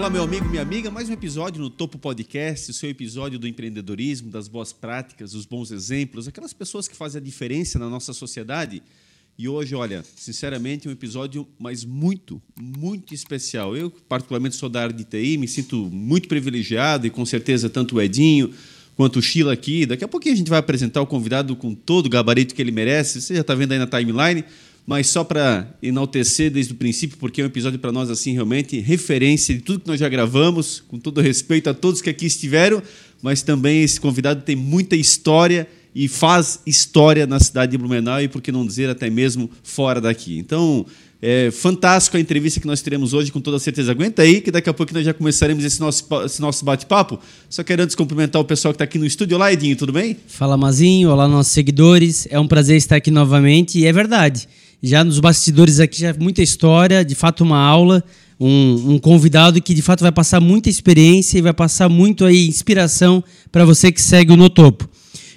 Olá, meu amigo, minha amiga. Mais um episódio no Topo Podcast, o seu episódio do empreendedorismo, das boas práticas, dos bons exemplos, aquelas pessoas que fazem a diferença na nossa sociedade. E hoje, olha, sinceramente, um episódio, mas muito, muito especial. Eu, particularmente, sou da área de TI, me sinto muito privilegiado e com certeza tanto o Edinho quanto o Sheila aqui. Daqui a pouquinho a gente vai apresentar o convidado com todo o gabarito que ele merece. Você já está vendo aí na timeline mas só para enaltecer desde o princípio, porque é um episódio para nós assim realmente referência de tudo que nós já gravamos, com todo respeito a todos que aqui estiveram, mas também esse convidado tem muita história e faz história na cidade de Blumenau e por que não dizer até mesmo fora daqui. Então, é fantástico a entrevista que nós teremos hoje, com toda certeza. Aguenta aí, que daqui a pouco nós já começaremos esse nosso, esse nosso bate-papo. Só quero antes cumprimentar o pessoal que está aqui no estúdio. Olá, Edinho, tudo bem? Fala, Mazinho. Olá, nossos seguidores. É um prazer estar aqui novamente e é verdade já nos bastidores aqui já muita história, de fato uma aula, um, um, convidado que de fato vai passar muita experiência e vai passar muito aí inspiração para você que segue o No Topo.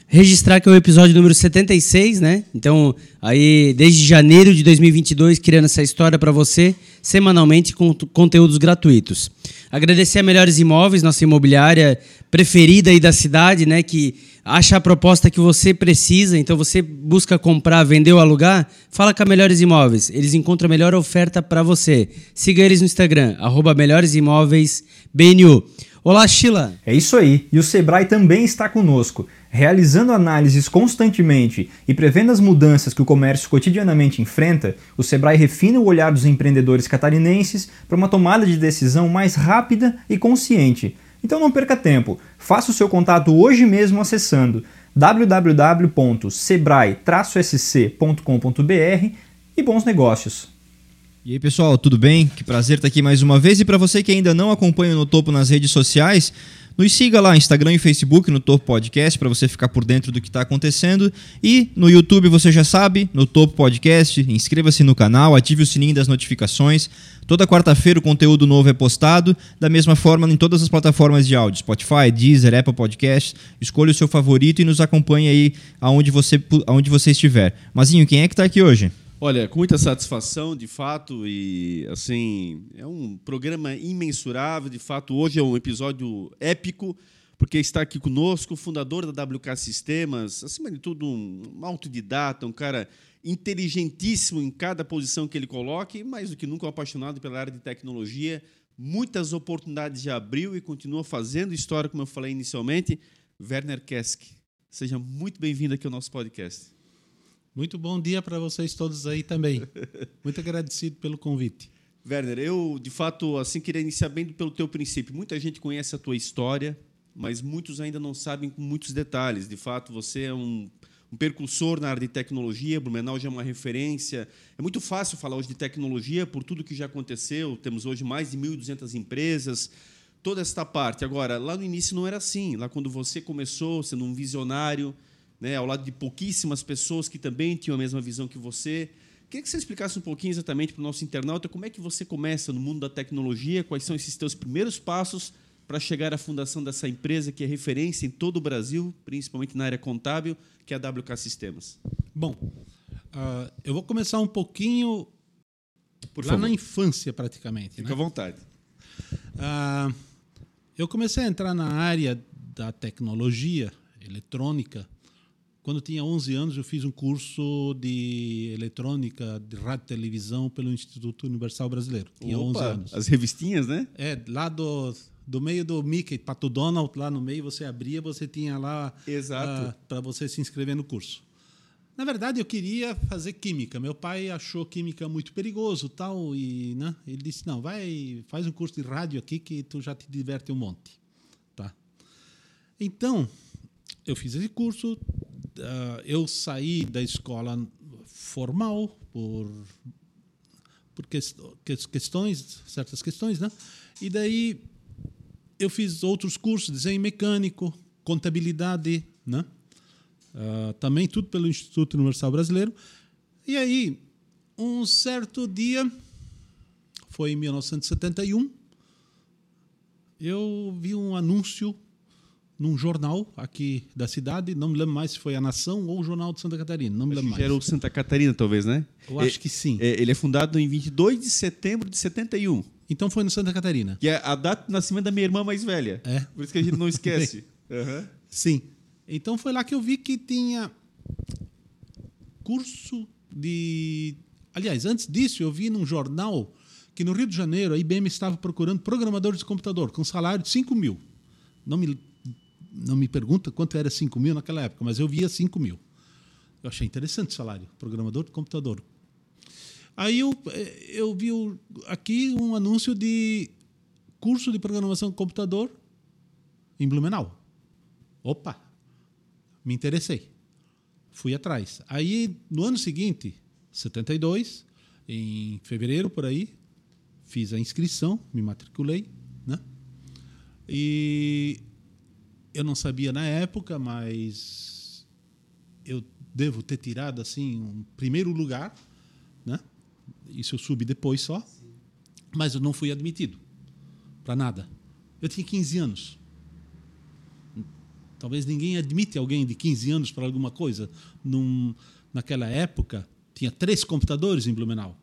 Registrar que é o episódio número 76, né? Então, aí desde janeiro de 2022 criando essa história para você, semanalmente com conteúdos gratuitos. Agradecer a Melhores Imóveis, nossa imobiliária preferida aí da cidade, né, que acha a proposta que você precisa, então você busca comprar, vender ou alugar, fala com a Melhores Imóveis. Eles encontram a melhor oferta para você. Siga eles no Instagram, arroba Melhores Imóveis BNU. Olá, Sheila. É isso aí. E o Sebrae também está conosco, realizando análises constantemente e prevendo as mudanças que o comércio cotidianamente enfrenta. O Sebrae refina o olhar dos empreendedores catarinenses para uma tomada de decisão mais rápida e consciente então não perca tempo, faça o seu contato hoje mesmo acessando www.sebrae-sc.com.br e bons negócios. E aí pessoal, tudo bem? Que prazer estar aqui mais uma vez. E para você que ainda não acompanha no Topo nas redes sociais, nos siga lá, Instagram e Facebook, no Topo Podcast, para você ficar por dentro do que está acontecendo. E no YouTube, você já sabe, no Topo Podcast, inscreva-se no canal, ative o sininho das notificações. Toda quarta-feira o conteúdo novo é postado, da mesma forma em todas as plataformas de áudio, Spotify, Deezer, Apple Podcasts. Escolha o seu favorito e nos acompanhe aí aonde você, aonde você estiver. Mazinho, quem é que está aqui hoje? Olha, com muita satisfação, de fato, e assim, é um programa imensurável, de fato, hoje é um episódio épico, porque está aqui conosco o fundador da WK Sistemas, acima de tudo um autodidata, um cara inteligentíssimo em cada posição que ele coloca, e mais do que nunca um apaixonado pela área de tecnologia, muitas oportunidades já abriu e continua fazendo história, como eu falei inicialmente, Werner Kesk. Seja muito bem-vindo aqui ao nosso podcast. Muito bom dia para vocês todos aí também. Muito agradecido pelo convite. Werner, eu de fato assim queria iniciar bem pelo teu princípio. Muita gente conhece a tua história, mas muitos ainda não sabem com muitos detalhes. De fato, você é um, um percursor na área de tecnologia, Blumenau já é uma referência. É muito fácil falar hoje de tecnologia por tudo que já aconteceu. Temos hoje mais de 1.200 empresas, toda esta parte. Agora, lá no início não era assim. Lá quando você começou sendo um visionário, né, ao lado de pouquíssimas pessoas que também tinham a mesma visão que você. Queria que você explicasse um pouquinho exatamente para o nosso internauta como é que você começa no mundo da tecnologia, quais são esses teus primeiros passos para chegar à fundação dessa empresa que é referência em todo o Brasil, principalmente na área contábil, que é a WK Sistemas. Bom, uh, eu vou começar um pouquinho Por lá favor. na infância, praticamente. Fica né? à vontade. Uh, eu comecei a entrar na área da tecnologia eletrônica quando tinha 11 anos, eu fiz um curso de eletrônica, de rádio e televisão pelo Instituto Universal Brasileiro. Tinha Opa, 11 anos. As revistinhas, né? É, lá do, do meio do Mickey, Pato Donald, lá no meio você abria, você tinha lá uh, para você se inscrever no curso. Na verdade, eu queria fazer química. Meu pai achou química muito perigoso, tal, e né, ele disse: "Não, vai, faz um curso de rádio aqui que tu já te diverte um monte". Tá. Então, eu fiz esse curso, eu saí da escola formal por por questões certas questões né? E daí eu fiz outros cursos desenho mecânico contabilidade né? Uh, também tudo pelo Instituto Universal Brasileiro. E aí um certo dia foi em 1971 eu vi um anúncio num jornal aqui da cidade, não me lembro mais se foi a Nação ou o Jornal de Santa Catarina, não me lembro mais. Era o Santa Catarina, talvez, né? Eu acho que sim. É, ele é fundado em 22 de setembro de 71. Então foi no Santa Catarina. Que é a data de nascimento da minha irmã mais velha. É. Por isso que a gente não esquece. Aham. Sim. Então foi lá que eu vi que tinha curso de. Aliás, antes disso, eu vi num jornal que no Rio de Janeiro a IBM estava procurando programadores de computador com salário de 5 mil. Não me, não me pergunta quanto era 5 mil naquela época, mas eu via 5 mil. Eu achei interessante o salário, programador de computador. Aí eu, eh, eu vi aqui um anúncio de curso de programação de computador em Blumenau. Opa, me interessei. Fui atrás. Aí, no ano seguinte, 72, em fevereiro por aí, fiz a inscrição, me matriculei, né? E eu não sabia na época, mas eu devo ter tirado assim um primeiro lugar, né? Isso eu subi depois só. Mas eu não fui admitido para nada. Eu tinha 15 anos. Talvez ninguém admite alguém de 15 anos para alguma coisa. Num, naquela época, tinha três computadores em Blumenau.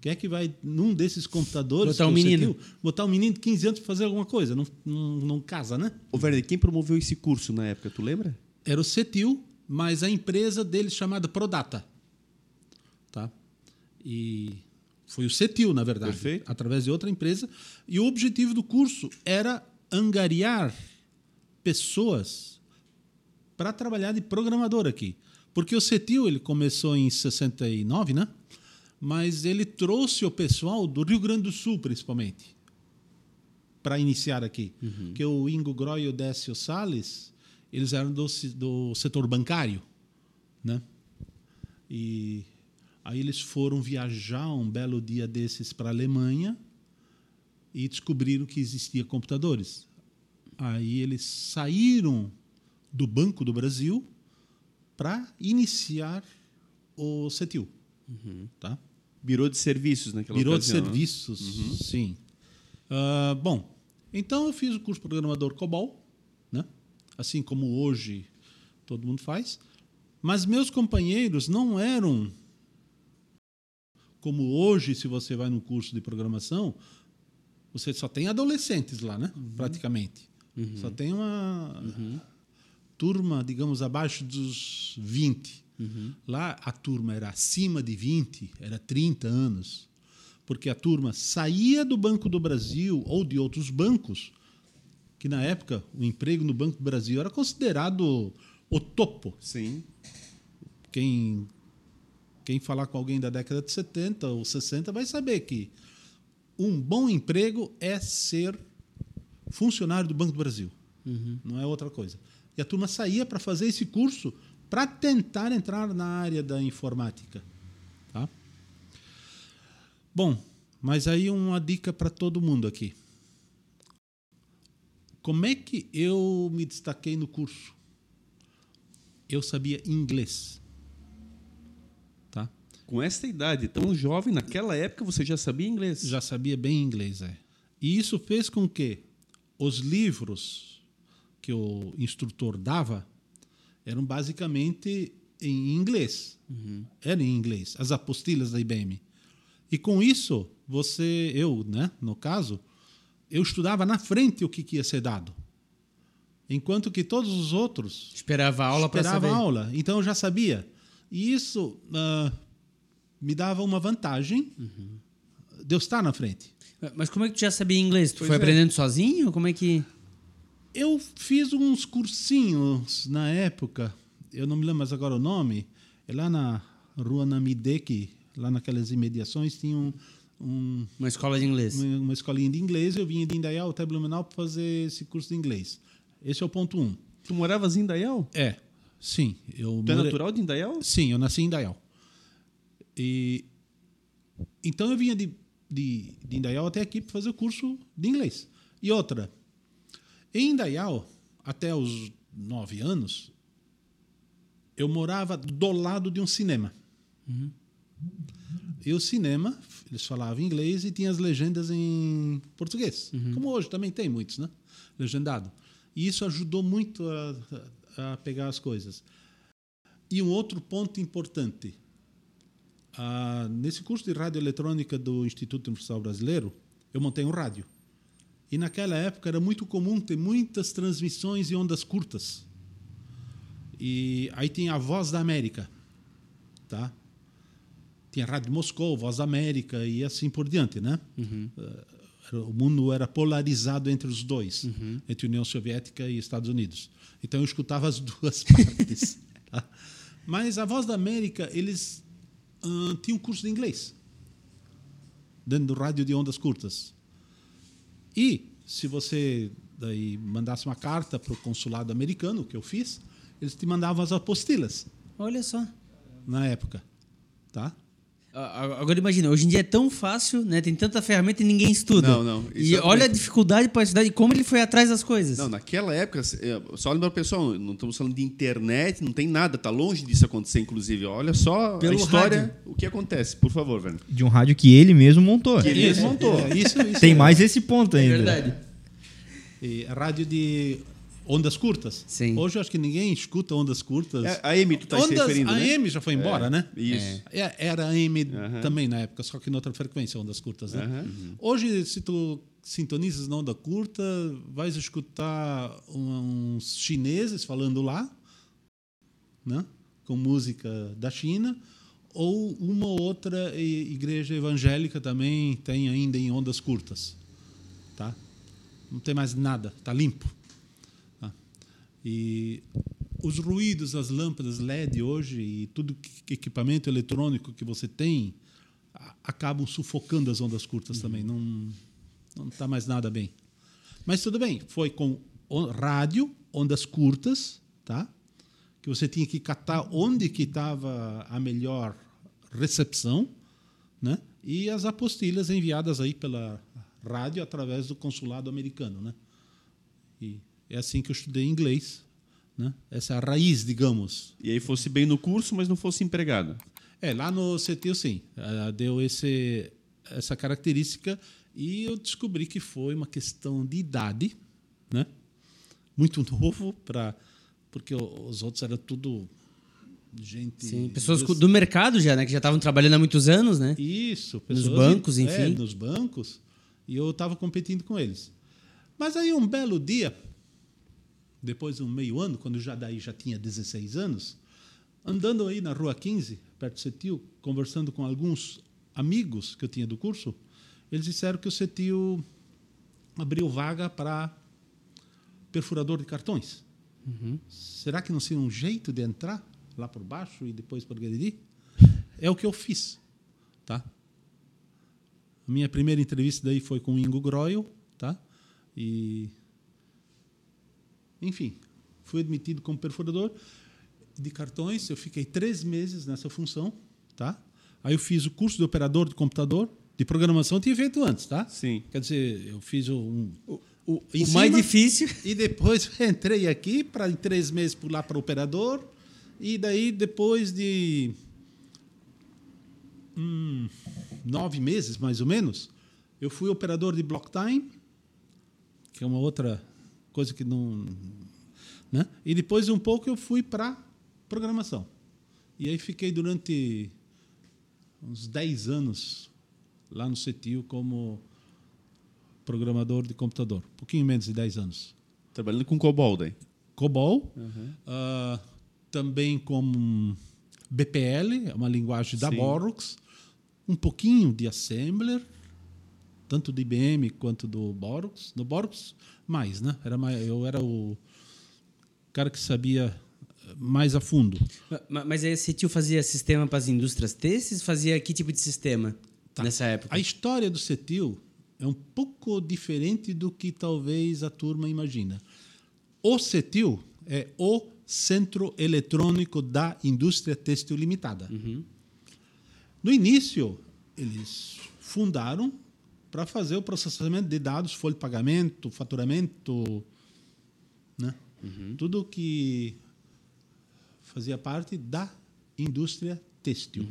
Quem é que vai, num desses computadores, Botar um menino. viu, botar um menino de 15 anos para fazer alguma coisa? Não, não, não casa, né? Ô, Werner, quem promoveu esse curso na época, tu lembra? Era o CETIL, mas a empresa deles chamada Prodata. Tá? E foi o CETIL, na verdade, Perfeito. através de outra empresa. E o objetivo do curso era angariar pessoas para trabalhar de programador aqui. Porque o CETIL ele começou em 69, né? Mas ele trouxe o pessoal do Rio Grande do Sul, principalmente, para iniciar aqui. Que o Ingo Groy e o Décio Salles, eles eram do, do setor bancário, né? E aí eles foram viajar um belo dia desses para a Alemanha e descobriram que existia computadores. Aí eles saíram do Banco do Brasil para iniciar o CETIL, tá? Virou de serviços naquela Virou de ocasião, né? serviços, sim. Ah, bom, então eu fiz o curso programador COBOL, né? assim como hoje todo mundo faz, mas meus companheiros não eram como hoje, se você vai no curso de programação, você só tem adolescentes lá, né? Praticamente. Só tem uma turma, digamos, abaixo dos 20. Lá a turma era acima de 20, era 30 anos. Porque a turma saía do Banco do Brasil ou de outros bancos, que na época o emprego no Banco do Brasil era considerado o topo. Sim. Quem, quem falar com alguém da década de 70 ou 60 vai saber que um bom emprego é ser funcionário do Banco do Brasil. Não é outra coisa. E a turma saía para fazer esse curso para tentar entrar na área da informática. Tá? Bom, mas aí uma dica para todo mundo aqui. Como é que eu me destaquei no curso? Eu sabia inglês. Tá? Com essa idade tão jovem, naquela época você já sabia inglês. Já sabia bem inglês, é. E isso fez com que os livros que o instrutor dava eram basicamente em inglês. Eram em inglês, as apostilas da IBM. E com isso, você, eu, né, no caso, eu estudava na frente o que, que ia ser dado. Enquanto que todos os outros Esperava a aula para esperava saber. a aula, então eu já sabia. E isso ah, me dava uma vantagem de eu estar na frente. Mas como é que tu já sabia inglês? Tu Pois foi é. aprendendo sozinho? Como é que. Eu fiz uns cursinhos na época, eu não me lembro mais agora o nome, é lá na rua Namideke, lá naquelas imediações, tinha um, um- Uma escola de inglês. uma, uma escolinha de inglês, eu vinha de Indaial até Blumenau para fazer esse curso de inglês. Esse é o ponto um. Tu moravas em Indaial? É, sim. Eu Tu é more- natural de Indaial? Sim, eu nasci em Indaial. E, então eu vinha de, de, de Indaial até aqui para fazer o curso de inglês. E outra, em Indaial, até os nove anos, eu morava do lado de um cinema. E o cinema, eles falavam inglês e tinha as legendas em português. Como hoje também tem muitos, né? Legendado. E isso ajudou muito a, a- a pegar as coisas. E um outro ponto importante. Ah, nesse curso de radioeletrônica do Instituto Universal Brasileiro, eu montei um rádio. E naquela época era muito comum ter muitas transmissões em ondas curtas. E aí tinha a Voz da América, tá? Tinha a Rádio Moscou, Voz da América e assim por diante, né? Eh, O mundo era polarizado entre os dois, entre União Soviética e Estados Unidos. Então eu escutava as duas partes. tá? Mas a Voz da América, eles ah, tinham um curso de inglês dentro do rádio de ondas curtas. E se você daí mandasse uma carta para o consulado americano, que eu fiz, eles te mandavam as apostilas Olha só. na época, tá? Agora imagina, hoje em dia é tão fácil, né? Tem tanta ferramenta e ninguém estuda. Não, não, E olha a dificuldade para estudar e como ele foi atrás das coisas. Não, naquela época, é, só lembrar pessoal, não estamos falando de internet, não tem nada, tá longe disso acontecer, inclusive. Olha só Pelo a história, rádio. o que acontece, por favor, velho. De um rádio que ele mesmo montou. Que ele Isso, montou. é, isso, isso Tem é. mais esse ponto é ainda. verdade. E rádio de ondas curtas. Sim. Hoje eu acho que ninguém escuta ondas curtas. É, a AM tu tá se ondas, referindo, a né? AM já foi embora, É, né? Isso. É, Era a Aham. também na época, só que em outra frequência, ondas curtas, né? Uhum. Hoje, se tu sintonizas na onda curta, vais escutar uns chineses falando lá, né? Com música da China, ou uma ou outra igreja evangélica também tem ainda em ondas curtas, tá? Não tem mais nada, tá limpo. E os ruídos das lâmpadas LED hoje e tudo que, equipamento eletrônico que você tem a- acabam sufocando as ondas curtas também. Não não está mais nada bem. Mas tudo bem, foi com on- rádio, ondas curtas, tá? Que você tinha que catar onde que estava a melhor recepção, né? E as apostilhas enviadas aí pela rádio através do consulado americano, né? E é assim que eu estudei inglês, né? Essa é a raiz, digamos. E aí fosse bem no curso, mas não fosse empregado. É, lá no CETIL, sim. Ah, deu esse, essa característica e eu descobri que foi uma questão de idade, né? Muito novo para porque os outros era tudo gente Sim, pessoas do mercado já, né? Que já estavam trabalhando há muitos anos, né? Isso, Nos pessoas bancos, é, enfim. nos bancos, e eu estava competindo com eles. Mas aí um belo dia, depois de um meio ano, quando já daí já tinha 16 anos, andando aí na Rua 15, perto do Cetil, conversando com alguns amigos que eu tinha do curso, eles disseram que o Cetil abriu vaga para perfurador de cartões. Será que não seria um jeito de entrar lá por baixo e depois progredir? É o que eu fiz, tá? A minha primeira entrevista daí foi com o Ingo Groil, tá? E enfim, fui admitido como perfurador de cartões. Eu fiquei três meses nessa função, tá? Aí eu fiz o curso de operador de computador, de programação, eu tinha feito antes, tá? Sim. Quer dizer, eu fiz o, um, o, o mais cima, difícil. e depois entrei aqui para em três meses pular para operador. E daí, depois de hum, nove meses, mais ou menos, eu fui operador de block time, que é uma outra coisa que não. Né? E depois de um pouco eu fui para programação. E aí fiquei durante uns 10 anos lá no CETIL como programador de computador. Um pouquinho menos de 10 anos. Trabalhando com COBOL daí. COBOL, ah, também com BPL, é uma linguagem da Sim. Borux, um pouquinho de Assembler, tanto do IBM quanto do Borux. No Borux, mais, né? Era mais, eu era o cara que sabia mais a fundo. Ma- Mas aí a Cetil fazia sistema para as indústrias têxteis? Fazia que tipo de sistema Tá. nessa época? A história do CETIL é um pouco diferente do que talvez a turma imagina. O CETIL é o Centro Eletrônico da Indústria Têxtil Limitada. No início, eles fundaram para fazer o processamento de dados, folha de pagamento, faturamento, né? tudo que fazia parte da indústria têxtil.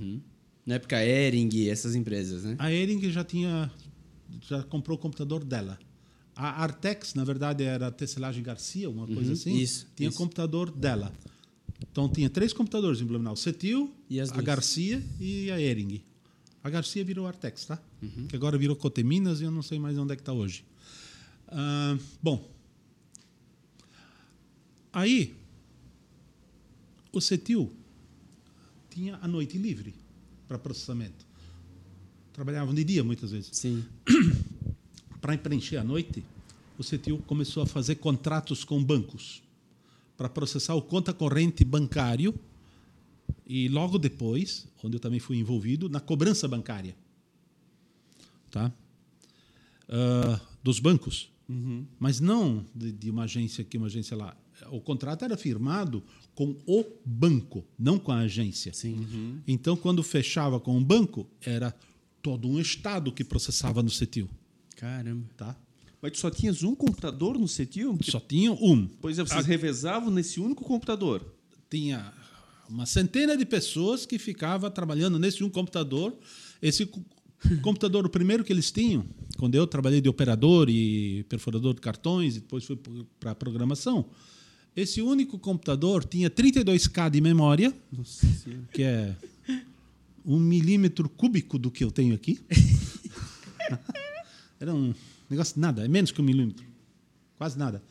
Na época, a Ering, essas empresas, né? A Ering já tinha já comprou o computador dela. A Artex, na verdade, era a Tecelagem Garcia, uma coisa assim. isso, Tinha isso. computador dela. Então tinha três computadores em Blumenau: o Cetil, a. Garcia e a Ering. A Garcia virou Artex, tá? Que agora virou Coteminas e eu não sei mais onde é que está hoje. Ah, bom, aí o Cetil tinha a noite livre para processamento. Trabalhavam de dia muitas vezes. Sim. Para preencher a noite, o Cetil começou a fazer contratos com bancos para processar o conta corrente bancário e logo depois, onde eu também fui envolvido, na cobrança bancária. Tá? Ah, dos bancos. Mas não de, de uma agência aqui, uma agência lá. O contrato era firmado com o banco, não com a agência. Sim. Então, quando fechava com o banco, era todo um estado que processava no CETIL. Caramba. Tá? Mas tu só tinhas um computador no CETIL? Só tinha um. Pois é, vocês revezavam nesse único computador. Tinha uma centena de pessoas que ficava trabalhando nesse um computador. Esse co- computador, o primeiro que eles tinham, quando eu trabalhei de operador e perfurador de cartões e depois fui para programação, esse único computador tinha 32K de memória, que é um milímetro cúbico do que eu tenho aqui. Era um negócio nada, é menos que um milímetro, quase nada?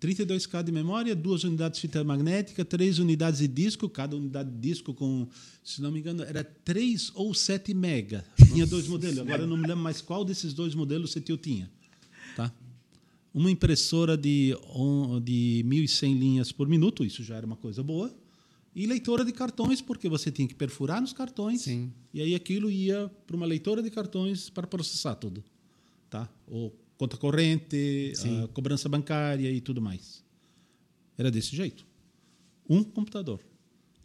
32K de memória, duas unidades de fita magnética, três unidades de disco, cada unidade de disco com, se não me engano, era 3 ou 7 mega. Tinha dois modelos, agora eu não me lembro mais qual desses dois modelos o CETIL tinha. Tá? Uma impressora de, de 1.100 linhas por minuto, isso já era uma coisa boa. E leitora de cartões, porque você tinha que perfurar nos cartões. Sim. E aí aquilo ia para uma leitora de cartões para processar tudo. Tá? Ou conta corrente, cobrança bancária e tudo mais. Era desse jeito. Um computador.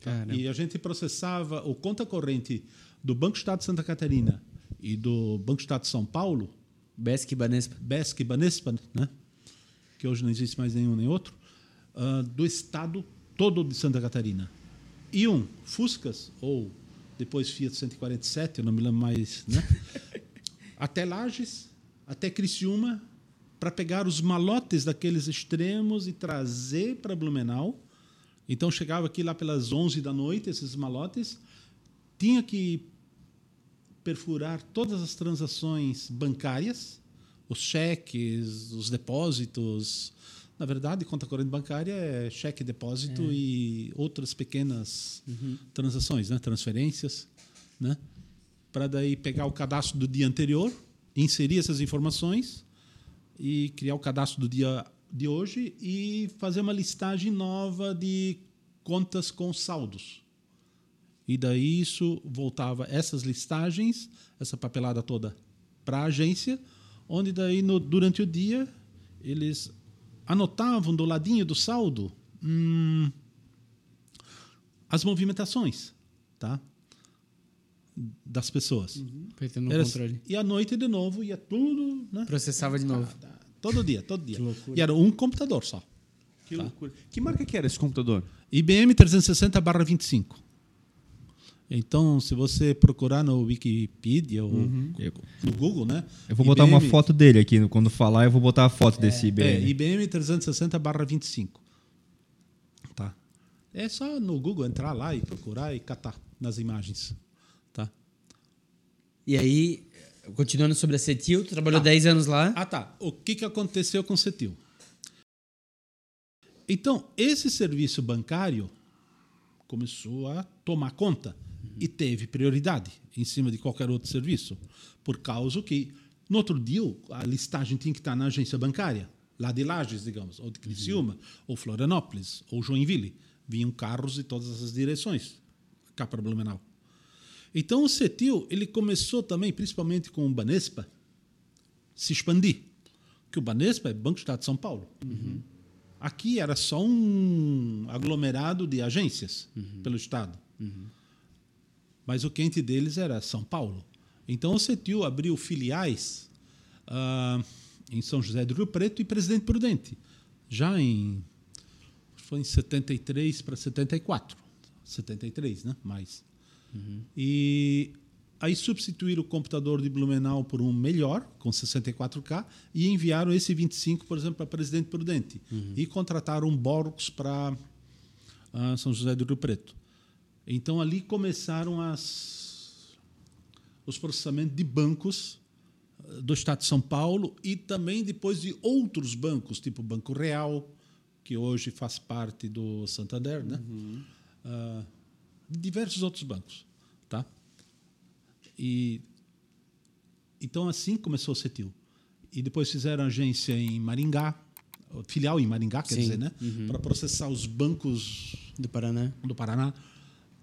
Caramba. E a gente processava o conta corrente do Banco Estado de Santa Catarina e do Banco Estado de São Paulo, Besc Banespa. BESC e Banespa, né? que hoje não existe mais nenhum nem outro, ah, do estado todo de Santa Catarina. E um, Fuscas, ou depois Fiat 147, eu não me lembro mais, né? até Lages, até Criciúma, para pegar os malotes daqueles extremos e trazer para Blumenau. Então chegava aqui lá pelas 11 da noite, esses malotes, tinha que perfurar todas as transações bancárias, os cheques, os depósitos. Na verdade, conta corrente bancária é cheque, depósito e outras pequenas transações, né? transferências, né? para daí pegar o cadastro do dia anterior, inserir essas informações e criar o cadastro do dia de hoje e fazer uma listagem nova de contas com saldos. E daí isso voltava essas listagens, essa papelada toda para a agência, onde daí no- durante o dia eles anotavam do ladinho do saldo hum, as movimentações, tá? Das pessoas. No Era- controle. E à noite de novo ia tudo, né? Processava de novo. Tá, Todo dia, todo dia. Que loucura. E era um computador só. Que loucura. Que marca que era esse computador? IBM 360/25. Então, se você procurar no Wikipedia ou no Google, né? Eu vou botar uma IBM foto dele aqui. Quando falar, eu vou botar a foto desse É, IBM. IBM 360/25. Tá. É só no Google entrar lá e procurar e catar nas imagens, tá? E aí, continuando sobre a Cetil, tu trabalhou 10 anos lá. Ah, tá. O que, que aconteceu com o CETIL? Então, esse serviço bancário começou a tomar conta e teve prioridade em cima de qualquer outro serviço, por causa que no outro dia a listagem tinha que estar na agência bancária, lá de Lages, digamos, ou de Criciúma, ou Florianópolis, ou Joinville. Vinham carros de todas as direções, cá para Blumenau. Então o CETIL ele começou também, principalmente com o Banespa, se expandir. Que o Banespa é Banco do Estado de São Paulo. Aqui era só um aglomerado de agências pelo Estado. Mas o quente deles era São Paulo. Então o CETIL abriu filiais ah, em São José do Rio Preto e Presidente Prudente, já em foi em 73 para 74. 73, né? Mais. E aí substituíram o computador de Blumenau por um melhor, com 64K, e enviaram esse 25, por exemplo, para Presidente Prudente. E contrataram um Borux para ah, São José do Rio Preto. Então ali começaram as, os processamentos de bancos eh, do Estado de São Paulo e também depois de outros bancos, tipo o Banco Real, que hoje faz parte do Santander, né? Ah, diversos outros bancos, tá? E então assim começou o CETIL. E depois fizeram agência em Maringá, filial em Maringá, quer Sim. dizer, né? Para processar os bancos Do Paraná. do Paraná.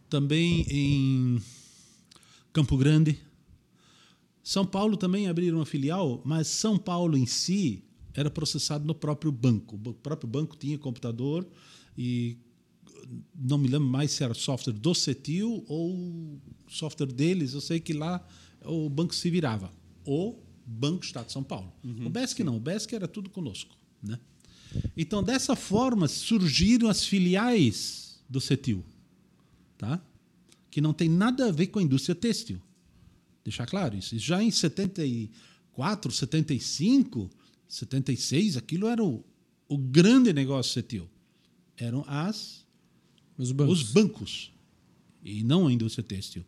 Também em Campo Grande. São Paulo também abriram uma filial, mas São Paulo em si era processado no próprio banco. O próprio banco tinha computador e não me lembro mais se era software do CETIL ou software deles. Eu sei que lá o banco se virava. O Banco Estado de São Paulo. O BESC não, o BESC era tudo conosco. Né? Então, dessa forma, surgiram as filiais do CETIL tá? que não tem nada a ver com a indústria têxtil. Deixar claro isso. Já em 74, 75, 76, aquilo era o, o grande negócio CETIL. Eram as, Os bancos. os bancos e não a indústria têxtil.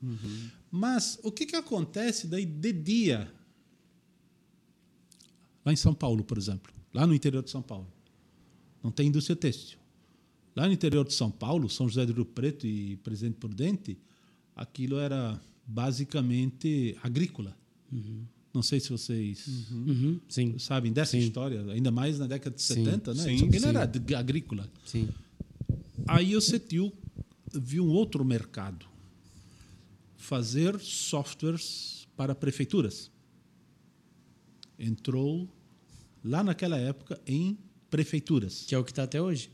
Mas o que, que acontece daí de dia? Lá em São Paulo, por exemplo, lá no interior de São Paulo, não tem indústria têxtil. Lá no interior de São Paulo, São José do Rio Preto e Presidente Prudente, aquilo era basicamente agrícola. Não sei se vocês Uhum, Sim. sabem dessa Sim. história, ainda mais na década de Sim. 70, né? Sim, Isso aquilo sim. era ag- agrícola. Sim. Aí o CETIL viu um outro mercado. Fazer softwares para prefeituras. Entrou lá naquela época em prefeituras. Que é o que está até hoje.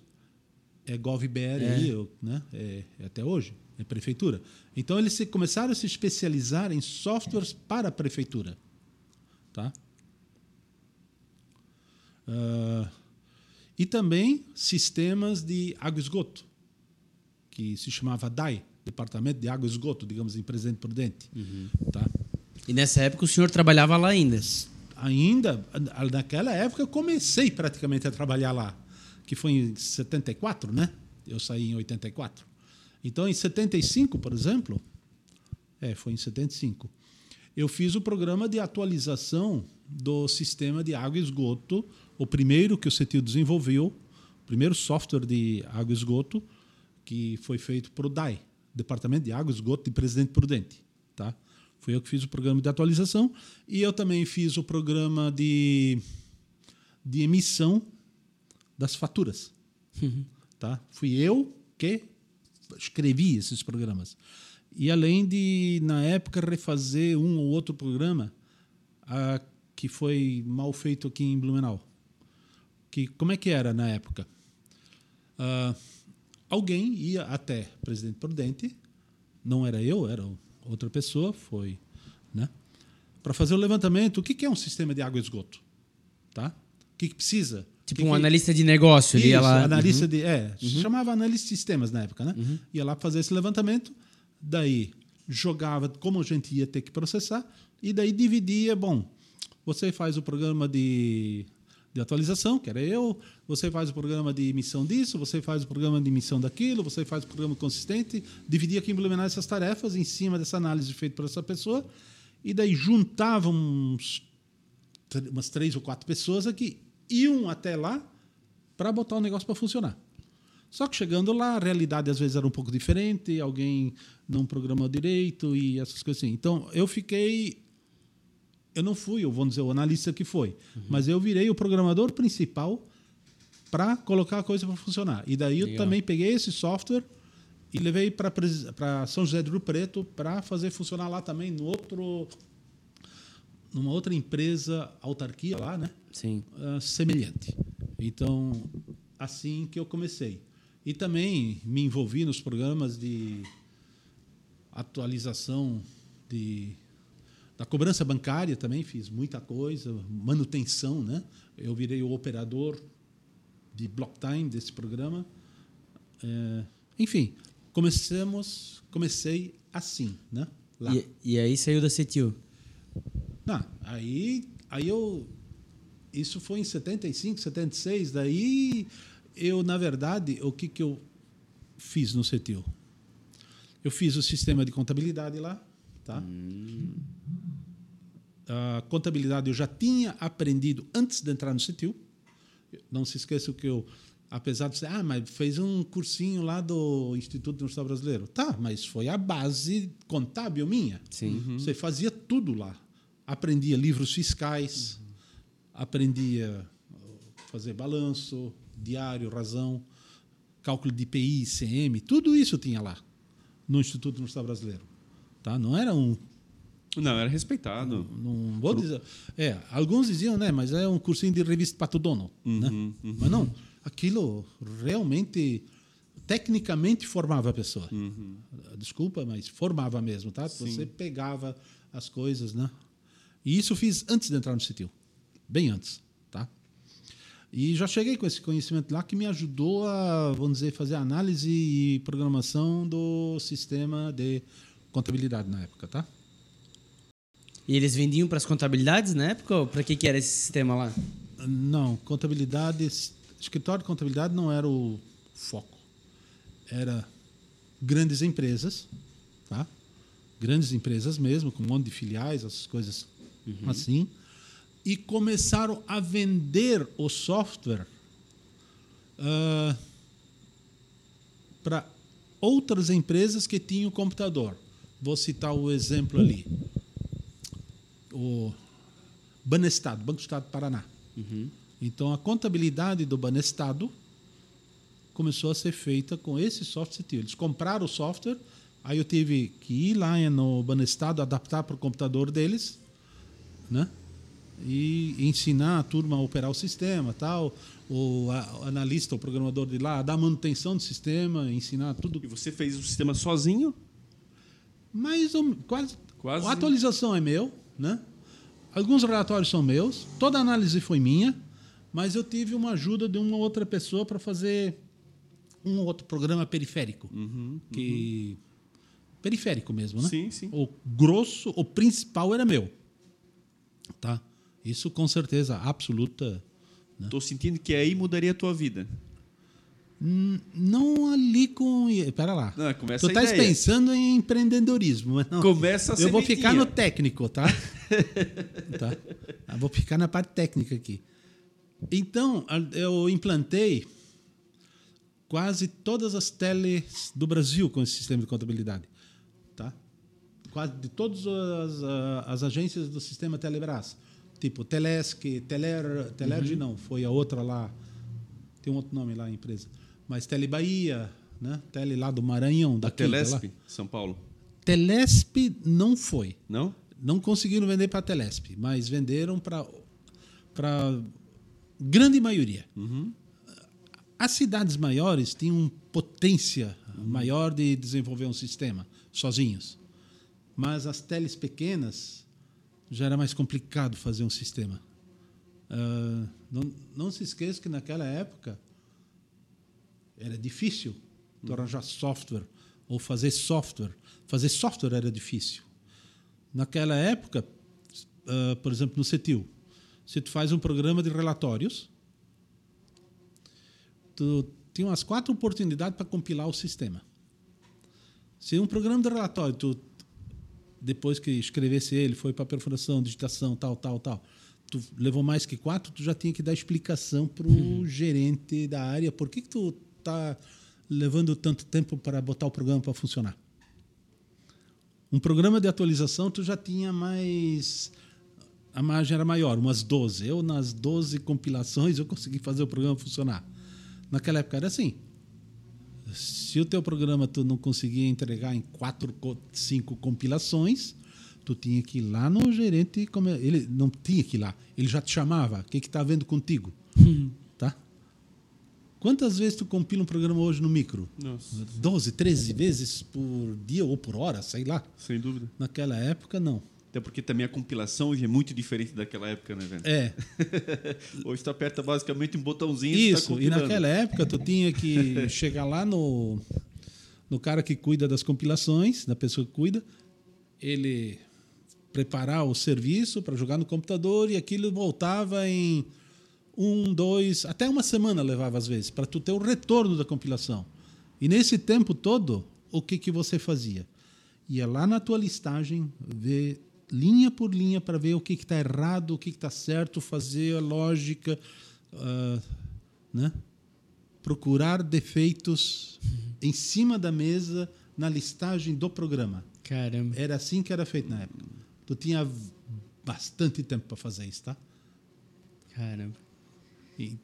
É GovBR É. né? É, é até hoje, é prefeitura. Então eles se- começaram a se especializar em softwares para a prefeitura. Tá? Ah, e também sistemas de água e esgoto, que se chamava DAI, Departamento de Água e Esgoto, digamos, em Presidente Prudente. Tá? E nessa época o senhor trabalhava lá ainda. ainda naquela época eu comecei praticamente a trabalhar lá, que foi em 74, né? Eu saí em 84. Então em 75, por exemplo, é, foi em 75. Eu fiz o programa de atualização do sistema de água e esgoto, o primeiro que o CETIL desenvolveu, o primeiro software de água e esgoto que foi feito para o DAI, Departamento de Água e Esgoto de Presidente Prudente, tá? Fui eu que fiz o programa de atualização e eu também fiz o programa de, de emissão das faturas. Tá? Fui eu que escrevi esses programas. E além de, na época, refazer um ou outro programa ah, que foi mal feito aqui em Blumenau. Que, como é que era na época? Ah, alguém ia até Presidente Prudente, não era eu, era outra pessoa, foi, né? Para fazer o levantamento, o que que é um sistema de água e esgoto, tá? O que, que precisa? Tipo Que um analista de negócio. Ele ia isso, lá. analista Uhum. de. É, se chamava analista de sistemas na época, né? Ia lá fazer esse levantamento, daí jogava como a gente ia ter que processar, e daí dividia, bom, você faz o programa de, de atualização, que era eu, você faz o programa de emissão disso, você faz o programa de emissão daquilo, você faz o programa consistente, dividia aqui em Blumenau essas tarefas em cima dessa análise feita por essa pessoa, e daí juntava uns umas três ou quatro pessoas aqui iam até lá para botar o negócio para funcionar. Só que chegando lá, a realidade às vezes era um pouco diferente, alguém não programou direito e essas coisas assim. Então, eu fiquei. Eu não fui, eu vou dizer, o analista que foi, mas eu virei o programador principal para colocar a coisa para funcionar. E daí eu Legal. também peguei esse software e levei para São José do Rio Preto para fazer funcionar lá também no outro numa outra empresa autarquia lá, né? Sim. ah, semelhante. Então, assim que eu comecei. E também me envolvi nos programas de atualização de, da cobrança bancária também, fiz muita coisa, manutenção, né? Eu virei o operador de block time desse programa. É, enfim, começamos, comecei assim, né? Lá. E, e aí saiu da CETIL. Não, aí, aí eu. Isso foi em 75, 76. Daí eu, na verdade, o que, que eu fiz no CETIL? Eu fiz o sistema de contabilidade lá, tá? A contabilidade eu já tinha aprendido antes de entrar no CETIL. Não se esqueça que eu, apesar de dizer, ah, mas fez um cursinho lá do Instituto Universitário Brasileiro. Tá, mas foi a base contábil minha. Sim. Você fazia tudo lá. Aprendia livros fiscais, aprendia a fazer balanço, diário, razão, cálculo de IPI, ICM, tudo isso tinha lá no Instituto Universitário Brasileiro. Tá? Não era um Não, era respeitado. não vou dizer. É, alguns diziam, né? Mas é um cursinho de revista para todo dono. né? Mas não, aquilo realmente, tecnicamente, formava a pessoa. Desculpa, mas formava mesmo, tá? Você pegava as coisas, né? E isso fiz antes de entrar no CITIL. Bem antes, tá? E já cheguei com esse conhecimento lá que me ajudou a, vamos dizer, fazer análise e programação do sistema de contabilidade na época, tá? E eles vendiam para as contabilidades na época? Ou para que, que era esse sistema lá? Não, contabilidade, escritório de contabilidade não era o foco. Era grandes empresas, tá? Grandes empresas mesmo, com um monte de filiais, essas coisas assim. E começaram a vender o software para outras empresas que tinham computador. Vou citar o exemplo ali. O Banestado, Banco do Estado do Paraná. Então, a contabilidade do Banestado começou a ser feita com esse software. Eles compraram o software, aí eu tive que ir lá no Banestado, adaptar para o computador deles, né? E ensinar a turma a operar o sistema, tal, o analista, o programador de lá, a dar manutenção do sistema, ensinar tudo. E você fez o sistema sozinho? Mais ou quase, Quase. A atualização é meu, né? Alguns relatórios são meus, toda a análise foi minha, mas eu tive uma ajuda de uma outra pessoa para fazer um outro programa periférico, que periférico mesmo, né? Sim, sim. O grosso, o principal era meu, tá? Isso com certeza absoluta. Tô sentindo que aí mudaria a tua vida. Não ali com. Pera lá. Não, começa tu estás pensando em empreendedorismo, mas não. Começa a Eu vou ficar no técnico, tá? tá? Eu vou ficar na parte técnica aqui. Então, eu implantei quase todas as teles do Brasil com esse sistema de contabilidade. Tá? Quase de todas as, ah, as agências do sistema Telebrás. Tipo Telesc, Teler, Telerge não, foi a outra lá. Tem um outro nome lá, a empresa. Mas Tele Bahia, né? Tele lá do Maranhão, da Telesp, São Paulo. Telesp não foi. Não? Não conseguiram vender para a Telesp, mas venderam para para grande maioria. As cidades maiores tinham potência maior de desenvolver um sistema sozinhos, mas as teles pequenas já era mais complicado fazer um sistema. Ah, não, não se esqueça que naquela época era difícil tu arranjar software ou fazer software. Fazer software era difícil. Naquela época, ah, por exemplo, no CETIL, se tu faz um programa de relatórios, tu tem umas quatro oportunidades para compilar o sistema. Se um programa de relatório, tu, depois que escrevesse ele, foi para perfuração, digitação, tal, tal, tal, tu levou mais que quatro, tu já tinha que dar explicação para o gerente da área. Por que, que tu está levando tanto tempo para botar o programa para funcionar? Um programa de atualização, tu já tinha mais. A margem era maior, umas 12. Eu, nas 12 compilações, eu consegui fazer o programa funcionar. Naquela época era assim. Se o teu programa tu não conseguia entregar em quatro, co- cinco compilações, tu tinha que ir lá no gerente. Ele não tinha que ir lá, ele já te chamava. O que está vendo contigo? Tá? Quantas vezes tu compila um programa hoje no micro? Nossa, 12, 13 vezes por dia ou por hora, sei lá. sem dúvida. Naquela época, não. Até porque também a compilação hoje é muito diferente daquela época, né, velho? É, Hoje tu aperta basicamente um botãozinho e tá isso. E compilando. naquela época, tu tinha que chegar lá no, no cara que cuida das compilações, da pessoa que cuida, ele preparar o serviço para jogar no computador e aquilo voltava em um, dois, até uma semana levava às vezes, para tu ter o retorno da compilação. E nesse tempo todo, o que, que você fazia? Ia lá na tua listagem ver linha por linha para ver o que está errado, o que está certo, fazer a lógica, uh, né? procurar defeitos em cima da mesa na listagem do programa. Caramba. Era assim que era feito na época. Tu tinha bastante tempo para fazer isso, tá? Caramba. E,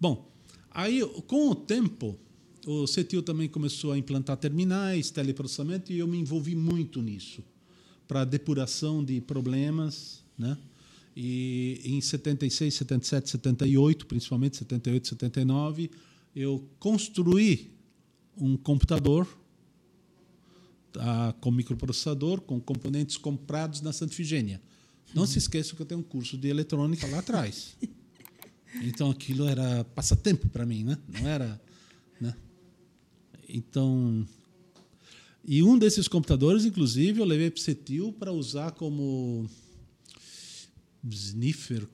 bom, aí com o tempo o CETIL também começou a implantar terminais, teleprocessamento e eu me envolvi muito nisso para depuração de problemas, né? E em 76, 77, 78, principalmente 78, 79, eu construí um computador tá, com microprocessador, com componentes comprados na Santa Figênia. Não se esqueça que eu tenho um curso de eletrônica lá atrás. Então aquilo era passatempo para mim, né? Não era, né? Então, e um desses computadores, inclusive, eu levei para o CETIL para usar como sniffer,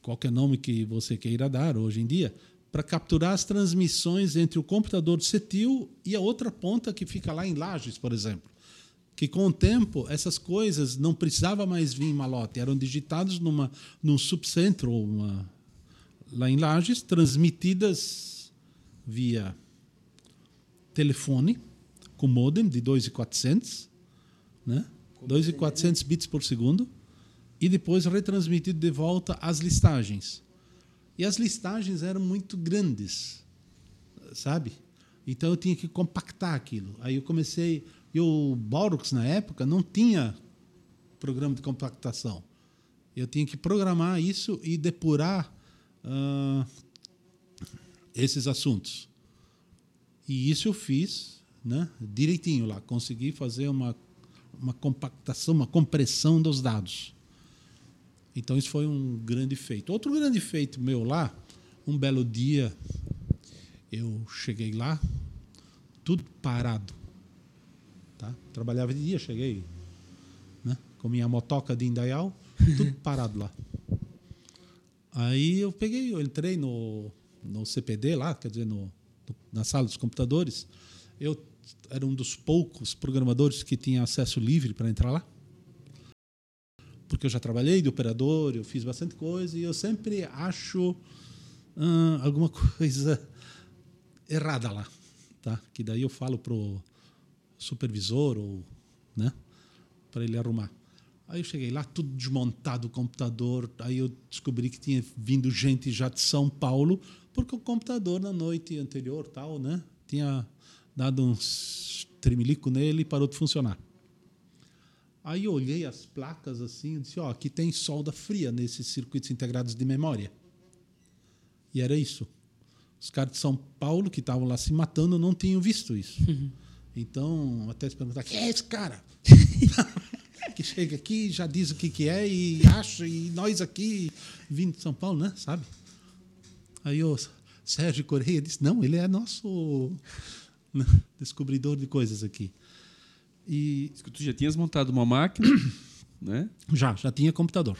qualquer nome que você queira dar hoje em dia, para capturar as transmissões entre o computador do CETIL e a outra ponta que fica lá em Lages, por exemplo. Que com o tempo essas coisas não precisava mais vir em malote, eram digitados numa num subcentro uma, lá em Lages, transmitidas via telefone com modem de 2.400, né? 2.400 bits por segundo e depois retransmitido de volta às listagens. E as listagens eram muito grandes, sabe? Então eu tinha que compactar aquilo. Aí eu comecei. E o Borux, na época, não tinha programa de compactação. Eu tinha que programar isso e depurar uh, esses assuntos. E isso eu fiz né, direitinho lá. Consegui fazer uma, uma compactação, uma compressão dos dados. Então isso foi um grande feito. Outro grande feito meu lá, um belo dia, eu cheguei lá, tudo parado. Tá? Trabalhava de dia, cheguei né, com minha motoca de Indaial, tudo parado lá. Aí eu peguei, eu entrei no, no CPD lá, quer dizer, no, no, na sala dos computadores. Eu era um dos poucos programadores que tinha acesso livre para entrar lá porque eu já trabalhei de operador, eu fiz bastante coisa e eu sempre acho hum, alguma coisa errada lá, tá? Que daí eu falo pro supervisor ou, né, para ele arrumar. Aí eu cheguei lá, tudo desmontado o computador. Aí eu descobri que tinha vindo gente já de São Paulo, porque o computador na noite anterior, tal, né, tinha dado uns tremelico nele e parou de funcionar. Aí eu olhei as placas assim e disse: Ó, oh, aqui tem solda fria nesses circuitos integrados de memória. E era isso. Os caras de São Paulo que estavam lá se matando não tinham visto isso. Uhum. Então, até se perguntar: quem é esse cara? que chega aqui, já diz o que, que é e acha, e nós aqui vindo de São Paulo, né? Sabe? Aí o Sérgio Correia disse: não, ele é nosso né, descobridor de coisas aqui. E tu já tinhas montado uma máquina, né? Já, já tinha computador.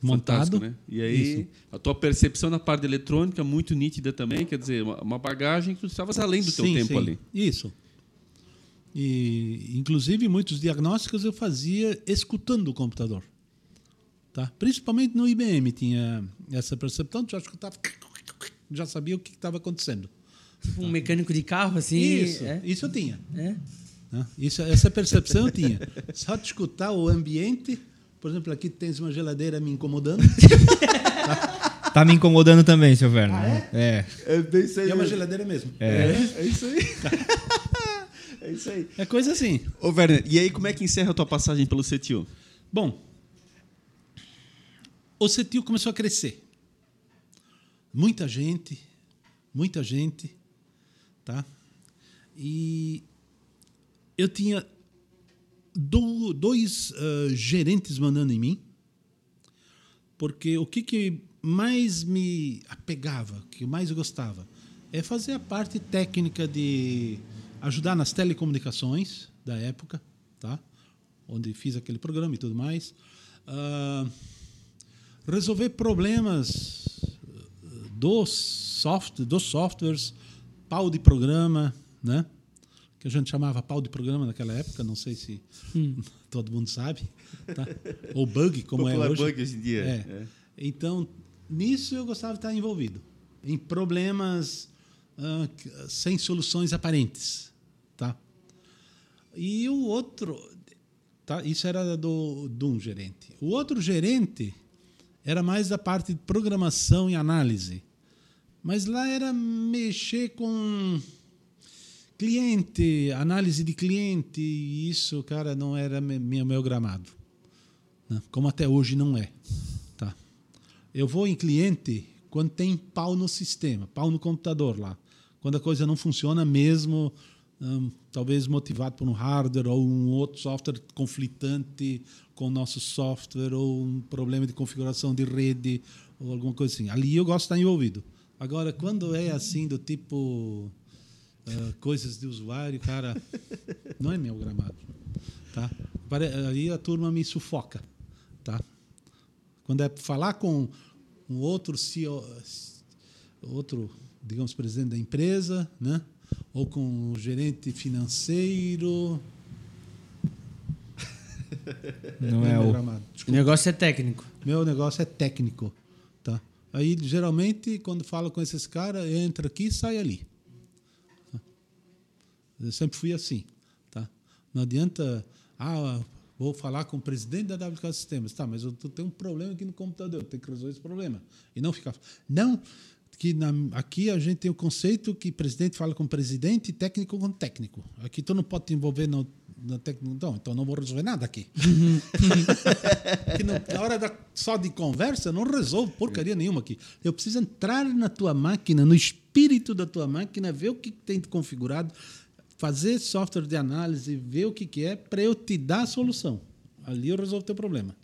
Montado. né? E aí, Isso. a tua percepção na parte eletrônica muito nítida também, quer dizer, uma, bagagem que tu estavas além do teu sim, tempo sim. ali. Isso. E, inclusive, muitos diagnósticos eu fazia escutando o computador. Tá? Principalmente no IBM tinha essa percepção, já escutava, já sabia o que estava acontecendo. Tipo um mecânico de carro, assim. Isso, é? isso eu tinha. É? Né? Isso, essa percepção eu tinha. Só de escutar o ambiente, por exemplo, aqui tens uma geladeira me incomodando. tá? tá me incomodando também, seu Werner. Ah, é? É. É, bem isso aí é uma geladeira mesmo. É, é, é isso aí. É isso aí. É coisa assim. Ô, Werner, e aí como é que encerra a tua passagem pelo CETIL? Bom, o CETIL começou a crescer. Muita gente, muita gente, tá? E eu tinha do, dois uh, gerentes mandando em mim, porque o que, que mais me apegava, que mais eu gostava, é fazer a parte técnica de ajudar nas telecomunicações da época, tá? onde fiz aquele programa e tudo mais. Uh, resolver problemas dos, soft, dos softwares, pau de programa, né? que a gente chamava pau de programa naquela época, não sei se todo mundo sabe, tá? ou bug, como é Popular hoje. bug hoje em dia. É. É. Então, nisso eu gostava de estar envolvido, em problemas ah, que- sem soluções aparentes? E o outro, tá? Isso era do de um gerente. O outro gerente era mais da parte de programação e análise, mas lá era mexer com cliente, análise de cliente, e isso, cara, não era me- meu, meu gramado. né? Como até hoje não é. Tá? Eu vou em cliente quando tem pau no sistema, pau no computador lá. Quando a coisa não funciona mesmo, hum, talvez motivado por um hardware ou um outro software conflitante com o nosso software ou um problema de configuração de rede ou alguma coisa assim. Ali eu gosto de estar envolvido. Agora, quando é assim do tipo ah, coisas de usuário, cara, não é meu gramado, tá? Aí a turma me sufoca, tá? Quando é falar com um outro CEO, outro, digamos, presidente da empresa, né? Ou com o gerente financeiro, Não é meu o. gramado. Negócio é técnico. Meu negócio é técnico, tá? Aí geralmente quando falo com esses caras, entra aqui, e sai ali. Eu sempre fui assim, tá? Não adianta, ah, vou falar com o presidente da WK Sistemas, tá? Mas eu tenho um problema aqui no computador, eu tenho que resolver esse problema e não ficar, não que na, aqui a gente tem o conceito que presidente fala com presidente e técnico com técnico. Aqui tu não pode te envolver no, no técnico, então eu não vou resolver nada aqui. que não- na hora da, só de conversa não resolvo porcaria nenhuma aqui. Eu preciso entrar na tua máquina, no espírito da tua máquina, ver o que tem configurado, fazer software de análise, ver o que, que é, para eu te dar a solução. Ali eu resolvo o teu problema.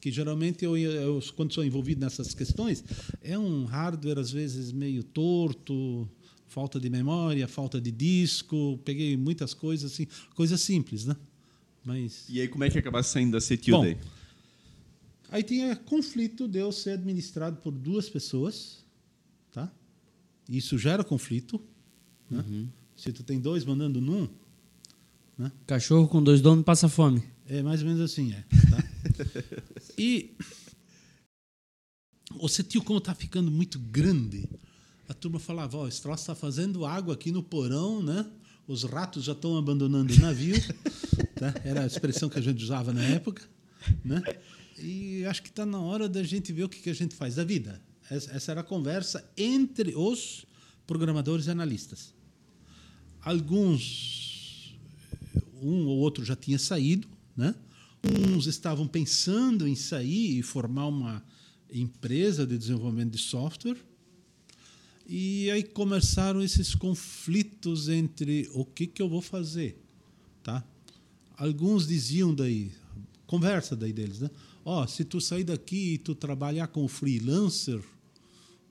Que geralmente eu, eu, quando sou envolvido nessas questões, é um hardware às vezes meio torto, falta de memória, falta de disco, peguei muitas coisas assim, coisas simples, né? Mas E aí, como é que acabasse saindo da CETIL Bom, daí? Aí tinha conflito de eu ser administrado por duas pessoas, tá? Isso gera conflito, né? Se tu tem dois mandando num, né? Cachorro com dois donos passa fome. É mais ou menos assim, é. Tá? e o cetil, como está ficando muito grande, a turma falava, ó, esse troço está fazendo água aqui no porão, né? Os ratos já estão abandonando o navio. tá? Era a expressão que a gente usava na época. Né? E acho que está na hora da gente ver o que, que a gente faz da vida. Essa era a conversa entre os programadores e analistas. Alguns um ou outro já tinha saído, né? Uns estavam pensando em sair e formar uma empresa de desenvolvimento de software. E aí começaram esses conflitos entre o que que eu vou fazer, tá? Alguns diziam daí, conversa daí deles, né? Ó, se tu sair daqui e tu trabalhar como freelancer,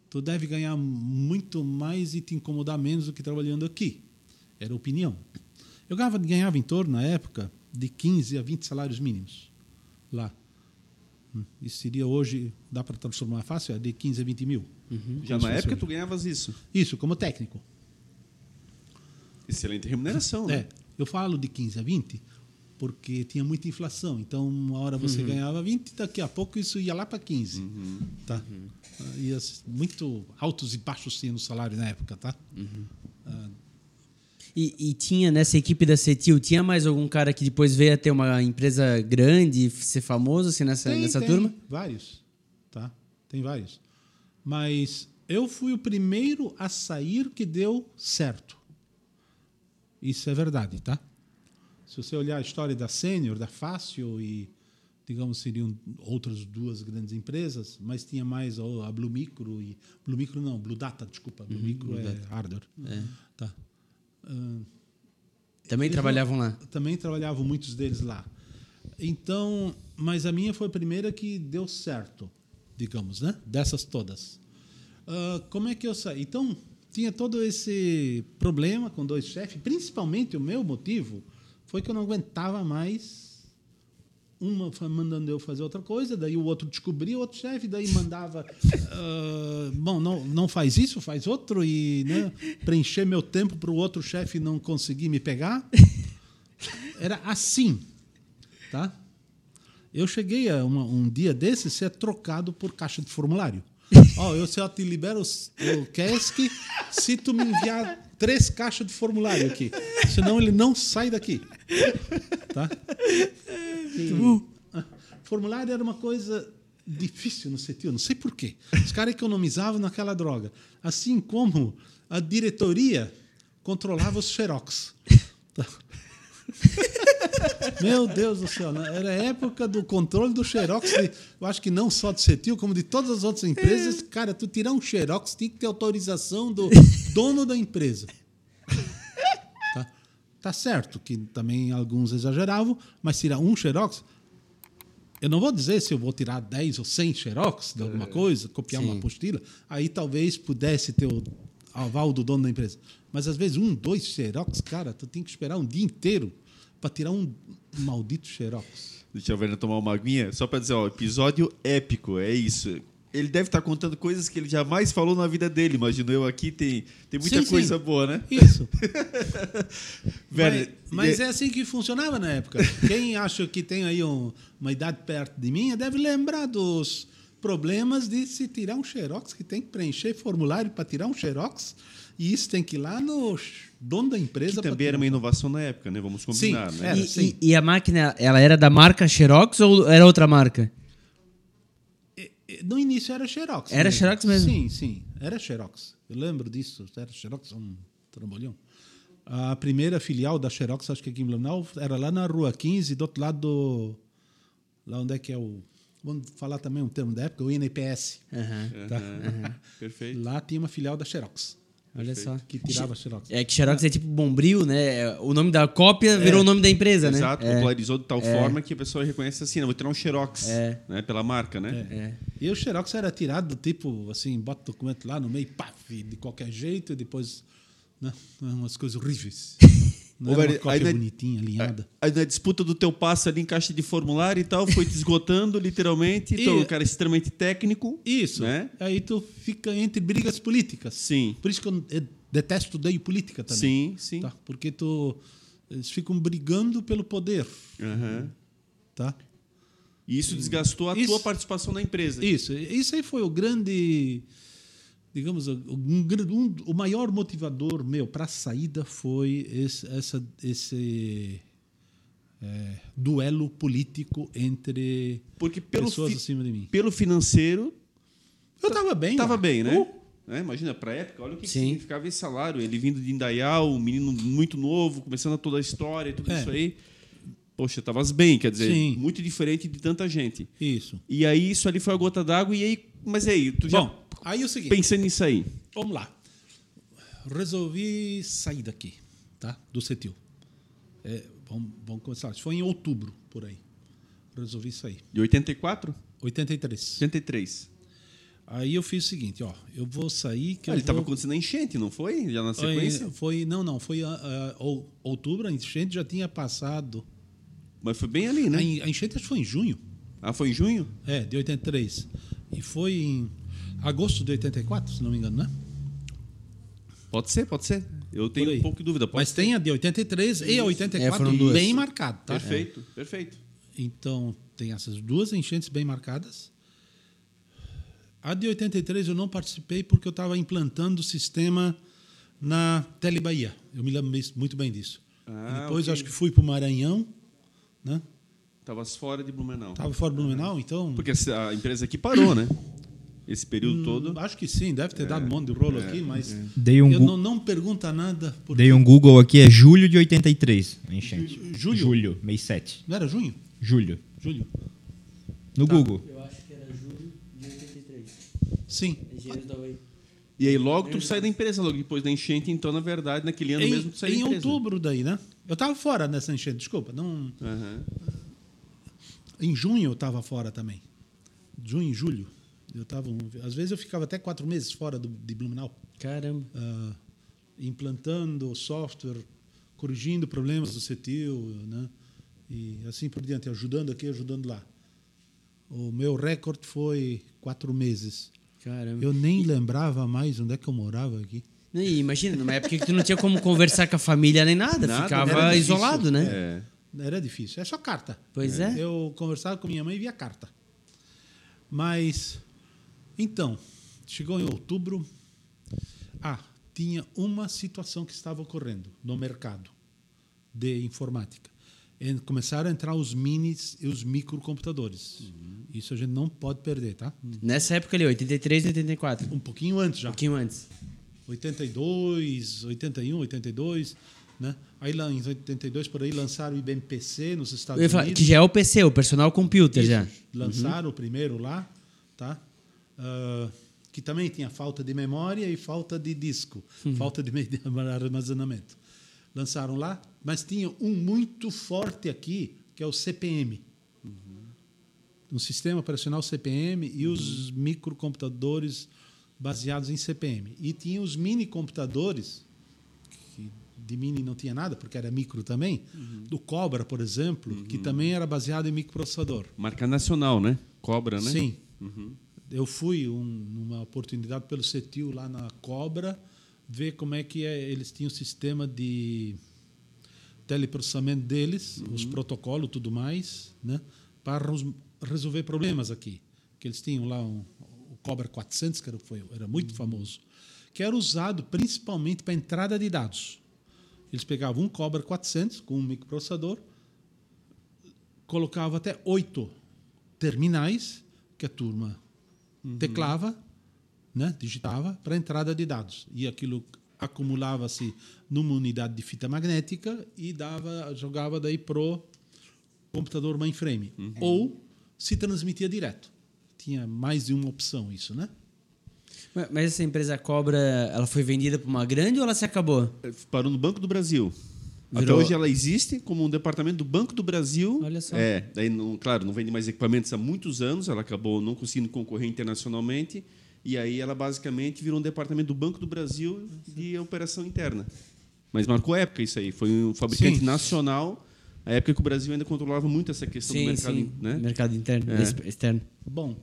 tu deve ganhar muito mais e te incomodar menos do que trabalhando aqui. Era a opinião. Eu ganhava, ganhava em torno, na época, de 15 a 20 salários mínimos lá. Hum, Isso seria hoje, dá para transformar fácil, é de 15 a 20 mil. Já na época tu ganhavas isso. Isso, como técnico. Excelente remuneração, né? É, eu falo de 15 a 20 porque tinha muita inflação. Então, uma hora você ganhava 20, daqui a pouco isso ia lá para 15. Tá? Ah, Ia s- muito altos e baixos tinha no salário na época, tá? Ah, E, e tinha nessa equipe da Cetil, tinha mais algum cara que depois veio a ter uma empresa grande, ser famoso assim nessa, Tem, nessa tem turma? Vários, tá? Tem vários. Mas eu fui o primeiro a sair que deu certo. Isso é verdade, tá? Se você olhar a história da Senior, da Fácil e, digamos, seriam outras duas grandes empresas, mas tinha mais a Blue Micro e... Blue Micro não, Blue Data, desculpa. Blue Micro é hardware. Tá. Ah, Também trabalhavam lá. também trabalhavam muitos deles lá. Então, mas a minha foi a primeira que deu certo, digamos, né? Dessas todas. Ah, como é que eu saí? Então, tinha todo esse problema com dois chefes. Principalmente o meu motivo foi que eu não aguentava mais uma mandando eu fazer outra coisa, daí o outro descobria outro chefe, daí mandava, ah, bom, não, não faz isso, faz outro e né, preencher meu tempo para o outro chefe não conseguir me pegar. Era assim, tá? Eu cheguei a uma- um dia desses ser trocado por caixa de formulário. Ó, eu só te libero o cask se tu me enviar três caixas de formulário aqui. Senão ele não sai daqui. Tá? Formulário era uma coisa difícil no CETIL, não sei porquê. Os caras economizavam naquela droga. Assim como a diretoria controlava os xerox. Tá? Meu Deus do céu, né? era a época do controle do Xerox, de- eu acho que não só do Cetil, como de todas as outras empresas. Cara, tu tirar um Xerox tem que ter autorização do dono da empresa. Tá, certo que também alguns exageravam, mas tirar um Xerox. Eu não vou dizer se eu vou tirar 10 ou 100 Xerox de alguma coisa, copiar uma apostila, aí talvez pudesse ter o aval do dono da empresa. Mas às vezes um, dois Xerox, cara, tu tem que esperar um dia inteiro para tirar um maldito Xerox. Deixa a Werner tomar uma aguinha. Só pra dizer, ó, episódio épico, é isso. Ele deve estar contando coisas que ele jamais falou na vida dele. Imagino eu aqui, tem, tem muita Sim, sim. coisa boa, né? Isso. Werner, mas mas e- é assim que funcionava na época. Quem acha que tem aí um- uma idade perto de minha deve lembrar dos problemas de se tirar um xerox, que tem que preencher formulário para tirar um xerox, e isso tem que ir lá no dono da empresa. que também era uma inovação na época, né? Vamos combinar, Sim, né? era. E, sim. e- e a máquina, ela era da marca Xerox ou era outra marca? No início era xerox. Era xerox mesmo? Sim, sim, era xerox. Eu lembro disso, era xerox, um trambolhão. A primeira filial da Xerox, acho que aqui em Blumenau, era lá na Rua 15, do outro lado do... Lá onde é que é o... Vamos falar também um termo da época, o INPS. Aham. Tá? Perfeito. Lá tinha uma filial da Xerox, Olha só. que tirava Xerox. É que Xerox é tipo Bombril, né? O nome da cópia virou o nome da empresa, né? Exato, É. popularizou de tal forma que a pessoa reconhece assim, vou tirar um xerox, É. né? Pela marca, né? É. E o Xerox era tirado, tipo, assim, bota o documento lá no meio, pá, de qualquer jeito, e depois, né, umas coisas horríveis. Não era uma cópia aí bonitinha, alinhada. Aí na disputa do teu passo ali em caixa de formulário e tal, foi te esgotando, literalmente. E- Então, um cara extremamente técnico. Isso. Né? Aí tu fica entre brigas políticas. Sim. Por isso que eu eu detesto odeio política também. Sim, sim. Tá? Porque tu, eles ficam brigando pelo poder. Aham. Tá? E isso desgastou a Isso- tua participação na empresa. Isso. Isso aí foi o grande. Digamos, um, um- o maior motivador meu para a saída foi esse, essa, esse é, duelo político entre Porque pelo, pessoas acima de mim. pelo financeiro, Eu estava bem. tava lá. bem, né? Uh, Né? Imagina, pra época, olha o que, Sim. significava esse salário. Ele vindo de Indaial, um menino muito novo, começando toda a história e tudo É. isso aí. Poxa, tavas bem, quer dizer, Sim. muito diferente de tanta gente. Isso. E aí, isso ali foi a gota d'água, e aí, mas aí, tu já Bom, aí é o seguinte. pensando nisso aí. Vamos lá. Resolvi sair daqui, tá? Do Cetil. É, vamos, vamos começar. Isso foi em outubro, por aí. Resolvi sair. De 84? 83. 83. Aí eu fiz o seguinte, ó. Eu vou sair que Ah, eu ele estava vou... acontecendo a enchente, não foi? Já na Foi, sequência? foi- não, não, foi ah, ou- outubro, a enchente já tinha passado. Mas foi bem ali, né? A, en- a enchente acho que foi em junho, Ah, foi em junho? é, de 83. E foi em agosto de 84, se não me engano, né? Pode ser, pode ser. Eu tenho um pouco de dúvida. Pode Mas ser. tem a de 83 e a 84 É, bem marcado, tá? Perfeito, perfeito. Então, tem essas duas enchentes bem marcadas. A de 83 eu não participei porque eu estava implantando o sistema na Tele Bahia. Eu me lembro muito bem disso. Ah, depois ok. acho que fui para o Maranhão, né? Tavas fora de Blumenau. Estava fora do Blumenau, então... Porque a empresa aqui parou, né? Esse Hum, período todo. Acho que sim, deve ter dado um monte de rolo aqui, mas... Dei um, eu não, não pergunta nada, porque... dei um Google aqui, é julho de 83, a enchente. Julho? Julho, mês 7. Não era junho? Julho. Julho. No Tá. Google. Eu acho que era julho de 83. Sim. Engenheiros da UEI. E aí logo tu sai da empresa, logo depois da enchente, então, na verdade, naquele ano Em, mesmo tu sai da em outubro daí, né? Eu estava fora nessa enchente, desculpa. Não. Em junho eu estava fora também. Junho e julho. Eu tava, às vezes eu ficava até quatro meses fora do, de Blumenau, Caramba. ah, implantando software, corrigindo problemas do CETIL, né? E assim por diante, ajudando aqui, ajudando lá. O meu recorde foi quatro meses. Caramba. Eu nem lembrava mais onde é que eu morava aqui. E imagina, numa época que tu não tinha como conversar com a família nem nada, Nada, ficava isolado, né? É. Era difícil. É só carta. Pois é. Eu conversava com minha mãe via carta. Mas, então, chegou em outubro. Ah, tinha uma situação que estava ocorrendo no mercado de informática. E começaram a entrar os minis e os microcomputadores. Isso a gente não pode perder, tá? Nessa época ali, 83 e 84. Um Um pouquinho antes já. pouquinho antes. 82, 81, 82, né? Aí lá em 82 por aí lançaram o IBM PC nos Estados falar, Unidos. que já é o PC, o personal computer Isso, já. Lançaram o primeiro lá, tá? Ah, que também tinha falta de memória e falta de disco, falta de armazenamento. Lançaram lá, mas tinha um muito forte aqui, que é o CPM. Um sistema operacional CPM e os microcomputadores baseados em CPM. E tinha os mini computadores, que de mini não tinha nada, porque era micro também, do Cobra, por exemplo, que também era baseado em microprocessador. Marca nacional, né? Cobra, né? Sim. Eu fui um, numa oportunidade pelo CETIL lá na Cobra ver como é que é, eles tinham o sistema de teleprocessamento deles, os protocolos tudo mais, né, para res- resolver problemas aqui. Que eles tinham lá um, o Cobra 400, que era, foi, era muito famoso, que era usado principalmente para entrada de dados. Eles pegavam um Cobra 400 com um microprocessador, colocava até oito terminais que a turma teclava, né, digitava para entrada de dados e aquilo acumulava-se numa unidade de fita magnética e dava jogava daí pro computador mainframe ou se transmitia direto. Tinha mais de uma opção isso, né? Mas- Mas essa empresa Cobra, ela foi vendida para uma grande ou ela se acabou? Parou no Banco do Brasil. Até Virou- hoje ela existe como um departamento do Banco do Brasil. Olha só. É, daí, não, claro, não vende mais equipamentos há muitos anos, ela acabou não conseguindo concorrer internacionalmente, e aí ela basicamente virou um departamento do Banco do Brasil de operação interna. Mas marcou época isso aí, foi um fabricante Sim. nacional, a época que o Brasil ainda controlava muito essa questão do mercado, né? mercado interno, É. ex- externo. Bom,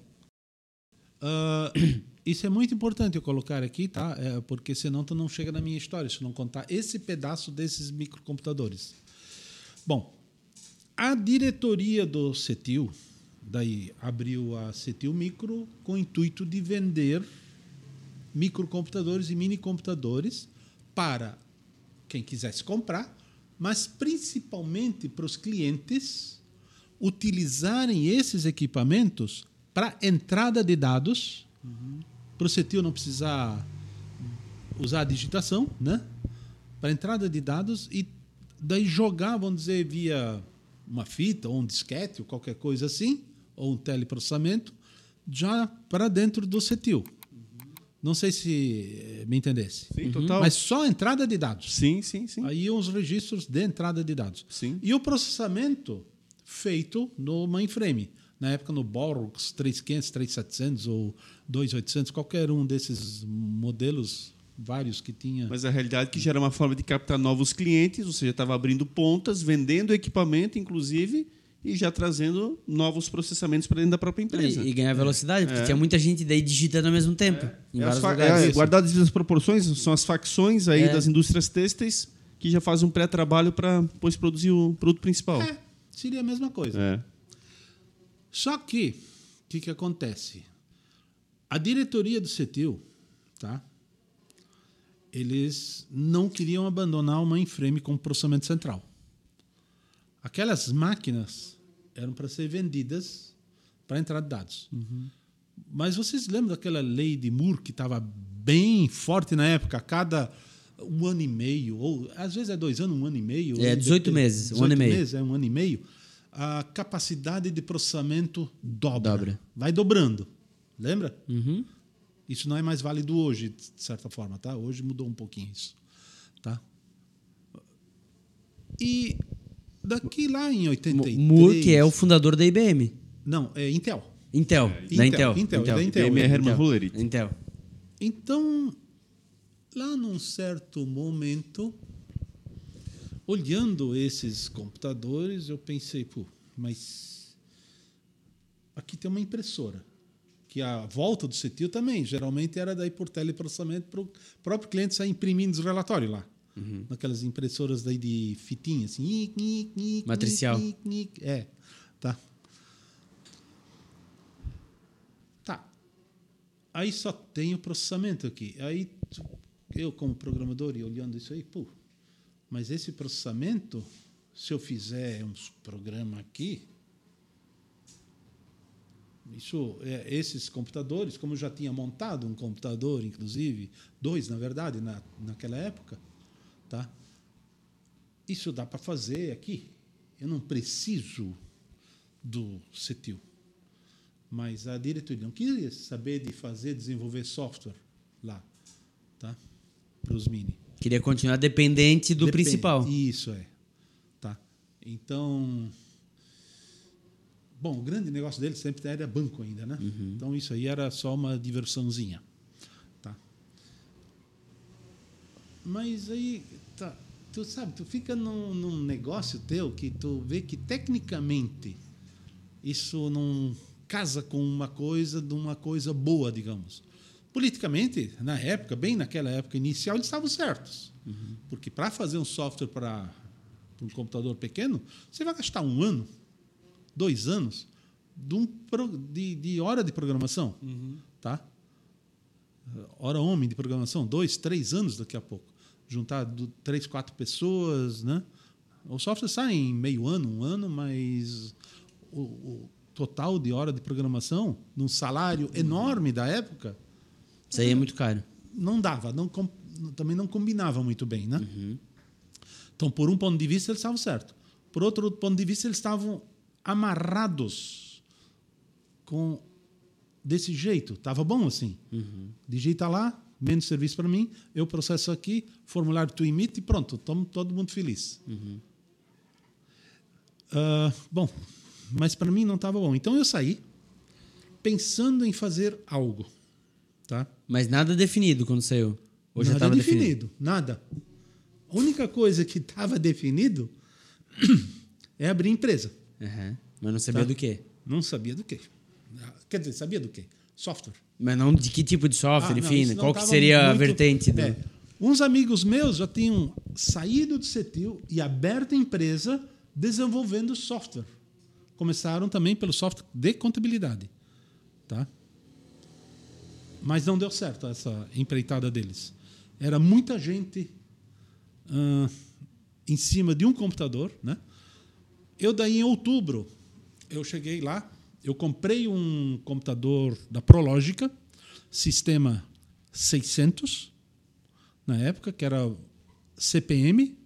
ah, isso é muito importante eu colocar aqui, tá? É, porque senão tu não chega na minha história se não contar esse pedaço desses microcomputadores. Bom, a diretoria do CETIL, daí abriu a CETIL Micro com o intuito de vender microcomputadores e minicomputadores para quem quisesse comprar, mas principalmente para os clientes utilizarem esses equipamentos para entrada de dados, para o CETIL não precisar usar a digitação, né? Para entrada de dados e daí jogar, vamos dizer, via uma fita ou um disquete ou qualquer coisa assim, ou um teleprocessamento, já para dentro do CETIL. Não sei se eh, me entendesse. Sim, total. Mas só entrada de dados. Sim, sim, sim. Aí os registros de entrada de dados. Sim. E o processamento feito no mainframe. Na época no Borgs 3500, 3700 ou 2800, qualquer um desses modelos, vários que tinha. Mas a realidade é que já era uma forma de captar novos clientes, ou seja, estava abrindo pontas, vendendo equipamento, inclusive, e já trazendo novos processamentos para dentro da própria empresa. E, e ganhar velocidade, porque É. tinha muita gente daí digitando ao mesmo tempo. Em É as é, guardadas as proporções, são as facções aí É. das indústrias têxteis que já fazem um pré-trabalho para depois produzir o produto principal. É, seria a mesma coisa. É. Só que, o que, que acontece? A diretoria do CETIL, tá? eles não queriam abandonar o mainframe como processamento central. Aquelas máquinas eram para ser vendidas para entrar de dados. Mas vocês lembram daquela lei de Moore que estava bem forte na época? Cada um ano e meio, ou às vezes é dois anos, um ano e meio. É, ou 18 depende- meses, um ano e 18 meio. meses, é um ano e meio. A capacidade de processamento dobra. Dobra. Vai dobrando. Lembra? Uhum. Isso não é mais válido hoje, de certa forma, tá? Hoje mudou um pouquinho isso, tá? E daqui lá em 83... Moore, que é o fundador da IBM. Não, é Intel. Intel, da Intel, Intel. Intel, da Intel. IBM é Herman Intel. Hullerith. Intel. Então, lá num certo momento, olhando esses computadores, eu pensei, pô, mas aqui tem uma impressora. Que a volta do CETIL também, geralmente era daí por teleprocessamento para o próprio cliente sair imprimindo os relatórios lá. Naquelas impressoras daí de fitinha, assim. ic, ic, ic, Matricial. ic, ic, É, tá. Tá. Aí só tem o processamento aqui. Aí eu, como programador, e olhando isso aí, pô, mas esse processamento, se eu fizer uns programas aqui, isso, é, esses computadores, como eu já tinha montado um computador, inclusive, dois, na verdade, na, naquela época, tá? Isso dá para fazer aqui. Eu não preciso do CETIL. Mas a diretoria não queria saber de fazer, desenvolver software lá, tá? Para os mini. Queria continuar dependente do Depende. principal. Isso é. Tá. Então, bom, o grande negócio dele sempre era banco ainda, né? Então isso aí era só uma diversãozinha, tá? Mas aí, tá, tu sabe, tu fica num, num negócio teu que tu vê que tecnicamente isso não casa com uma coisa de uma coisa boa, digamos. Politicamente, na época, bem naquela época inicial, eles estavam certos. Porque para fazer um software para um computador pequeno, você vai gastar um ano, dois anos de, um pro- de, de hora de programação. Tá? Hora homem de programação, dois, três anos daqui a pouco. Juntar do, três, quatro pessoas. Né? O software sai em meio ano, um ano, mas o, o total de hora de programação, num salário enorme da época, Isso aí é muito caro. não dava, não também não combinava muito bem, né? Então, por um ponto de vista, eles estavam certos. Por outro ponto de vista, eles estavam amarrados com desse jeito. Estava bom assim. Digita lá, menos serviço para mim, eu processo aqui, formulário tu emite e pronto, estamos todo mundo feliz. Ah, bom, mas para mim não estava bom. Então eu saí pensando em fazer algo, tá? Mas nada definido quando saiu. Já nada estava definido, definido? nada. A única coisa que estava definido é abrir empresa. Aham. Mas não sabia Tá. do quê. Não sabia do quê. Quer dizer, sabia do quê? Software. Mas não de que tipo de software, Ah, enfim. não qual que seria a muito- vertente do... É. Uns amigos meus já tinham saído do CETIL e aberto a empresa desenvolvendo software. Começaram também pelo software de contabilidade. Tá? Mas não deu certo essa empreitada deles. Era muita gente ah, em cima de um computador. Né? Eu daí em outubro, eu cheguei lá, eu comprei um computador da Prológica, sistema 600, na época, que era CPM,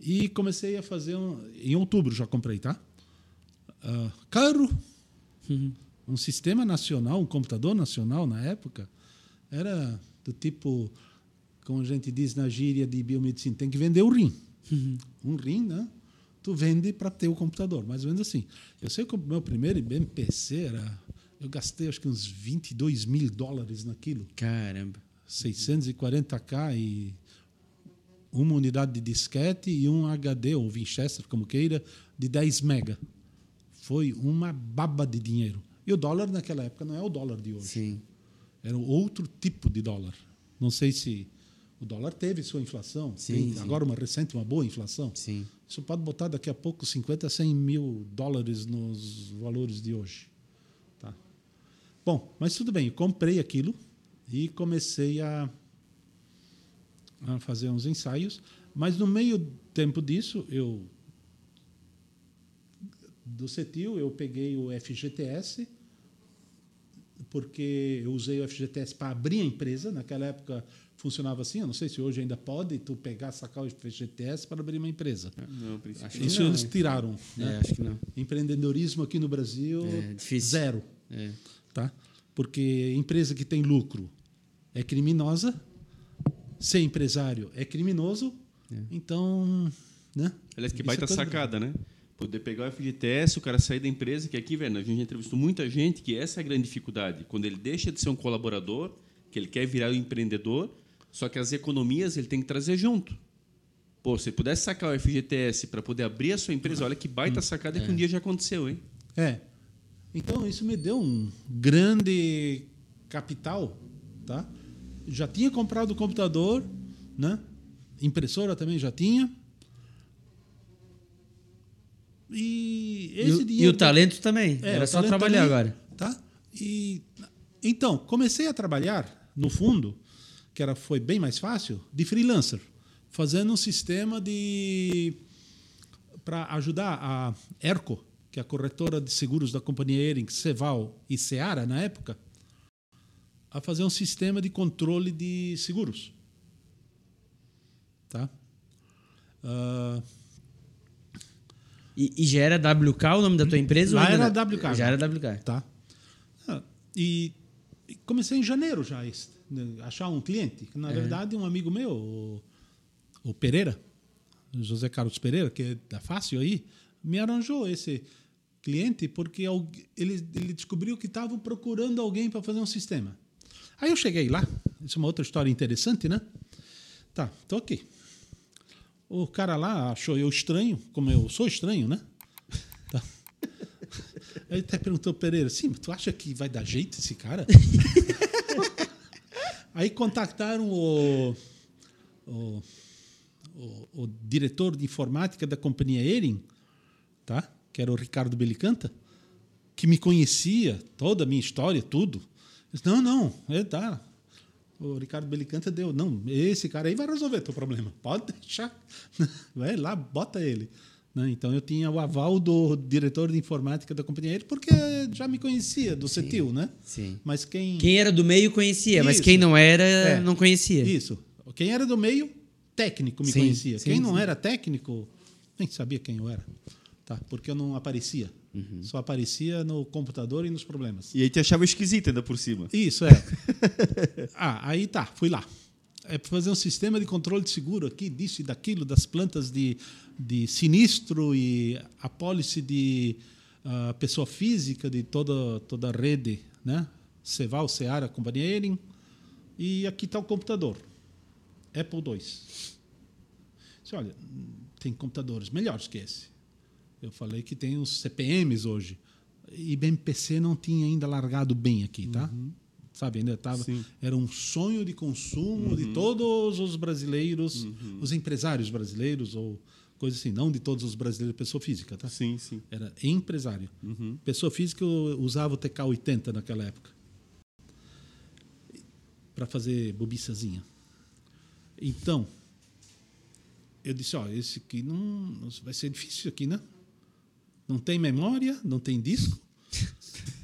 e comecei a fazer um, em outubro já comprei, tá? Ah, caro, um sistema nacional, um computador nacional na época, era do tipo, como a gente diz na gíria de biomedicina, tem que vender o rim. Um rim, né? Tu vende para ter o computador, mais ou menos assim. Eu sei que o meu primeiro MPC era. Eu gastei acho que uns 22 mil dólares naquilo. Caramba. 640k e uma unidade de disquete e um HD, ou Winchester, como queira, de 10 mega. Foi uma baba de dinheiro. E o dólar naquela época não é o dólar de hoje. Sim. Era outro tipo de dólar. Não sei se o dólar teve sua inflação. Sim, sim. agora uma recente, uma boa inflação. Sim. Isso pode botar daqui a pouco 50, 100 mil dólares nos valores de hoje. Tá. Bom, mas tudo bem, comprei aquilo e comecei a, a fazer uns ensaios, mas no meio tempo disso, eu do CETIL eu peguei o FGTS, porque eu usei o FGTS para abrir a empresa. Naquela época funcionava assim, eu não sei se hoje ainda pode tu pegar, sacar o FGTS para abrir uma empresa. Não, Acho Isso não, eles é. tiraram. né? É, acho que não. Empreendedorismo aqui no Brasil, É zero. É. Tá? Porque empresa que tem lucro é criminosa, ser empresário é criminoso, então. Né? Aliás, que Isso baita é sacada, né? Poder pegar o FGTS, o cara sair da empresa, que aqui, velho, a gente já entrevistou muita gente que essa é a grande dificuldade. Quando ele deixa de ser um colaborador, que ele quer virar um empreendedor, só que as economias ele tem que trazer junto. Pô, se pudesse sacar o FGTS para poder abrir a sua empresa, olha que baita sacada que um dia já aconteceu, hein? É. Então isso me deu um grande capital, tá? Já tinha comprado o computador, né? Impressora também já tinha. E E, esse o- dinheiro e o talento também. É, Era só trabalhar também, agora. Tá? E então, comecei a trabalhar no fundo, que era foi bem mais fácil, de freelancer, fazendo um sistema de para ajudar a Erco, que é a corretora de seguros da companhia Ering, Ceval e Seara na época, a fazer um sistema de controle de seguros. Tá? Ah, E, e já era WK o nome da tua empresa? Lá ou ainda era não? WK. Já era WK. Tá. Ah, e, e comecei em janeiro já esse, achar um cliente. Na verdade, um amigo meu, o, o Pereira, José Carlos Pereira, que é da Fácil aí, me arranjou esse cliente porque ele, ele descobriu que estavam procurando alguém para fazer um sistema. Aí eu cheguei lá, isso é uma outra história interessante, né? Tá, tô aqui. O cara lá achou eu estranho, como eu sou estranho, né? Tá. Aí até perguntou Pereira, sim, mas tu acha que vai dar jeito esse cara? Aí contactaram o, o, o, o diretor de informática da companhia Ering, tá? que era o Ricardo Belicanta, que me conhecia, toda a minha história, tudo. Disse, não, não, é, tá. O Ricardo Belicanta deu, não, esse cara aí vai resolver teu problema, pode deixar. Vai lá, bota ele. Né? Então eu tinha o aval do diretor de informática da companhia Ering, porque já me conhecia do CETIL, né? Sim. Mas quem. Quem era do meio conhecia, mas Isso. quem não era, É. não conhecia. Isso. Quem era do meio, técnico me Sim, conhecia. sim, quem não era técnico, nem sabia quem eu era. Tá? Porque eu não aparecia. Uhum. Só aparecia no computador e nos problemas. E aí te achava esquisito ainda por cima. Isso, é. ah, aí tá, fui lá. É para fazer um sistema de controle de seguro aqui, disso e daquilo, das plantas de, de sinistro e a pólice de ah, pessoa física de toda, toda a rede, né? Ceval, Seara, Companhia Ering. E aqui está o computador. Apple II. Disse, olha, tem computadores melhores que esse. Eu falei que tem os CPMs hoje. E BMPC não tinha ainda largado bem aqui, tá? Sabe, ainda estava. Era um sonho de consumo de todos os brasileiros, os empresários brasileiros, ou coisa assim, não de todos os brasileiros, pessoa física, tá? Sim, sim. Era empresário. Pessoa física usava o TK80 naquela época. Para fazer bobiçazinha. Então, eu disse, ó, esse aqui não vai ser difícil aqui, né? Não tem memória, não tem disco.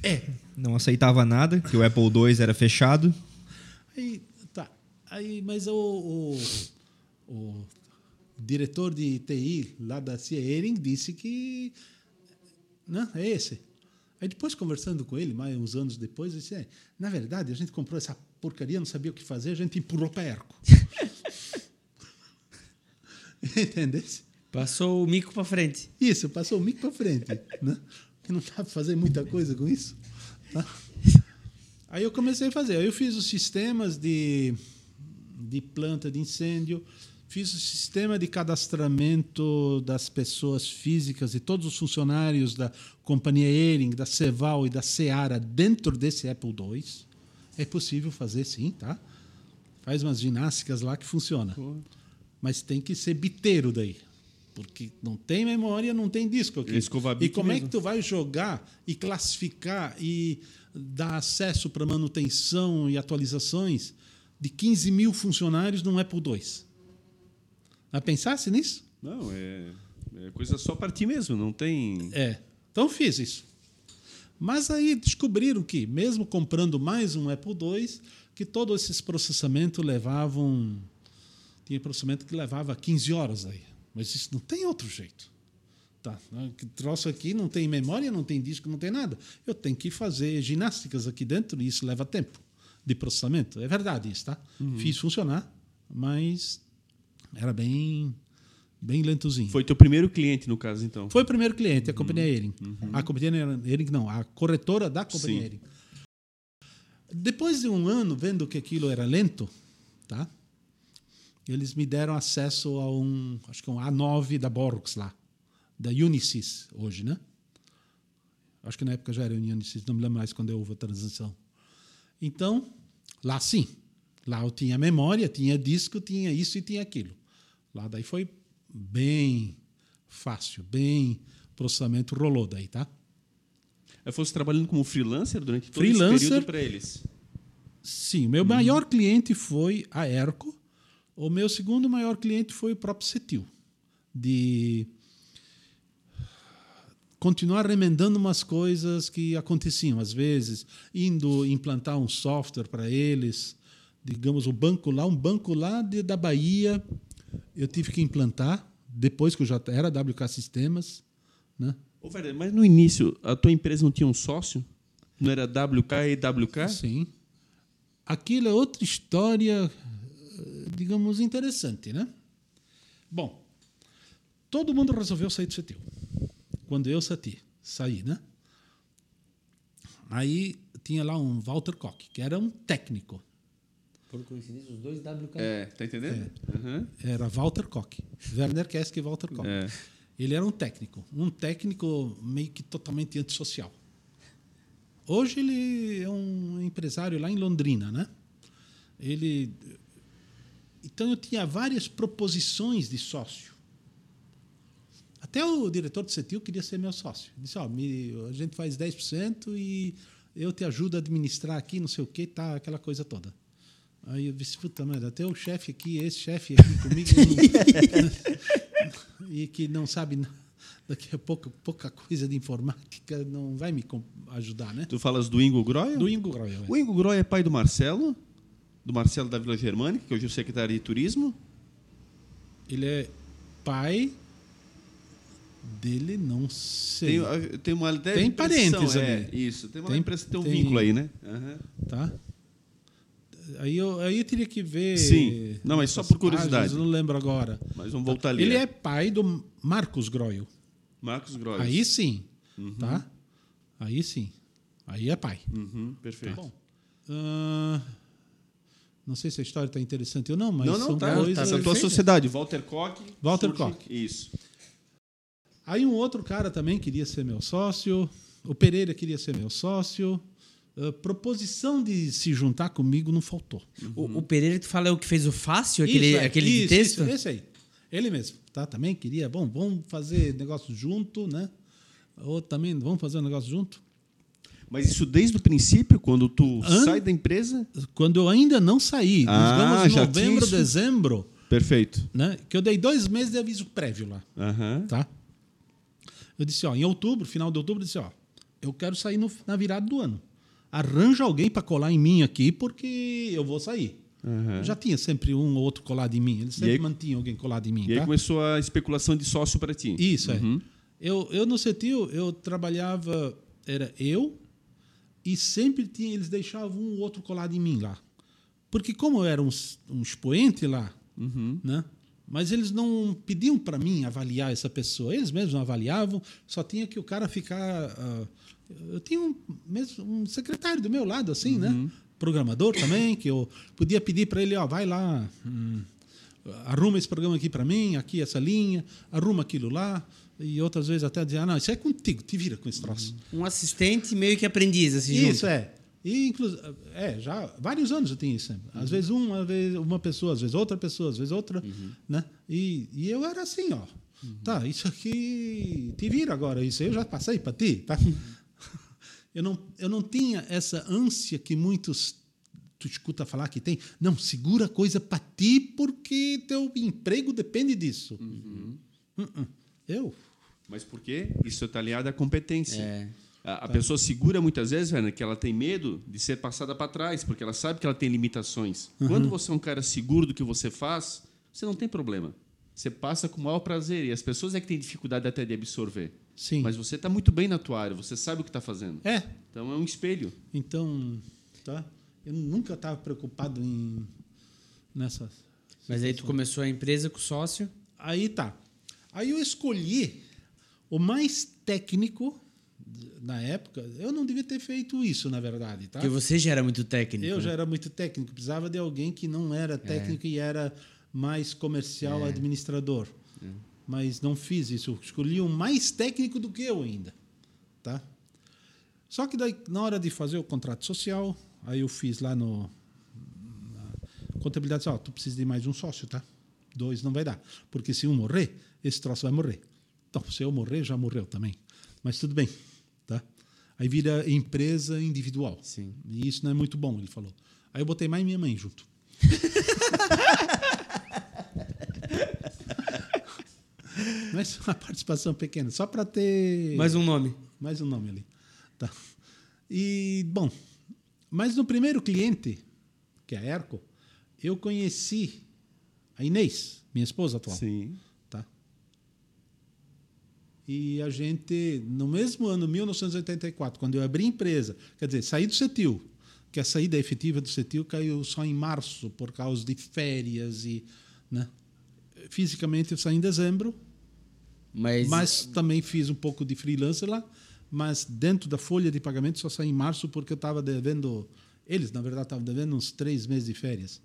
É. Não aceitava nada, que o Apple II era fechado. Aí, tá. Aí, mas o, o, o diretor de TI lá da CIA Ering disse que não, é esse. Aí depois, conversando com ele, mais uns anos depois, disse, é, na verdade, a gente comprou essa porcaria, não sabia o que fazer, a gente empurrou para Erco. Entendesse? Passou o mico pra frente. Isso, passou o mico para frente. Né? Que não dá para fazer muita coisa com isso. tá? Aí eu comecei a fazer. Aí eu fiz os sistemas de, de planta de incêndio, fiz o sistema de cadastramento das pessoas físicas e todos os funcionários da companhia Ering, da Ceval e da Seara dentro desse Apple II. É possível fazer sim, tá? Faz umas ginásticas lá que funciona. Mas tem que ser biteiro daí. Porque não tem memória, não tem disco aqui. E como é mesmo. que tu vai jogar e classificar e dar acesso para manutenção e atualizações de 15 mil funcionários num Apple II? Já pensasse nisso? Não, é, é coisa só para ti mesmo, não tem. É. Então fiz isso. Mas aí descobriram que, mesmo comprando mais um Apple II, que todos esses processamentos levavam. Tinha processamento que levava 15 horas aí. Mas isso não tem outro jeito. Tá, né? que troço aqui não tem memória, não tem disco, não tem nada. Eu tenho que fazer ginásticas aqui dentro e isso leva tempo de processamento. É verdade isso, tá? Fiz funcionar, mas era bem, bem lentozinho. Foi teu primeiro cliente, no caso, então. Foi o primeiro cliente, a companhia Ering. A companhia Ering não, a corretora da companhia. Ering. Depois de um ano vendo que aquilo era lento, tá? Eles me deram acesso a um, acho que um A9 da Borux lá, da Unisys hoje, né? Acho que na época já era Unisys, não me lembro mais quando houve a transição. Então, lá sim. Lá eu tinha memória, tinha disco, tinha isso e tinha aquilo. Lá daí foi bem fácil, bem processamento rolou daí, tá? Eu fosse trabalhando como freelancer durante todo Freelancer. esse período para eles. Sim, meu maior cliente foi a Erco. O meu segundo maior cliente foi o próprio Cetil. De continuar remendando umas coisas que aconteciam às vezes, indo implantar um software para eles, digamos o banco lá, um banco lá de, da Bahia, eu tive que implantar depois que eu já era WK Sistemas, né? Ô, Werner, mas no início, a tua empresa não tinha um sócio? Não era WK e WK? Sim. Aquilo é outra história, digamos, interessante, né? Bom, todo mundo resolveu sair do CETIL. Quando eu saí, saí, né? Aí tinha lá um Walter Koch, que era um técnico. Por coincidência, os dois WK. É, tá entendendo? Aham. Era Walter Koch. Werner Kesk e Walter Koch. É. Ele era um técnico. Um técnico meio que totalmente antissocial. Hoje ele é um empresário lá em Londrina, né? Ele. Então eu tinha várias proposições de sócio. Até o diretor do CETIL queria ser meu sócio. Ele disse: Ó, a gente faz 10% e eu te ajudo a administrar aqui, não sei o que, tá, aquela coisa toda. Aí eu disse: puta merda, até o chefe aqui, esse chefe aqui comigo. não- e que não sabe daqui a pouco pouca coisa de informática, não vai me ajudar, né? Tu falas do Ingo Groy? Do Ingo Groel. O Ingo Groy é pai do Marcelo, do Marcelo da Vila Germânica, que hoje é o secretário de Turismo. Ele é pai dele, não sei. Tem, tem uma leve Tem parentes é, ali. Isso, tem uma Tem- leve impressão, tem um tem- vínculo aí, né? Aham. Tá? Aí eu, aí eu teria que ver. Sim. Não, mas só por curiosidade. páginas, não lembro agora. Mas vamos voltar ali. Ele né? é pai do Marcos Groil. Marcos Groy. Aí sim. Tá? Aí sim. Aí é pai. Uhum, perfeito. Bom. Ah, não sei se a história está interessante ou não, mas não, não, são tá. coisas. tá tua perfeita. sociedade, Walter Koch. Walter surge- Koch. Isso. Aí um outro cara também queria ser meu sócio. O Pereira queria ser meu sócio. Ah, proposição de se juntar comigo não faltou. O, o Pereira que tu fala é o que fez o fácil, aquele, é, aquele de isso, texto? isso, esse aí. Ele mesmo, tá? Também queria, bom, vamos fazer negócio junto, né? Ou também, vamos fazer um negócio junto. Mas isso desde o princípio, quando tu Hã? sai da empresa? Quando eu ainda não saí, Ah, digamos já novembro, dezembro, Perfeito. né? Que eu dei dois meses de aviso prévio lá, Aham. tá? Eu disse, ó, em outubro, final de outubro, eu disse, ó, eu quero sair no- na virada do ano. Arranja alguém para colar em mim aqui, porque eu vou sair. Aham. Já tinha sempre um ou outro colado em mim. Eles sempre aí- mantinham alguém colado em mim, E aí tá? começou a especulação de sócio para ti. Isso, Uhum. é. Eu, eu no Cetil, eu trabalhava, era eu, e sempre tinha, eles deixavam um ou outro colado em mim lá. Porque como eu era um, um expoente lá, Uhum. né? Mas eles não pediam para mim avaliar essa pessoa. Eles mesmos não avaliavam, só tinha que o cara ficar. ah, eu tinha um, mesmo, um secretário do meu lado, assim, né? Programador também, que eu podia pedir para ele: ó, vai lá, hum, arruma esse programa aqui para mim, aqui essa linha, arruma aquilo lá. E outras vezes até dizer: ah, não, isso é contigo, te vira com esse troço. Um assistente meio que aprendiz, assim, Isso, junto. é. E, inclusive, é, já vários anos eu tinha isso. sempre. Às vezes uma, vezes uma pessoa, às vezes outra pessoa, às vezes outra. Né? E, e eu era assim, ó. Tá, isso aqui te vira agora, isso aí eu já passei para ti. Tá? eu, não, eu não tinha essa ânsia que muitos tu escuta falar que tem. Não, segura a coisa para ti porque teu emprego depende disso. Uh-uh. Eu? Mas por quê? Isso está aliado à competência. É. A, a pessoa segura muitas vezes, Werner, que ela tem medo de ser passada para trás, porque ela sabe que ela tem limitações. Quando você é um cara seguro do que você faz, você não tem problema. Você passa com o maior prazer. E as pessoas é que têm dificuldade até de absorver. Sim. Mas você está muito bem na tua área, você sabe o que está fazendo. É, Então é um espelho. Então, tá? Eu nunca estava preocupado em nessa. Mas aí tu começou a empresa com sócio. Aí tá. Aí eu escolhi o mais técnico na época. Eu não devia ter feito isso, na verdade, tá? Porque você já era muito técnico. Eu né? já era muito técnico, precisava de alguém que não era técnico e era mais comercial administrador. Mas não fiz isso. Eu escolhi um mais técnico do que eu ainda. Tá? Só que daí, na hora de fazer o contrato social, aí eu fiz lá no. Na contabilidade, disse, ó, tu precisa de mais um sócio, tá? Dois não vai dar. Porque se um morrer, esse troço vai morrer. Então, se eu morrer, já morreu também. Mas tudo bem, tá? Aí vira empresa individual. Sim. E isso não é muito bom, ele falou. Aí eu botei mais minha mãe junto. Mas uma participação pequena, só para ter Mais um nome. mais um nome ali. Tá. E, bom, mas no primeiro cliente, que é a Erco, eu conheci a Inês, minha esposa atual. Sim. E a gente, no mesmo ano, 1984, quando eu abri a empresa, quer dizer, saí do CETIL, que a saída efetiva do CETIL caiu só em março, por causa de férias e. Né? Fisicamente eu saí em dezembro, Mas, mas também fiz um pouco de freelancer lá, mas dentro da folha de pagamento só saí em março porque eu estava devendo. Eles, na verdade, estavam devendo uns três meses de férias.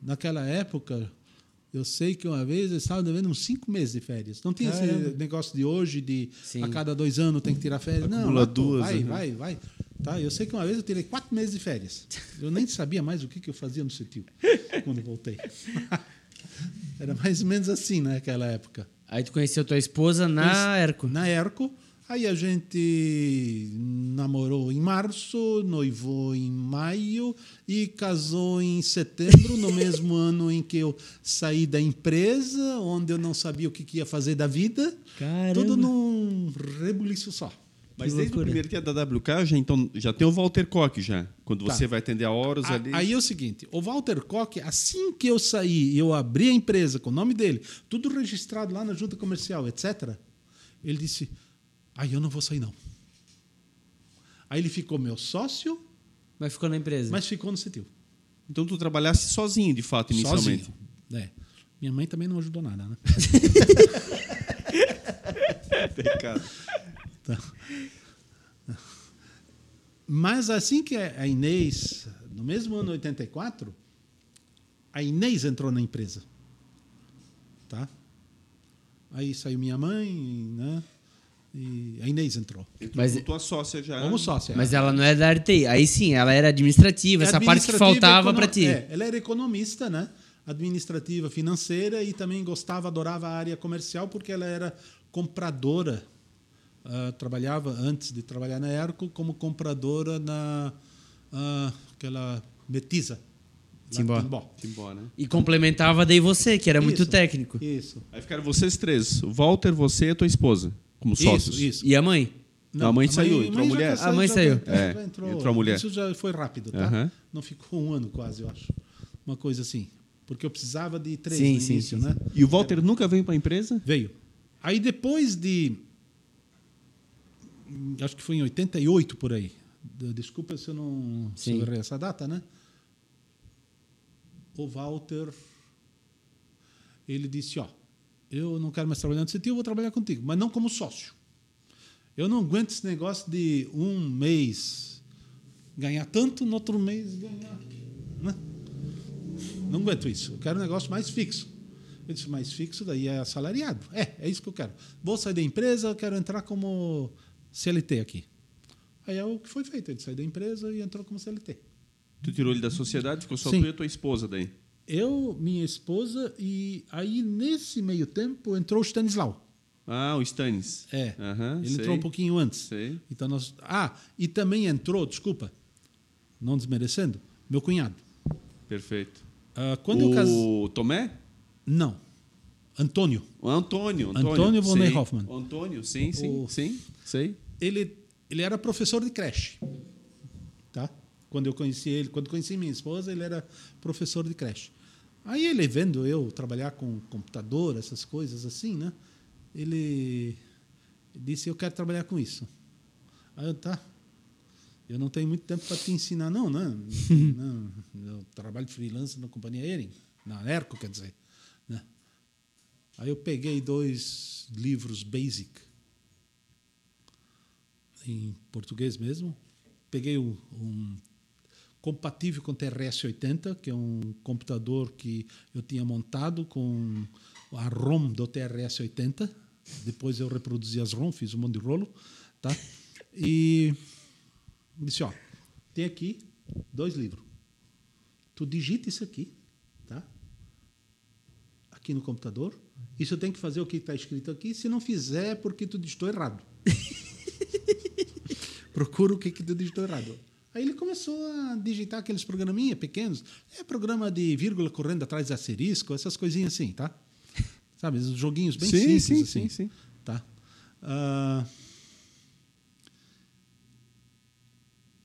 Naquela época, eu sei que uma vez eles estavam devendo uns cinco meses de férias. Não tinha Caramba. esse negócio de hoje, de Sim. a cada dois anos tem que tirar férias. Não, Acumula lá, pô, duas, vai, né? vai, vai. Tá, eu sei que uma vez eu tirei quatro meses de férias. Eu nem sabia mais o que, que eu fazia no CETIL quando eu voltei. Era mais ou menos assim naquela época. aí tu conheceu tua esposa na Erco. Na Erco. Aí a gente namorou em março, noivou em maio e casou em setembro, no mesmo ano em que eu saí da empresa, onde eu não sabia o que que ia fazer da vida. Caramba. Tudo num rebuliço só. Mas desde o primeiro dia da WK, já, então, já tem o Walter Koch já. Quando Tá. você vai atender a horas A- ali. Aí é o seguinte, o Walter Koch, assim que eu saí e eu abri a empresa com o nome dele, tudo registrado lá na junta comercial, etc., ele disse, aí eu não vou sair não. Aí ele ficou meu sócio, Mas ficou na empresa. mas ficou no CETIL. Então tu trabalhasse sozinho, de fato, inicialmente. Sozinho. É. Minha mãe também não ajudou nada, né? Tá. Mas assim que a Inês, no mesmo ano 84, a Inês entrou na empresa. Tá? Aí saiu minha mãe, né? E a Inês entrou. Entrou Mas- tua sócia já. Como sócia. Mas ela não é da RTI. Aí sim, ela era administrativa, essa parte que Administrativa, faltava econo- pra ti. É, ela era economista, né? Administrativa, financeira e também gostava, adorava a área comercial porque ela era compradora. Ah, trabalhava antes de trabalhar na Erco como compradora na ah, aquela Metiza. Timbó. Timbó. Timbó, né? E complementava daí você, que era muito Isso. técnico. Isso. Aí ficaram vocês três. O Walter, você e a tua esposa. Como sócios. Isso, isso. E a mãe? Não, a mãe saiu, entrou a mulher. casou, A mãe já- saiu. já É, entrou, entrou a mulher. Isso já foi rápido, tá? Aham. Não ficou um ano quase, eu acho. Uma coisa assim. Porque eu precisava de três Sim, no sim, início, sim, né? E o Walter nunca veio para a empresa? Veio. Aí depois de. Acho que foi em 88 por aí. Desculpa se eu não se eu errei essa data, né? O Walter. Ele disse: Ó, eu não quero mais trabalhar no eu vou trabalhar contigo, mas não como sócio. Eu não aguento esse negócio de um mês ganhar tanto, no outro mês ganhar. Né? Não aguento isso. Eu quero um negócio mais fixo. Eu disse, mais fixo daí é assalariado. É, é isso que eu quero. Vou sair da empresa, eu quero entrar como CLT aqui. Aí é o que foi feito. Ele saiu da empresa e entrou como CLT. Tu tirou ele da sociedade, ficou só Sim. tu e a tua esposa daí. Eu, minha esposa, e aí nesse meio tempo entrou o Stanislau. Ah, o Stanis. É. Ele sei. entrou um pouquinho antes. Sei. Então nós, ah, e também entrou, desculpa, não desmerecendo, meu cunhado. Perfeito. Ah, quando eu casei. o Tomé? Não. Antônio. O Antônio. Antônio, Antônio von. O Antônio, sim, sim, O- sim. Sei. ele, ele era professor de creche. Tá? Quando eu conheci ele, quando conheci minha esposa, ele era professor de creche. Aí ele vendo eu trabalhar com computador, essas coisas assim, né? Ele disse: "Eu quero trabalhar com isso". Aí eu tá. Eu não tenho muito tempo para te ensinar não, né? não, eu trabalho de freelance na companhia Ering, na Erco, quer dizer, né? Aí eu peguei dois livros basic em português mesmo. Peguei um, um compatível com TRS-80, que é um computador que eu tinha montado com a ROM do TRS-80. Depois eu reproduzi as ROM, fiz um monte de rolo, tá? E disse, ó, tem aqui dois livros. Tu digita isso aqui, tá? Aqui no computador. Isso tem que fazer o que está escrito aqui. Se não fizer, é porque tu digitou errado. Procura o que, que tu digitou errado. Aí ele começou a digitar aqueles programinha pequenos. É programa de vírgula correndo atrás de asterisco, essas coisinhas assim, tá? Sabe, os joguinhos bem Sim, simples sim, assim. sim, sim. Tá? Ah,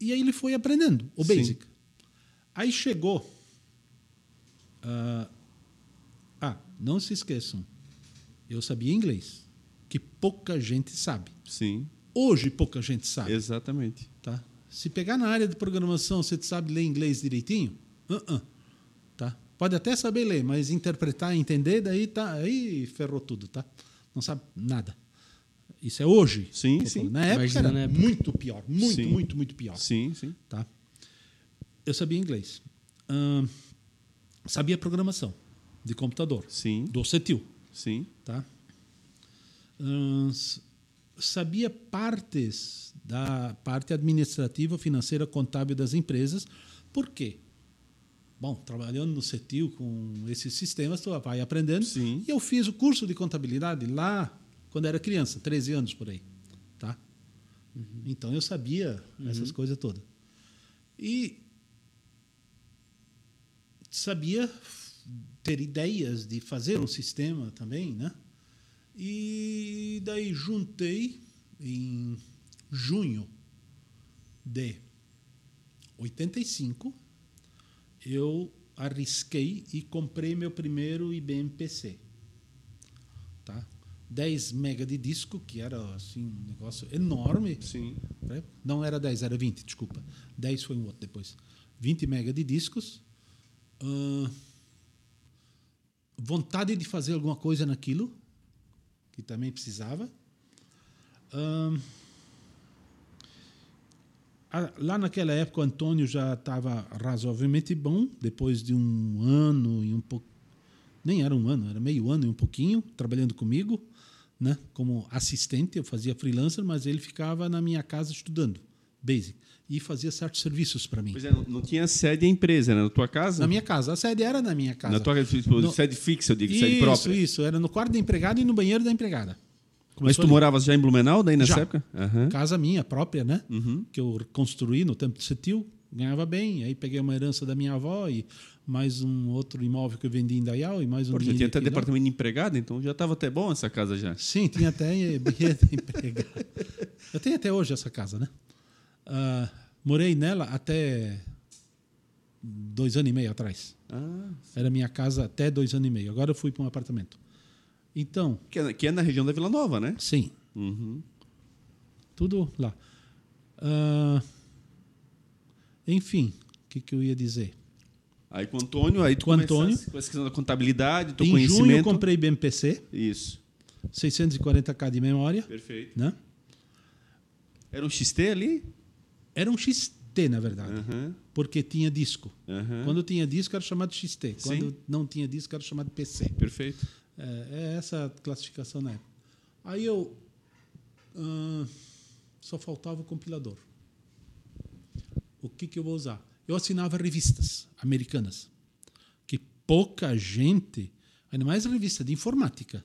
e aí ele foi aprendendo o Sim. basic. Aí chegou. ah, ah, não se esqueçam. Eu sabia inglês, que pouca gente sabe. Sim, Hoje pouca gente sabe. exatamente. Tá? Se pegar na área de programação, você sabe ler inglês direitinho? Uh-uh. Tá? Pode até saber ler, mas interpretar e entender, daí tá, aí ferrou tudo, tá? Não sabe nada. Isso é hoje. Sim, sim. Na época Imagina era na época. muito pior, muito, Sim. muito, muito pior. Sim, sim. Tá? Eu sabia inglês. Ahn, sabia programação de computador, Sim, do CETIL sim. tá? S- sabia partes da parte administrativa, financeira, contábil das empresas. Por quê? Bom, trabalhando no CETIL com esses sistemas, tu vai aprendendo. Sim. E eu fiz o curso de contabilidade lá quando era criança, 13 anos por aí, tá? Então eu sabia essas coisas todas. E sabia ter ideias de fazer um sistema também, né? E daí juntei em junho de 85, eu arrisquei e comprei meu primeiro IBM PC. Tá? 10 mega de disco, que era assim um negócio enorme. Sim. né? Não era 10, era 20, desculpa. 10 foi um outro depois. 20 mega de discos. Ahn, vontade de fazer alguma coisa naquilo, que também precisava. A- lá naquela época o Antônio já estava razoavelmente bom, depois de um ano e um pouco. Nem era um ano, era meio ano e um pouquinho, trabalhando comigo, né? como assistente. Eu fazia freelancer, mas ele ficava na minha casa estudando, basic, e fazia certos serviços para mim. Pois é, não, não tinha sede a empresa, era na tua casa? Na minha casa. A sede era na minha casa. Na tua tipo, No- sede fixa, eu digo, sede Isso, própria. isso. Era no quarto da empregada e no banheiro da empregada. Mas Começou tu ali. moravas já em Blumenau daí nessa Já. época? Aham. Casa minha própria, né? Uhum. Que eu construí no tempo de Cetil, ganhava bem. Aí peguei uma herança da minha avó e mais um outro imóvel que eu vendi em Dayal e mais um Porque tinha até aqui, departamento de empregado, então já estava até bom essa casa já. Sim, tinha até empregada. Eu tenho até hoje essa casa, né? Ah, morei nela até dois anos e meio atrás. Ah, Era minha casa até dois anos e meio. Agora eu fui para um apartamento. Então, que é, que é na região da Vila Nova, né? sim, Uhum. tudo lá. Ah, enfim, o que, que eu ia dizer? Aí com o Antônio, aí tu Com Antônio. com essa questão da contabilidade, teu em junho eu conhecimento. comprei BMPC, Isso, 640k de memória, perfeito. né? Era um XT ali? Era um XT, na verdade, Aham, porque tinha disco. aham. Quando tinha disco era chamado XT. Sim. Quando não tinha disco era chamado PC. Perfeito. É, é essa a classificação na época. Aí eu ah, só faltava o compilador. O que, que eu vou usar? Eu assinava revistas americanas, que pouca gente, ainda mais revista de informática.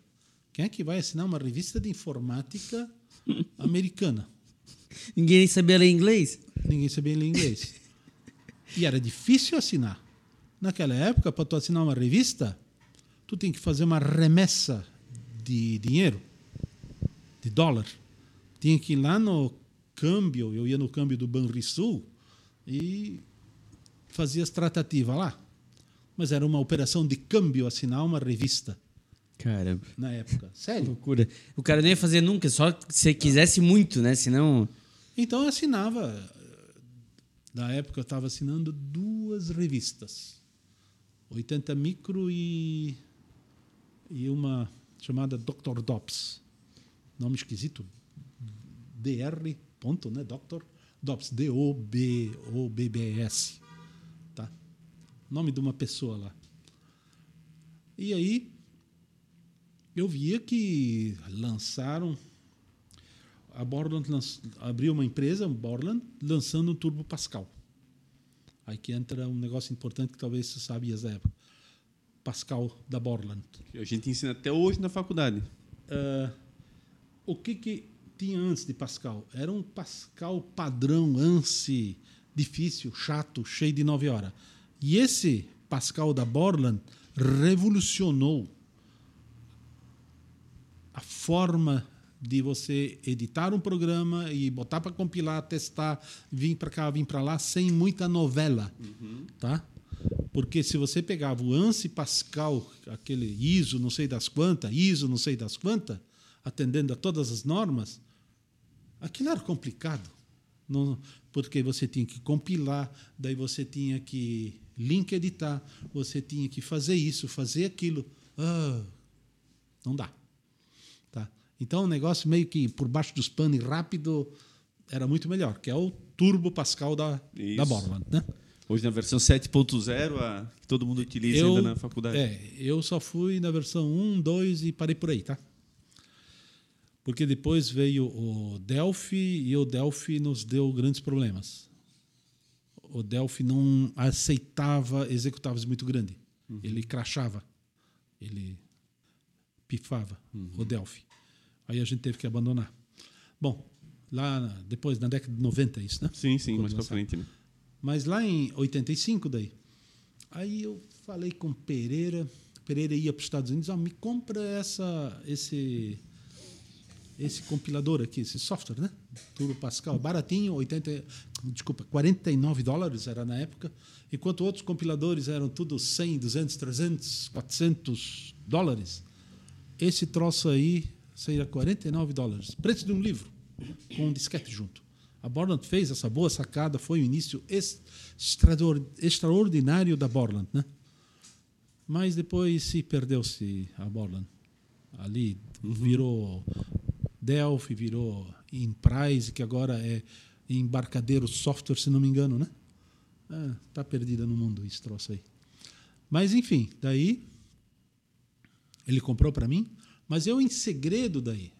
Quem é que vai assinar uma revista de informática americana? Ninguém sabia ler inglês? Ninguém sabia ler inglês. E era difícil assinar. Naquela época, para tu assinar uma revista, tu tem que fazer uma remessa de dinheiro, de dólar. Tinha que ir lá no câmbio, eu ia no câmbio do Banrisul e fazia as tratativas lá. Mas era uma operação de câmbio assinar uma revista Caramba. na época. Sério. Loucura. O cara não ia fazer nunca, só se quisesse muito, né? Senão. Então eu assinava. Na época eu estava assinando duas revistas. 80 micro e, e uma chamada Dr. Dops. Nome esquisito. DR. Ponto, né? Dr. Dops. D-O-B-O-B-B-S. nome de uma pessoa lá. E aí eu via que lançaram a Borland lanç, abriu uma empresa, Borland, lançando o Turbo Pascal. Aí que entra um negócio importante que talvez você sabias da época. Pascal da Borland. A gente ensina até hoje na faculdade. Uh, o que, que tinha antes de Pascal? Era um Pascal padrão, ANSI, difícil, chato, cheio de nove horas. E esse Pascal da Borland revolucionou a forma de você editar um programa e botar para compilar, testar, vir para cá, vir para lá, sem muita novela, uhum. tá? Porque se você pegava o ANSI Pascal, aquele ISO não sei das quantas, ISO não sei das quantas, atendendo a todas as normas, aquilo era complicado. Não, porque você tinha que compilar, daí você tinha que link editar, você tinha que fazer isso, fazer aquilo. Ah, não dá. Então, o negócio meio que por baixo dos panos e rápido era muito melhor, que é o Turbo Pascal da, da Borland. Né? Hoje na versão 7.0, que todo mundo utiliza eu, ainda na faculdade. É, eu só fui na versão 1, 2 e parei por aí, tá? Porque depois veio o Delphi e o Delphi nos deu grandes problemas. O Delphi não aceitava executáveis muito grandes. Uhum. Ele crachava. Ele pifava uhum. o Delphi. Aí a gente teve que abandonar. Bom, lá depois, na década de 90, isso, né? Sim, sim, Quando mais para frente, né? Mas lá em 85 daí, aí eu falei com Pereira, Pereira ia para os Estados Unidos, ah, me compra essa, esse, esse compilador aqui, esse software, né? Turbo Pascal, baratinho, 80, desculpa, 49 dólares era na época, enquanto outros compiladores eram tudo 100, 200, 300, 400 dólares. Esse troço aí seria 49 dólares, preço de um livro com um disquete junto. A Borland fez essa boa sacada, foi o início extraordinário da Borland, né? Mas depois se perdeu-se a Borland. Ali virou Delphi, virou Enterprise, que agora é embarcadeiro software, se não me engano, né? Ah, tá perdida no mundo esse troço aí. Mas enfim, daí ele comprou para mim, mas eu em segredo daí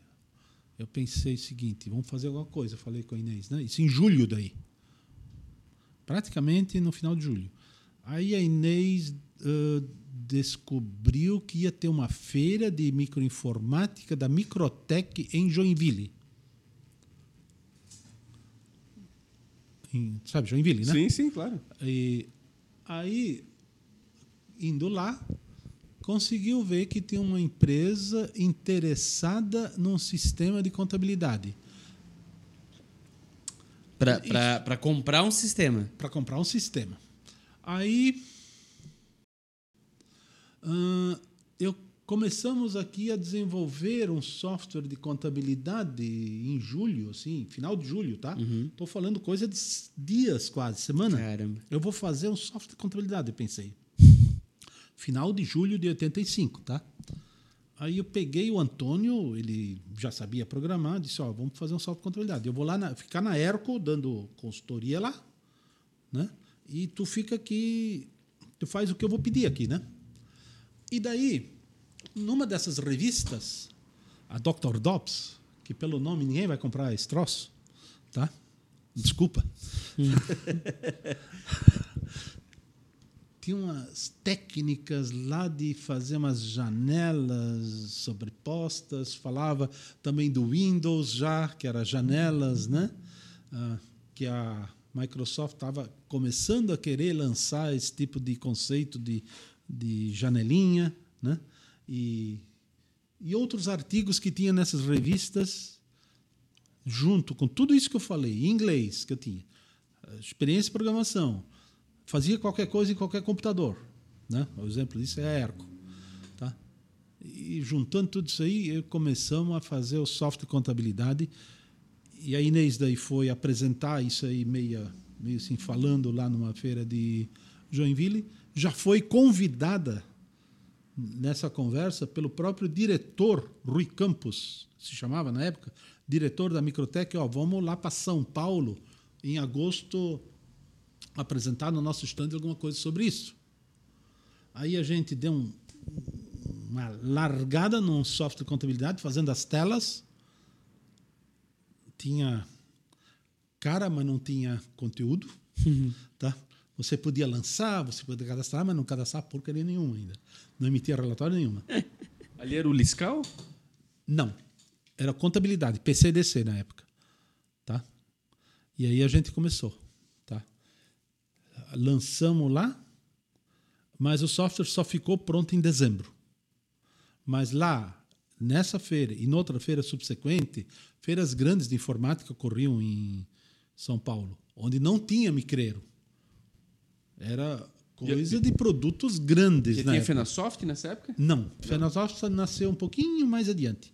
eu pensei o seguinte, vamos fazer alguma coisa, eu falei com a Inês, né? Isso em julho daí. Praticamente no final de julho. Aí a Inês uh, descobriu que ia ter uma feira de microinformática da Microtech em Joinville. Em, sabe, Joinville, né? Sim, sim, claro. E aí, indo lá, conseguiu ver que tem uma empresa interessada num sistema de contabilidade. Para comprar um sistema. Para comprar um sistema. Aí uh, eu começamos aqui a desenvolver um software de contabilidade em julho, assim, final de julho, tá? Estou uhum. falando coisa de dias quase, semana. Caramba. Eu vou fazer um software de contabilidade, pensei final de julho de 85, tá? Aí eu peguei o Antônio, ele já sabia programar, disse, ó, vamos fazer um salto de contabilidade. Eu vou lá na, ficar na Erco dando consultoria lá, né? E tu fica aqui, tu faz o que eu vou pedir aqui, né? E daí, numa dessas revistas, a Dr. Dobbs, que pelo nome ninguém vai comprar esse troço, tá? Desculpa. Tinha umas técnicas lá de fazer umas janelas sobrepostas, falava também do Windows já, que era janelas, né? Ah, que a Microsoft estava começando a querer lançar esse tipo de conceito de, de janelinha, né? E, e outros artigos que tinha nessas revistas, junto com tudo isso que eu falei, em inglês que eu tinha, experiência de programação, fazia qualquer coisa em qualquer computador. Né? O exemplo disso é a Erco. Tá? E juntando tudo isso aí, começamos a fazer o software de contabilidade. E a Inês daí foi apresentar isso aí meio, meio assim, falando lá numa feira de Joinville. Já foi convidada nessa conversa pelo próprio diretor, Rui Campos, se chamava na época, diretor da Microtech, ó, vamos lá para São Paulo em agosto apresentar no nosso stand alguma coisa sobre isso. Aí a gente deu um- uma largada num software de contabilidade, fazendo as telas. Tinha cara, mas não tinha conteúdo. Tá? Você podia lançar, você podia cadastrar, mas não cadastrar porcaria nenhuma ainda. Não emitia relatório nenhuma. Ali era o Liscal? Não. Era contabilidade, PCDC na época. Tá? E aí a gente começou. Lançamos lá, mas o software só ficou pronto em dezembro. Mas lá, nessa feira e noutra feira subsequente, feiras grandes de informática ocorriam em São Paulo, onde não tinha micreiro. Era coisa de produtos grandes. Já tinha época. Fenasoft nessa época? Não, Fenasoft nasceu um pouquinho mais adiante.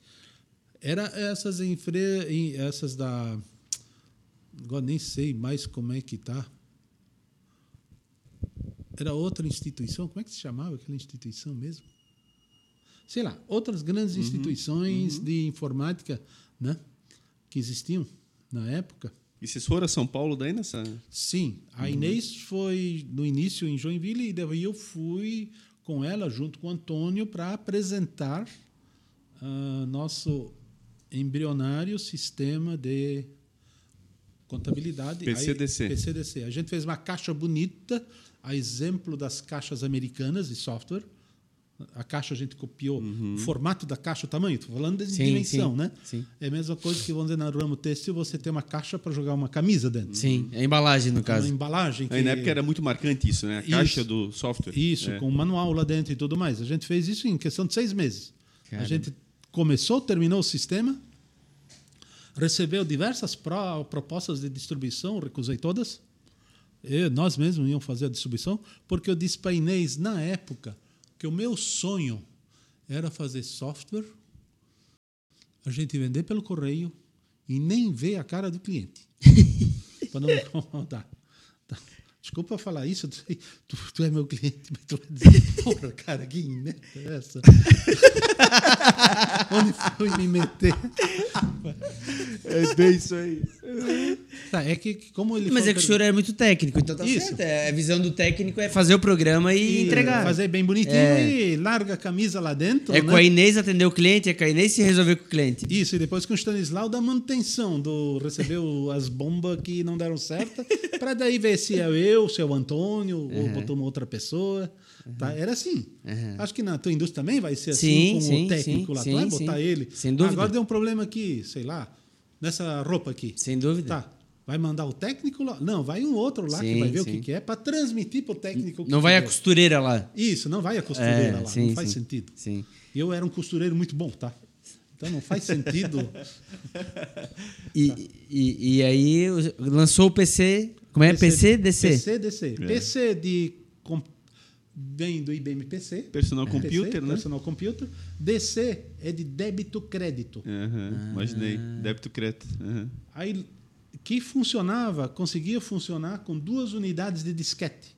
Era essas em fre- essas da agora nem sei mais como é que tá. Era outra instituição, como é que se chamava aquela instituição mesmo? Sei lá, outras grandes instituições de informática, né, que existiam na época. E vocês foram a São Paulo daí nessa. Sim, a Inês foi no início em Joinville e daí eu fui com ela junto com o Antônio para apresentar ah, nosso embrionário sistema de contabilidade PCDC. Aí, PCDC. A gente fez uma caixa bonita, a exemplo das caixas americanas de software. A caixa a gente copiou o formato da caixa, o tamanho. Estou falando de Sim, dimensão, sim, né? sim. É a mesma coisa que, vamos dizer, na ramo têxtil, você tem uma caixa para jogar uma camisa dentro. Sim, a embalagem no Uma caso. embalagem. Aí na época era muito marcante isso, né? A Isso. caixa do software. Isso, É. com manual lá dentro e tudo mais. A gente fez isso em questão de seis meses. A gente começou, terminou o sistema, recebeu diversas pro- propostas de distribuição, recusei todas. Eu, nós mesmos íamos fazer a distribuição, porque eu disse para Inês, na época, que o meu sonho era fazer software, a gente vender pelo correio e nem ver a cara do cliente. para não me incomodar. Tá. Desculpa falar isso, tu, tu- tu é meu cliente, mas tu vai dizer, porra, cara, que ineta é essa? Onde foi me meter? É bem isso aí. Tá, é que como ele Mas é que o senhor é muito técnico, então tá Isso. certo. É, a visão do técnico é fazer o programa e, e entregar. Fazer bem bonitinho É. e larga a camisa lá dentro. É né? com a Inês atender o cliente, é com a Inês se resolver com o cliente. Isso, e depois com o Stanislau da manutenção, do recebeu as bombas que não deram certo, para daí ver se é eu, se é o Antônio, ou botou uma outra pessoa. Tá? Era assim. Acho que na tua indústria também vai ser assim Sim, com sim, o técnico sim, lá. tu vai botar ele. Sem dúvida. Agora deu um problema aqui, sei lá, nessa roupa aqui. Sem dúvida. Tá. Vai mandar o técnico lá? Não, vai um outro lá que vai ver o que, que é para transmitir para o técnico. Não vai a é. costureira lá. Isso, não vai a costureira É, lá. não faz sentido. Sim. Eu era um costureiro muito bom, tá? Então não faz sentido. E, e, e aí lançou o PC. Como é? PC, DC. PC, DC. PC de. com- Vem do IBM PC. Personal PC, computer, né? Personal Computer. DC é de débito crédito. Aham, Imaginei. Débito crédito. Aí, que funcionava, conseguia funcionar com duas unidades de disquete.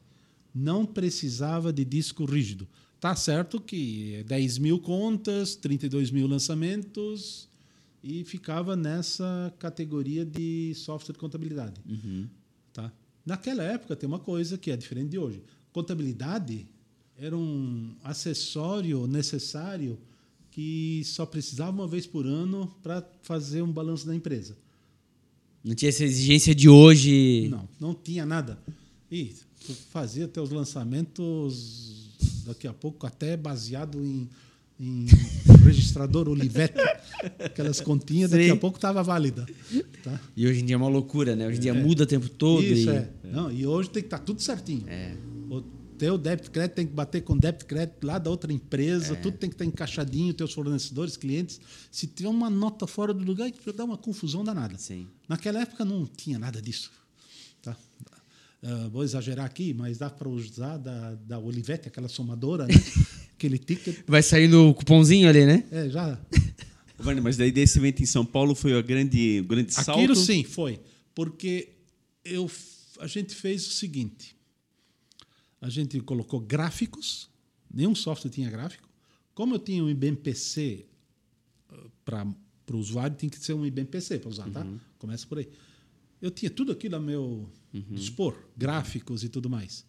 Não precisava de disco rígido. Tá certo que é 10 mil contas, 32 mil lançamentos e ficava nessa categoria de software de contabilidade. Tá? Naquela época tem uma coisa que é diferente de hoje. Contabilidade era um acessório necessário que só precisava uma vez por ano para fazer um balanço da empresa. Não tinha essa exigência de hoje. Não, não tinha nada. E tu fazia teus lançamentos daqui a pouco até baseado em, em registrador Olivetti. Aquelas continhas, daqui Sim. a pouco estava válida. Tá? E hoje em dia é uma loucura, né? Hoje em dia muda o tempo todo. Isso, e... é. Não, e hoje tem que estar tudo certinho. É. O teu débito crédito tem que bater com débito crédito lá da outra empresa, É. tudo tem que estar encaixadinho, teus fornecedores, clientes. Se tiver uma nota fora do lugar, dar uma confusão danada. Sim. Naquela época não tinha nada disso. Tá? Ah, vou exagerar aqui, mas dá para usar da, da Olivetti, aquela somadora, né? aquele ticket. Vai saindo o cupomzinho ali, né? É, já. Mas daí desse evento em São Paulo foi a grande, o grande salto. Aquilo sim foi, porque eu, a gente fez o seguinte: a gente colocou gráficos, nenhum software tinha gráfico. Como eu tinha um IBM PC para o usuário, tem que ser um IBM PC para usar, tá? Começa por aí. Eu tinha tudo aquilo a meu dispor, gráficos e tudo mais.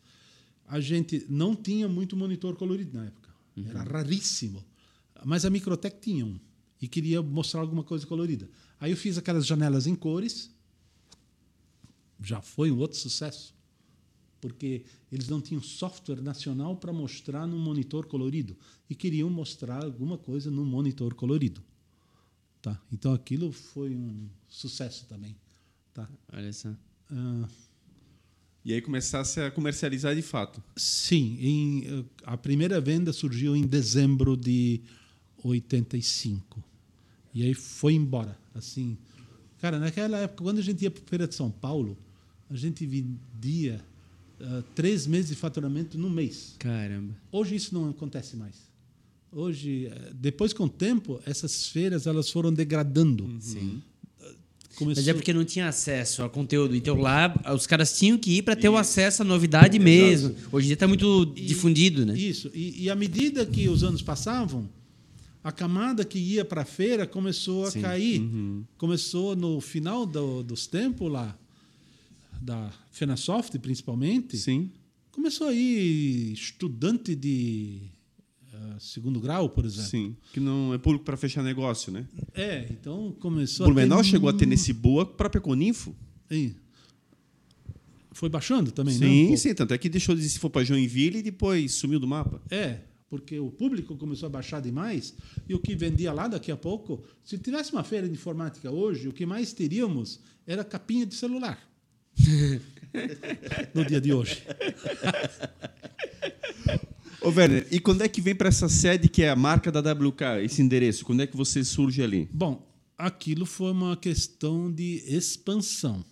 a gente não tinha muito monitor colorido na época. Era raríssimo. Mas a Microtech tinha um e queria mostrar alguma coisa colorida. Aí eu fiz aquelas janelas em cores. Já foi um outro sucesso. Porque eles não tinham software nacional para mostrar num monitor colorido e queriam mostrar alguma coisa num monitor colorido. Tá? Então aquilo foi um sucesso também. Tá? Olha só. Ah, E aí começasse a comercializar de fato. Sim, em, a primeira venda surgiu em dezembro de 85. E aí foi embora. Assim, cara, naquela época, quando a gente ia para a Feira de São Paulo, a gente vendia ah, três meses de faturamento no mês. Caramba. Hoje isso não acontece mais. Hoje, eh, depois com o tempo, essas feiras elas foram degradando. Sim. Começou... Mas é porque não tinha acesso ao conteúdo. Então lá os caras tinham que ir para ter o acesso à novidade mesmo. Hoje em dia está muito difundido, né? Isso. E, e à medida que os anos passavam, a camada que ia para a feira começou a Sim. cair. Começou no final do- dos tempos lá, da Fenasoft principalmente, Sim. começou aí estudante de segundo grau, por exemplo. Sim. Que não é público para fechar negócio, né? É, então começou Blumenau a ter chegou a ter nesse boa a própria Coninfo. Ih. Foi baixando também, né? sim, um pouco? sim. Tanto é que deixou de se for para Joinville e depois sumiu do mapa. É, porque o público começou a baixar demais e o que vendia lá daqui a pouco, se tivesse uma feira de informática hoje, o que mais teríamos era capinha de celular. no dia de hoje. Ô, Werner, e quando é que vem para essa sede que é a marca da WK, esse endereço? Quando é que você surge ali? Bom, aquilo foi uma questão de expansão.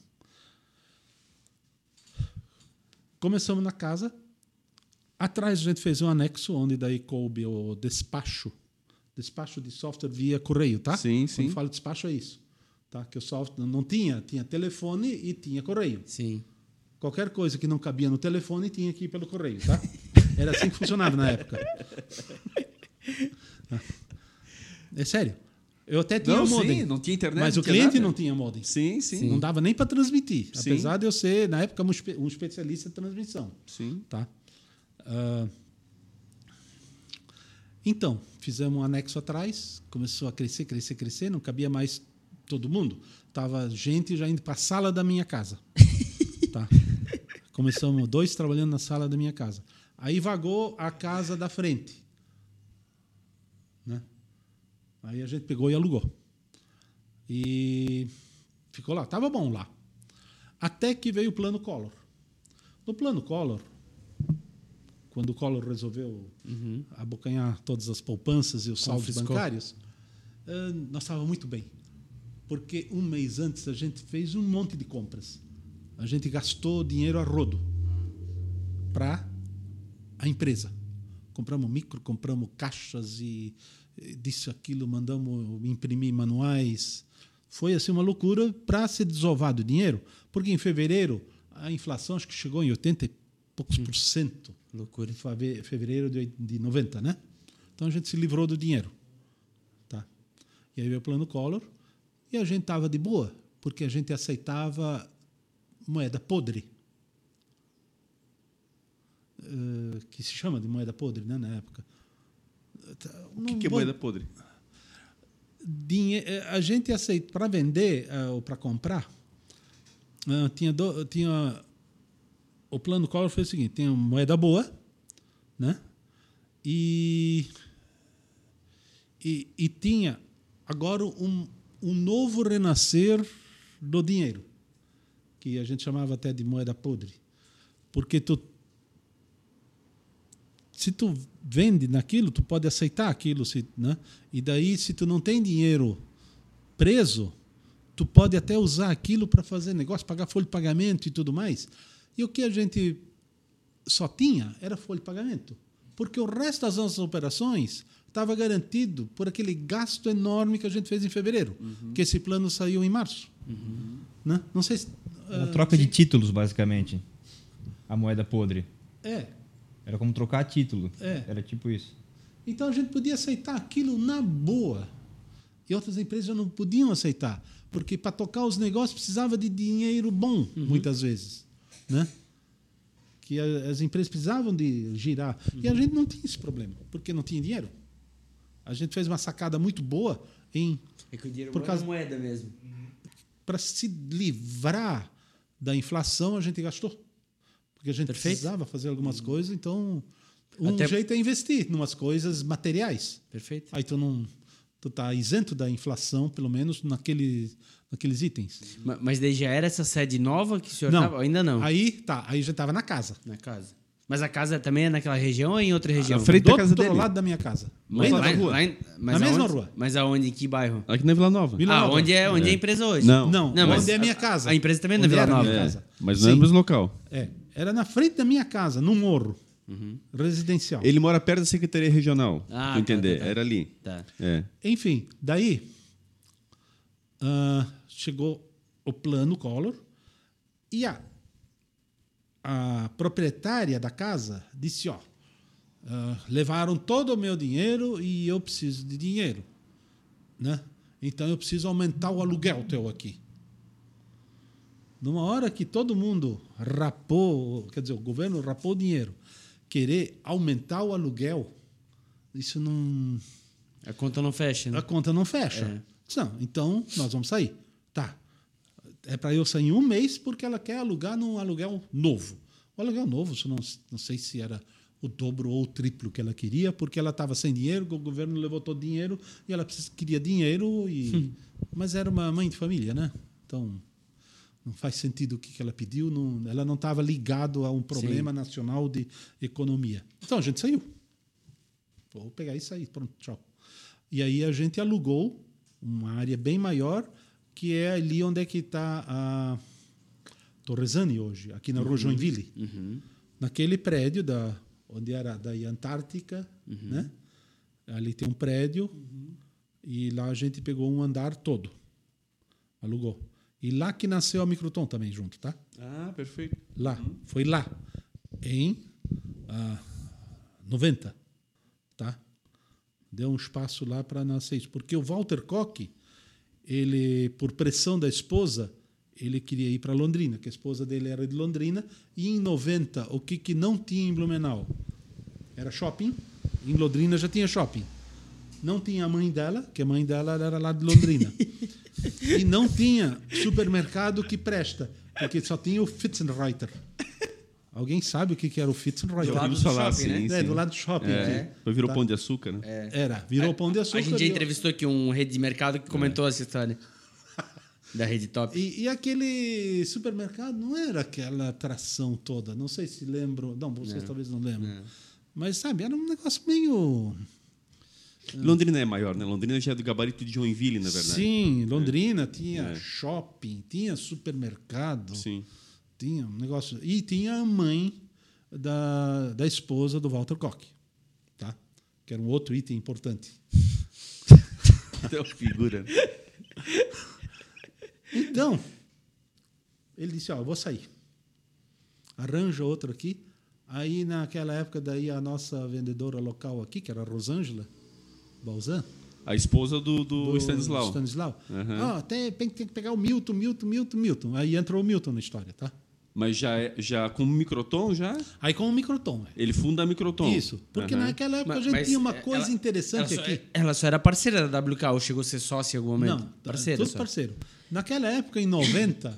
Começamos na casa. Atrás a gente fez um anexo onde daí coube o despacho. Despacho de software via correio, tá? Sim, sim. Quando falo despacho é isso. Tá? Que o software não tinha, tinha telefone e tinha correio. Sim. Qualquer coisa que não cabia no telefone tinha que ir pelo correio, tá? Era assim que funcionava na época. É sério. Eu até tinha Não, modem. sim, não tinha internet, Mas o cliente nada. não tinha modem. Sim, sim. Não dava nem para transmitir. Sim. Apesar de eu ser, na época, um espe- especialista em transmissão. Sim. Tá? Ah, então, fizemos um anexo atrás, começou a crescer, crescer, crescer, não cabia mais todo mundo. Tava gente já indo para a sala da minha casa. tá? Começamos dois trabalhando na sala da minha casa. Aí vagou a casa da frente. Né? Aí a gente pegou e alugou. E ficou lá. Tava bom lá. Até que veio o plano Collor. No plano Collor, quando o Collor resolveu abocanhar todas as poupanças e os saldos Confiscou. bancários, nós estávamos muito bem. Porque um mês antes a gente fez um monte de compras. A gente gastou dinheiro a rodo para a empresa. Compramos micro, compramos caixas e e disso, aquilo, mandamos imprimir manuais. Foi assim uma loucura para ser desovado o dinheiro, porque em fevereiro a inflação acho que chegou em 80 e poucos por cento. Loucura. Em fevereiro de, de 90, né? Então a gente se livrou do dinheiro. Tá? E aí veio o plano Collor e a gente estava de boa, porque a gente aceitava moeda podre. Eh, que se chama de moeda podre, né, na época. O que, que é moeda podre? Dinhe- eh, a gente aceita para vender eh, ou para comprar. ah, tinha, do- tinha o plano Collor foi o seguinte: tem uma moeda boa, né? E e, e tinha agora um, um novo renascer do dinheiro, que a gente chamava até de moeda podre, porque tu se tu vende naquilo, tu pode aceitar aquilo, se, né? E daí, se tu não tem dinheiro preso, tu pode até usar aquilo para fazer negócio, pagar folha de pagamento e tudo mais. E o que a gente só tinha era folha de pagamento, porque o resto das nossas operações estava garantido por aquele gasto enorme que a gente fez em fevereiro, que esse plano saiu em março. Né? Não sei se. Uma ah, troca de títulos, basicamente. A moeda podre. É. Era como trocar título. É. Era tipo isso. Então a gente podia aceitar aquilo na boa. E outras empresas já não podiam aceitar, porque para tocar os negócios precisava de dinheiro bom, muitas vezes, né? que a- as empresas precisavam de girar. E a gente não tinha esse problema, porque não tinha dinheiro. A gente fez uma sacada muito boa em É que o dinheiro Por é causa- moeda mesmo. para se livrar da inflação, a gente gastou. Porque a gente Perfeito. precisava fazer algumas coisas, então um Até- jeito é investir em umas coisas materiais. Perfeito. Aí tu não tu tá isento da inflação, pelo menos naquele, naqueles itens. Ma- Mas daí já era essa sede nova que o senhor Não. tava? Ainda não. Aí tá, aí já estava na casa. Na casa. Mas a casa também é naquela região ou em outra região? frente Do da casa outro dele. lado da minha casa. Mas, lá na na mas- rua. mas- mas Na mesma aonde- rua. Mas aonde? Em que bairro? Aqui na Vila Nova. Vila ah, Nova. onde é, onde é. a empresa hoje? Não. Não, Não, mas onde é a minha casa. a empresa também é na Onde Vila Nova. minha É, mas não é no mesmo local. É, era na frente da minha casa, num morro. Residencial. Ele mora perto da Secretaria Regional. Ah, tá, entender. tá, tá. Era ali. Tá. É. Enfim, daí ah, chegou o plano Collor e a, a proprietária da casa disse: ó, ah, levaram todo o meu dinheiro e eu preciso de dinheiro, né? Então eu preciso aumentar o aluguel teu aqui. Numa hora que todo mundo rapou, quer dizer, o governo rapou o dinheiro, querer aumentar o aluguel, isso não A conta não fecha, né? a conta não fecha. É. Não, então nós vamos sair. Tá. É para eu sair em um mês porque ela quer alugar num aluguel novo. O aluguel novo, não, não sei se era o dobro ou o triplo que ela queria, porque ela estava sem dinheiro, o governo levou todo o dinheiro e ela queria dinheiro, e, mas era uma mãe de família, né? Então não faz sentido o que ela pediu, não, ela não estava ligado a um problema nacional de economia. Então a gente saiu. Vou pegar isso aí, pronto, tchau. E aí a gente alugou uma área bem maior, que é ali onde é que está a Torresani hoje, aqui na Rua Joinville. Naquele prédio da onde era da Antártica, né? Ali tem um prédio e lá a gente pegou um andar todo, alugou. E lá que nasceu a Microton também junto, tá? Ah, perfeito. Lá, foi lá, em ah, 90, tá? Deu um espaço lá para nascer isso. Porque o Walter Koch, ele, por pressão da esposa, ele queria ir para Londrina, que a esposa dele era de Londrina, e em 90, o que, que não tinha em Blumenau? Era shopping, em Londrina já tinha shopping. Não tinha a mãe dela, que a mãe dela era lá de Londrina. e não tinha supermercado que presta, porque só tinha o Fitzenreiter. Alguém sabe o que que era o Fitzenreiter? Do lado do falar, shopping, né? sim, É, sim. do lado do shopping. É. Depois virou Tá. pão de açúcar, né? Era, virou pão de açúcar. A gente já entrevistou aqui um rede de mercado que comentou essa história. Da rede top. E, e aquele supermercado não era aquela atração toda. Não sei se lembram. Não, vocês talvez não lembram. Mas, sabe, era um negócio meio. Londrina é maior, né? Londrina já é do gabarito de Joinville, na verdade. Sim, Londrina tinha É. shopping, tinha supermercado, Sim. tinha um negócio. E tinha a mãe da, da esposa do Walter Koch, tá? Que era um outro item importante. Então, figura. Então, ele disse, ó, eu vou sair. Arranja outro aqui. Aí, naquela época, daí a nossa vendedora local aqui, que era a Rosângela Balzan, A esposa do, do, do Stanislau. Stanislau. Ó, tem, tem, tem que pegar o Milton, Milton, Milton, Milton. Aí entrou o Milton na história, tá? Mas já, é- já com microtom, já? Aí com o microtom. é. Ele funda a microtom. Isso. Porque Aham. naquela época Mas- a gente tinha uma ela- coisa interessante ela só, aqui. Ela só era parceira da WK ou chegou a ser sócia em algum momento? Não, parceira tudo só. parceiro. Naquela época, em 90,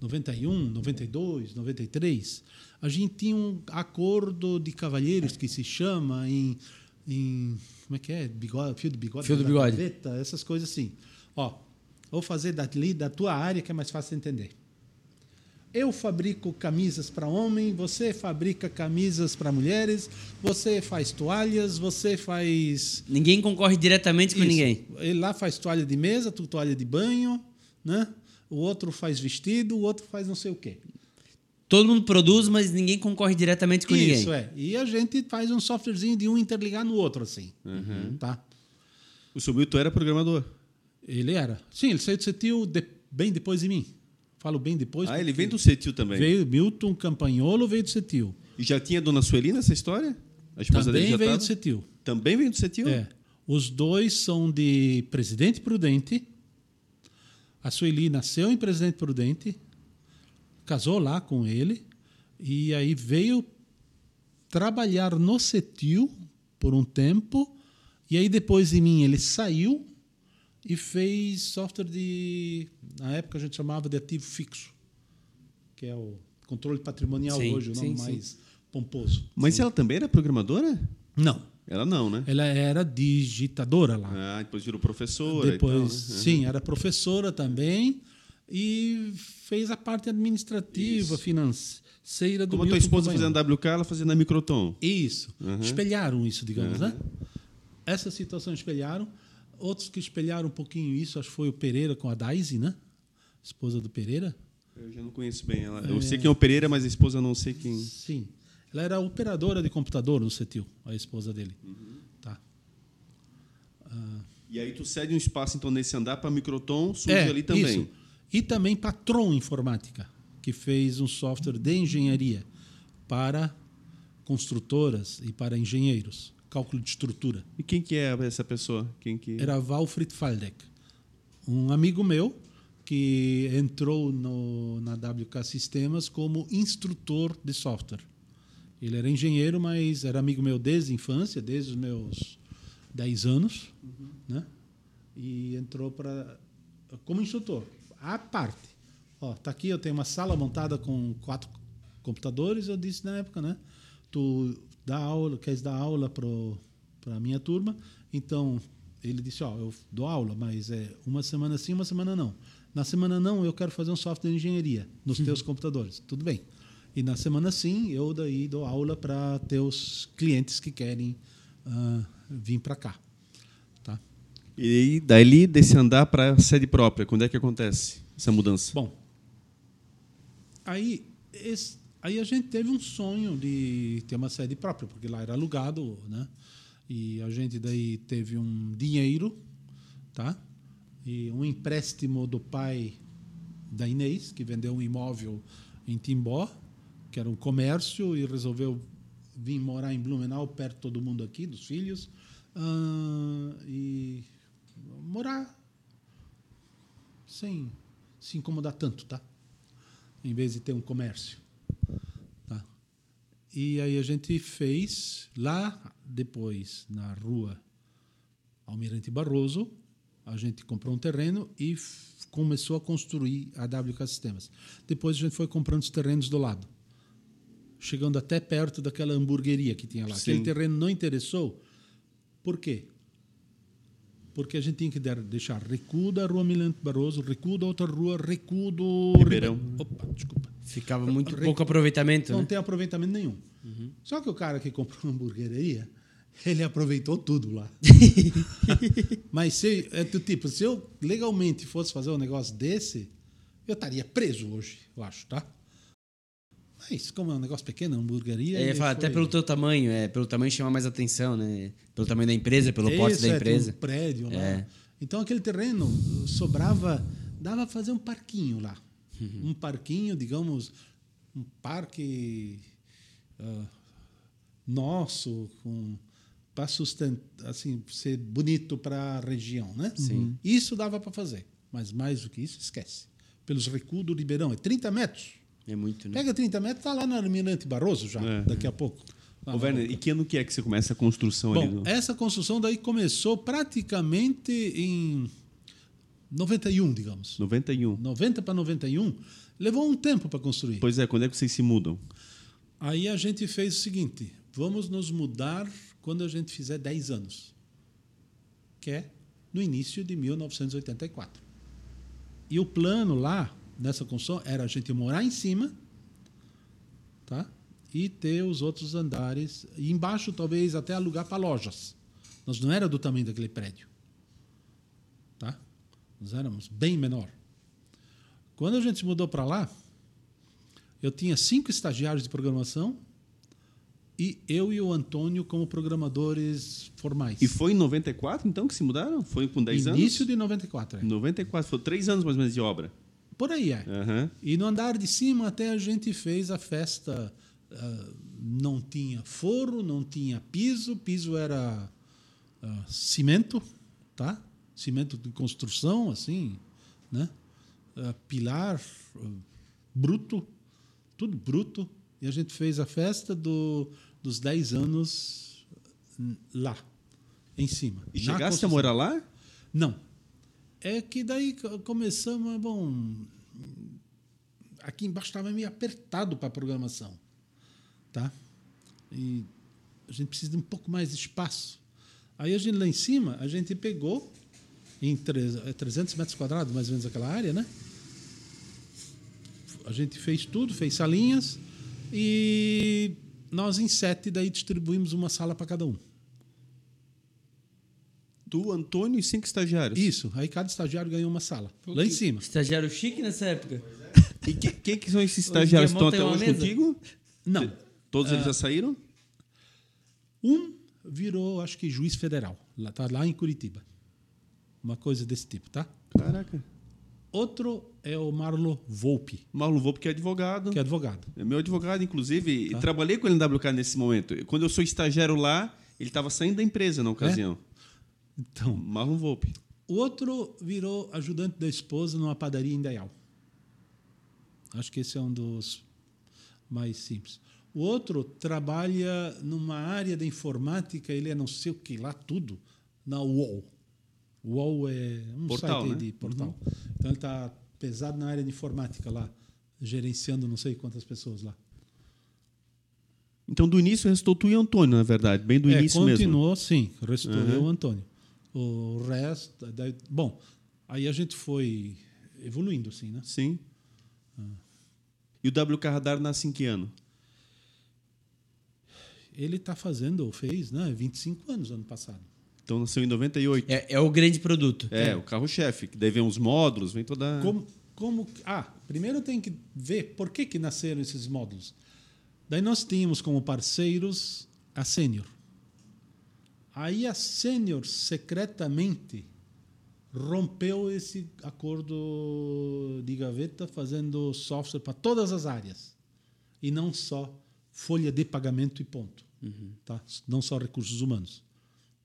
91, 92, 93, a gente tinha um acordo de cavalheiros que se chama em, em como é que é? Bigode, fio de bigode, Fio do da bigode. gaveta, essas coisas assim. Ó, vou fazer dali da tua área que é mais fácil de entender. Eu fabrico camisas para homem, você fabrica camisas para mulheres, você faz toalhas, você faz Ninguém concorre diretamente com isso. ninguém. Ele lá faz toalha de mesa, tu toalha de banho, né? O outro faz vestido, o outro faz não sei o quê. Todo mundo produz, mas ninguém concorre diretamente com ninguém. Isso é. E a gente faz um softwarezinho de um interligar no outro, assim. Uhum. Tá? O seu Milton era programador. Ele era. Sim, ele saiu de Cetil de- bem depois de mim. Falo bem depois. Ah, ele vem do Cetil também. Veio Milton Campagnolo, veio de Cetil. E já tinha a dona Sueli nessa história? A esposa dele Também já veio tava? de Cetil. Também veio do Cetil? É. Os dois são de Presidente Prudente. A Sueli nasceu em Presidente Prudente, casou lá com ele, E aí veio trabalhar no CETIL por um tempo. E aí depois de mim ele saiu e fez software de. Na época a gente chamava de ativo fixo, que é o controle patrimonial Sim, hoje, o nome sim, sim. mais pomposo. Mas ela também era programadora? Não. Ela não, né? Ela era digitadora lá. Ah, depois virou professora. Depois, e tal, né? sim, era professora também e fez a parte administrativa, Isso. financeira do Como a tua Milton esposa fazia na WK, ela fazia na Microton. Isso. Uhum. Espelharam isso, digamos, né? Essa situação espelharam. Outros que espelharam um pouquinho isso, acho que foi o Pereira com a Daisy, né? Esposa do Pereira. Eu já não conheço bem ela. Eu sei quem é o Pereira, mas a esposa não sei quem. Sim. Ela era operadora de computador no CETIL, a esposa dele. Uhum. Tá. E aí tu cede um espaço então nesse andar para Microton, surge É, ali também. isso. E também Patron Informática, que fez um software de engenharia para construtoras e para engenheiros, cálculo de estrutura. E quem que é essa pessoa? Quem que Era Walfried Faldeck, um amigo meu que entrou no, na WK Sistemas como instrutor de software. Ele era engenheiro, mas era amigo meu desde a infância, desde os meus 10 anos, né? E entrou para como instrutor, à parte. Ó, tá aqui, eu tenho uma sala montada com quatro computadores, eu disse na época, né? Tu dá aula, queres dar aula para a minha turma, então ele disse, ó, eu dou aula, mas é uma semana sim, uma semana não. Na semana não, eu quero fazer um software de engenharia nos teus computadores. Tudo bem. E na semana sim, eu daí dou aula para teus clientes que querem ah, vir para cá. E daí desse andar para a sede própria, quando é que acontece essa mudança? Bom, aí, esse- aí a gente teve um sonho de ter uma sede própria, porque lá era alugado, né? E a gente daí teve um dinheiro, tá? E um empréstimo do pai da Inês, que vendeu um imóvel em Timbó, que era um comércio, e resolveu vir morar em Blumenau, perto de todo mundo aqui, dos filhos, ah, e morar sem se incomodar tanto, tá? Em vez de ter um comércio. Tá? E aí a gente fez lá depois, na rua Almirante Barroso, a gente comprou um terreno e começou a construir a WK Sistemas. Depois a gente foi comprando os terrenos do lado, chegando até perto daquela hamburgueria que tinha lá. Sim. Aquele terreno não interessou. Por quê? Porque a gente tinha que deixar recuo da rua Almirante Barroso, recuo da outra rua, recuo do Ribeirão. Ribe- Opa, desculpa. Ficava muito Re- pouco aproveitamento, Não né? tem aproveitamento nenhum. Só que o cara que comprou uma hamburgueria, ele aproveitou tudo lá. Mas se, é do tipo, se eu legalmente fosse fazer um negócio desse, eu estaria preso hoje, eu acho, tá? Mas como é um negócio pequeno, uma hamburgueria. Ele falar, até pelo teu tamanho, é, pelo tamanho chama mais atenção, né? Pelo tamanho da empresa, pelo porte Isso, da é, tem empresa. Um prédio lá. É. Então aquele terreno sobrava, dava para fazer um parquinho lá. Uhum. Um parquinho, digamos, um parque ah, nosso, com para sustentar, assim, ser bonito para a região, né? Sim. Isso dava para fazer, mas mais do que isso, esquece. Pelos recuos do Ribeirão, é 30 metros. É muito, né? Pega 30 metros, tá lá no Almirante Barroso já, É. daqui a pouco. Ô, na Werner, e que ano que é que você começa a construção ali? Bom, Do... essa construção daí começou praticamente em 91, digamos. 91. 90 para 91. Levou um tempo para construir. Pois é, quando é que vocês se mudam? Aí a gente fez o seguinte: vamos nos mudar quando a gente fizer 10 anos, que é no início de 1984. E o plano lá, nessa construção, era a gente morar em cima, tá? E ter os outros andares. E embaixo, talvez, até alugar para lojas. Nós não era do tamanho daquele prédio. Tá? Nós éramos bem menor. Quando a gente se mudou para lá, eu tinha cinco estagiários de programação e eu e o Antônio como programadores formais. E foi em 94, então, que se mudaram? Foi com 10 anos? Início de 94. é. 94, foi 3 anos mais ou menos de obra. Por aí é. Aham. E no andar de cima até a gente fez a festa. ah, não tinha forro, não tinha piso, piso era ah, cimento, tá? Cimento de construção, assim, né? Ah, pilar bruto, tudo bruto, E a gente fez a festa do, dos 10 anos lá, em cima. E chegaste a morar lá? Não. É que daí co- começamos, é bom. Aqui embaixo estava meio apertado para a programação. Tá? E a gente precisa de um pouco mais de espaço. Aí a gente lá em cima, a gente pegou em tre- é 300 metros quadrados, mais ou menos aquela área, né? A gente fez tudo, fez salinhas e nós em sete daí distribuímos uma sala para cada um. Tu, Antônio e cinco estagiários. Isso, aí cada estagiário ganhou uma sala. Lá em cima. Estagiário chique nessa época. E que- quem que são esses estagiários que estão até hoje mesa? contigo? Não. Todos eles já saíram? Um virou, acho que juiz federal. Lá, tá lá em Curitiba. Uma coisa desse tipo, tá? Caraca. Outro é o Marlo Volpe, Marlon Volpe, que é advogado. que é advogado. É meu advogado, inclusive. Tá. e Trabalhei com ele no WK nesse momento. Quando eu sou estagiário lá, ele estava saindo da empresa na ocasião. Então, Marlon Volpe. o outro virou ajudante da esposa numa padaria em Dayal. Acho que esse é um dos mais simples. O outro trabalha numa área da informática, ele é não sei o que lá, tudo, na UOL. UOL é um Portal, site né? de portal. Então ele está pesado na área de informática lá, gerenciando não sei quantas pessoas lá. Então, do início, restou tu e Antônio, na verdade. Bem do é, início mesmo. continuou, sim. Restou Uhum. eu e Antônio. O resto. daí- bom, aí a gente foi evoluindo, assim, né? Sim. E o WK Radar nasce em que ano? Ele está fazendo, ou fez, né? 25 anos ano passado. Então, nasceu em 98. É, é o grande produto. É, o carro-chefe. que Daí vem os módulos, vem toda... Como, como. Ah, primeiro tem que ver por que, que nasceram esses módulos. Daí nós tínhamos como parceiros a Sênior. Aí a Sênior secretamente rompeu esse acordo de gaveta fazendo software para todas as áreas e não só folha de pagamento e ponto, tá? Não só recursos humanos.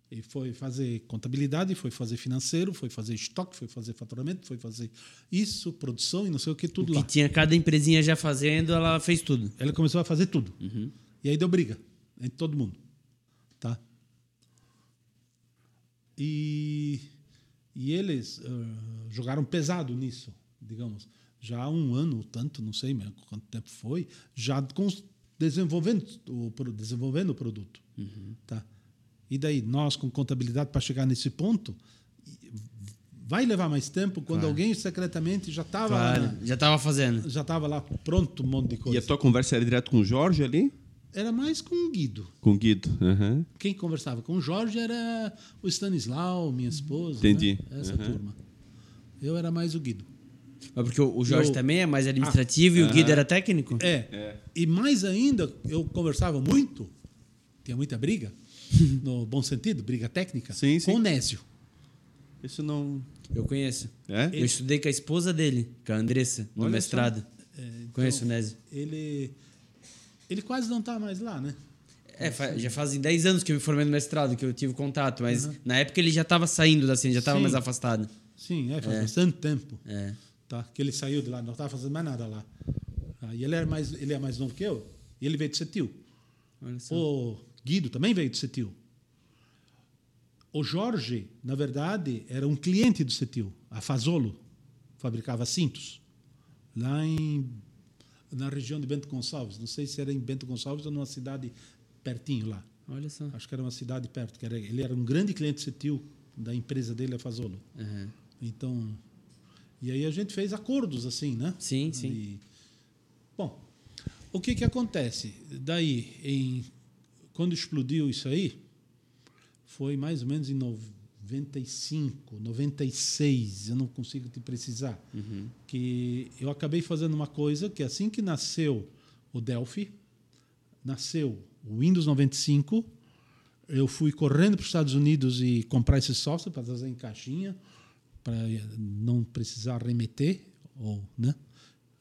E foi fazer contabilidade, foi fazer financeiro, foi fazer estoque, foi fazer faturamento, foi fazer isso, produção e não sei o que, O tudo que lá. tinha cada empresinha já fazendo, ela fez tudo. Ela começou a fazer tudo. E aí deu briga entre todo mundo. Tá? E, e eles ah, jogaram pesado nisso, digamos. Já há um ano, tanto, não sei mesmo quanto tempo foi, já desenvolvendo o, desenvolvendo o produto. Tá? E daí, nós, com contabilidade, para chegar nesse ponto, vai levar mais tempo quando alguém secretamente já estava Claro, já estava fazendo. já estava lá pronto um monte de E coisa. a tua conversa era direto com o Jorge ali? Era mais com o Guido. Com o Guido. Aham. Quem conversava com o Jorge era o Stanislau, minha esposa. Entendi. né? Essa Uhum. turma. Eu era mais o Guido. Mas porque o Jorge Eu- também é mais administrativo e o Guido era técnico? É. E mais ainda, eu conversava muito, tinha muita briga, no bom sentido, briga técnica, Sim, sim. com o Nésio. Isso não... Eu conheço. É? Eu estudei com a esposa dele, com a Andressa, no Olha só. mestrado. É, então, Conheço o Nésio. Ele, ele quase não está mais lá, né? É, já fazem 10 anos que eu me formei no mestrado, que eu tive contato, mas Uhum. na época ele já estava saindo da cena, já estava mais afastado. Sim, é, faz bastante tempo. É. Tá? Que ele saiu de lá, não estava fazendo mais nada lá. Ah, e ele, era mais, ele é mais novo que eu, e ele veio de Setil. O Guido também veio de Setil. O Jorge, na verdade, era um cliente do Setil. A Fazolo fabricava cintos lá em na região de Bento Gonçalves. Não sei se era em Bento Gonçalves ou numa cidade pertinho lá. Olha só. Acho que era uma cidade perto. Que era, ele era um grande cliente Setil da empresa dele, a Fazolo. Aham. Então, e aí a gente fez acordos assim, né? Sim, sim. E, bom, o que que acontece? Daí, em, quando explodiu isso aí, foi mais ou menos em 95, 96, eu não consigo te precisar, Uhum. que eu acabei fazendo uma coisa que assim que nasceu o Delphi, nasceu o Windows 95, eu fui correndo para os Estados Unidos e comprar esse software para trazer em caixinha, para não precisar remeter, ou, né?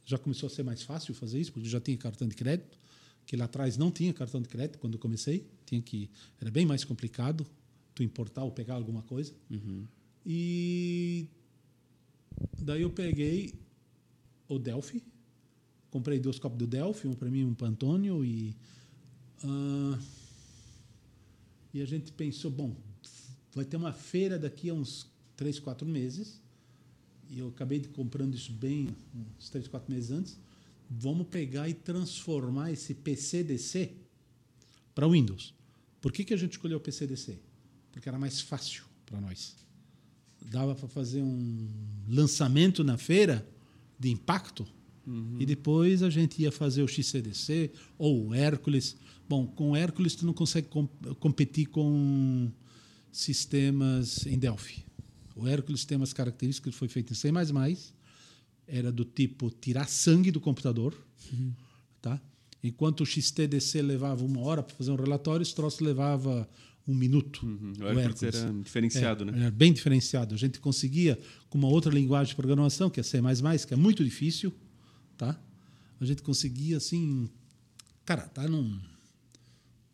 Já começou a ser mais fácil fazer isso, porque eu já tinha cartão de crédito, que lá atrás não tinha cartão de crédito quando eu comecei, tinha que era bem mais complicado tu importar ou pegar alguma coisa. E daí eu peguei o Delphi, comprei dois copos do Delphi, um para mim e um para Antônio. E, ah, e a gente pensou, bom, vai ter uma feira daqui a uns três, quatro meses. E eu acabei de comprando isso bem uns três, quatro meses antes. Vamos pegar e transformar esse PCDC para Windows. Por que, que a gente escolheu o PCDC? Porque era mais fácil para nós. Dava para fazer um lançamento na feira de impacto e depois a gente ia fazer o XCDC ou o Hércules. Bom, com o Hércules tu não consegue com- competir com sistemas em Delphi. O Hércules tem umas características que foi feito em C++, era do tipo tirar sangue do computador, tá? Enquanto o XTDC levava uma hora para fazer um relatório, esse troço levava um minuto. Uhum. O Hércules era diferenciado, É, né? Era bem diferenciado. A gente conseguia, com uma outra linguagem de programação, que é C++, que é muito difícil, tá? A gente conseguia, assim... Cara, tá num...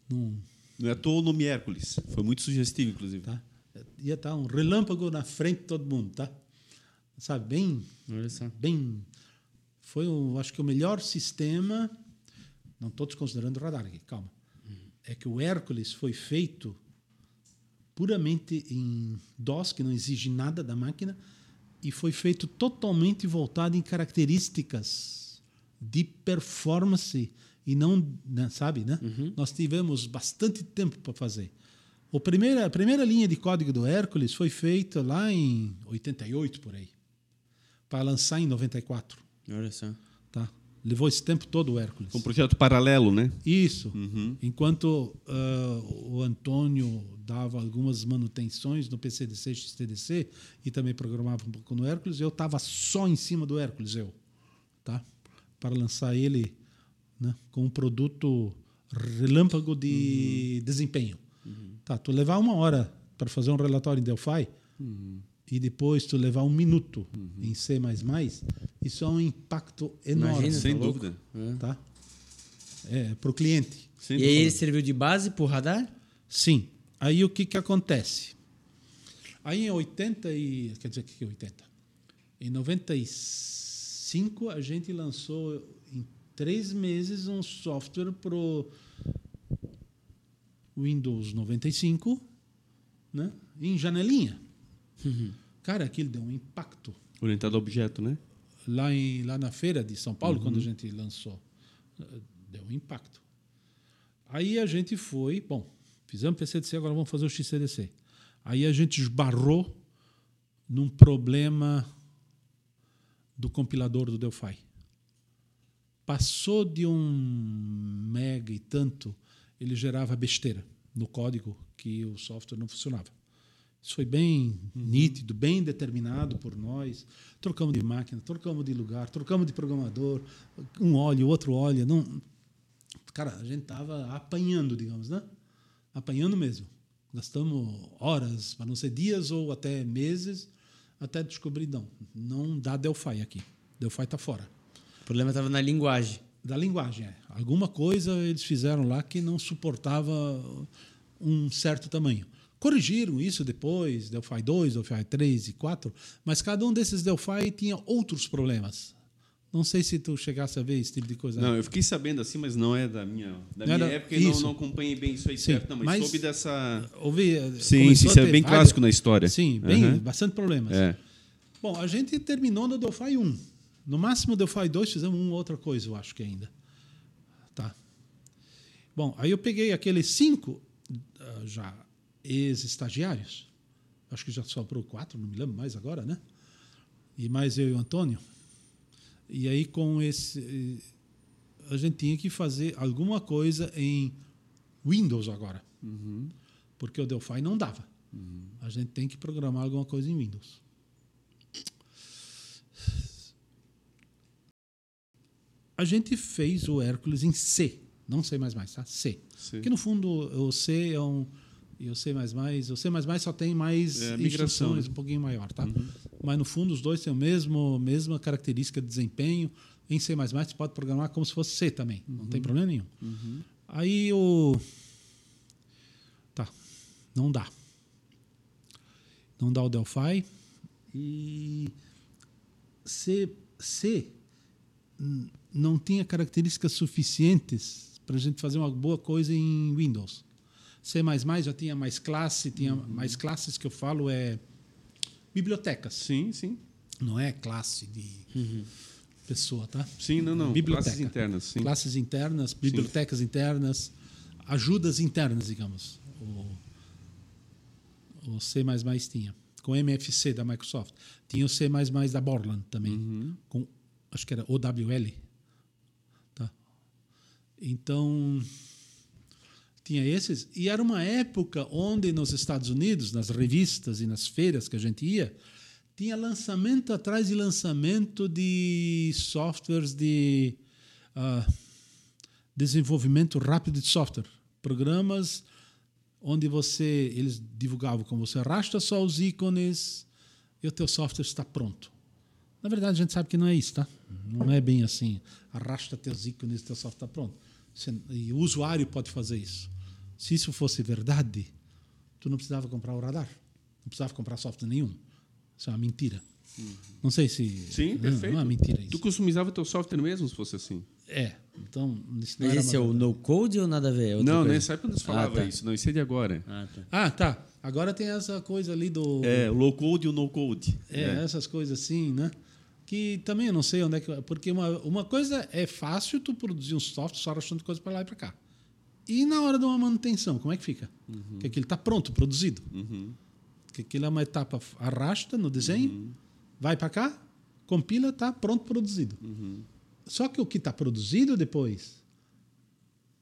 num Não é à toa o nome Hércules. Foi muito sugestivo, inclusive. tá? Ia estar um relâmpago na frente de todo mundo, tá? Sabe, bem... Olha só. bem foi o, acho que o melhor sistema não estou desconsiderando o radar aqui calma é que o Hércules foi feito puramente em DOS que não exige nada da máquina e foi feito totalmente voltado em características de performance e não né, sabe né? Nós tivemos bastante tempo para fazer. O primeira, a primeira linha de código do Hércules foi feita lá em 88 por aí para lançar em 94, Olha só. Levou esse tempo todo o Hércules. Um projeto paralelo, né? Isso. Enquanto ah, o Antônio dava algumas manutenções no PCDC, XTDC e também programava um pouco no Hércules, eu estava só em cima do Hércules, eu, tá? Para lançar ele né, com um produto relâmpago de desempenho. Tá, tu levar uma hora para fazer um relatório em Delphi e depois tu levar um minuto em C++, isso é um impacto enorme. Imagina, Sem tá louco? dúvida. Tá? É, para o cliente. Sem E aí dúvida. ele serviu de base pro radar? Sim. Aí o que, que acontece? Aí em 80 e. Quer dizer, o que que é 80? Em 95 a gente lançou em três meses um software pro Windows 95, né? Em janelinha. Cara, aquilo deu um impacto Orientado a objeto, né? lá, em, lá na feira de São Paulo, quando a gente lançou. eh, Deu um impacto. Aí a gente foi, bom, fizemos PCDC, agora vamos fazer o XCDC. Aí a gente esbarrou num problema do compilador do Delphi. Passou de um mega e tanto, ele gerava besteira no código que o software não funcionava. Isso foi bem nítido, bem determinado por nós. Trocamos de máquina, trocamos de lugar, trocamos de programador, um olha, o outro olha. Não... Cara, a gente estava apanhando, digamos, né? Apanhando mesmo. Gastamos horas, para não ser dias ou até meses, até descobrir, não, não dá Delphi aqui. Delphi está fora. O problema estava na linguagem. Da linguagem, é. Alguma coisa eles fizeram lá que não suportava um certo tamanho. Corrigiram isso depois, Delphi 2, Delphi 3 e 4, mas cada um desses Delphi tinha outros problemas. Não sei se tu chegasse a ver esse tipo de coisa. Não, eu fiquei sabendo assim, mas não é da minha, da Não minha era- época e não, não acompanhei bem isso aí Sim, certo. Não, mas, mas- soube dessa. Ouvi, eh, Sim, sim, isso é bem vários- clássico na história. Sim, bem, Aham. bastante problemas. É. Bom, a gente terminou no Delphi 1. No máximo, Delphi 2 fizemos uma outra coisa, eu acho que ainda. Tá. Bom, aí eu peguei aqueles cinco ah, já ex-estagiários. Acho que já sobrou quatro, não me lembro mais agora, né? E mais eu e o Antônio. E aí, com esse. A gente tinha que fazer alguma coisa em Windows agora. Porque o Delphi não dava. A gente tem que programar alguma coisa em Windows. A gente fez o Hércules em C, não C++, tá? C. Porque no fundo o C é um e o C++, o C++ só tem mais É instruções né? um pouquinho maior, tá? Mas no fundo os dois têm a mesmo mesma característica de desempenho. Em C++ você pode programar como se fosse C também, não tem problema nenhum. Aí o tá, não dá. Não dá o Delphi e C, C não tinha características suficientes para a gente fazer uma boa coisa em Windows. C++ já tinha mais classe, tinha mais classes que eu falo é bibliotecas. Sim, sim. Não é classe de pessoa, tá? Sim, não, não. Biblioteca. Classes internas, sim. Classes internas, bibliotecas internas, ajudas internas, digamos. O, o C++ tinha. Com MFC da Microsoft. Tinha o C++ da Borland também. Uhum. Com, acho que era OWL. Tá? Então, tinha esses. E era uma época onde nos Estados Unidos, nas revistas e nas feiras que a gente ia, tinha lançamento atrás de lançamento de softwares de ah, desenvolvimento rápido de software. Programas onde você eles divulgavam como você arrasta só os ícones e o teu software está pronto. Na verdade, a gente sabe que não é isso, tá? Não é bem assim. Arrasta teus ícones e teu software está pronto. Você- E o usuário pode fazer isso. Se isso fosse verdade, tu não precisava comprar o radar. Não precisava comprar software nenhum. Isso é uma mentira. Não sei se. Sim, não, perfeito. Não é mentira isso. Tu customizava teu software mesmo, se fosse assim? É. Então, isso não Mas esse é uma o no code ou nada a ver? É outra não, coisa? nessa época não se falava Ah, tá. isso. Não, isso é de agora. Ah, tá. Ah, tá. Agora tem essa coisa ali do. É, o low code e o no code. É, essas coisas assim, né? Que também eu não sei onde é que. Porque uma, uma coisa é fácil tu produzir um software só arrastando coisa para lá e para cá. E na hora de uma manutenção, como é que fica? Que aquilo está pronto, produzido. Uhum. Que aquilo é uma etapa arrasta no desenho, vai para cá, compila, tá pronto, produzido. Só que o que está produzido depois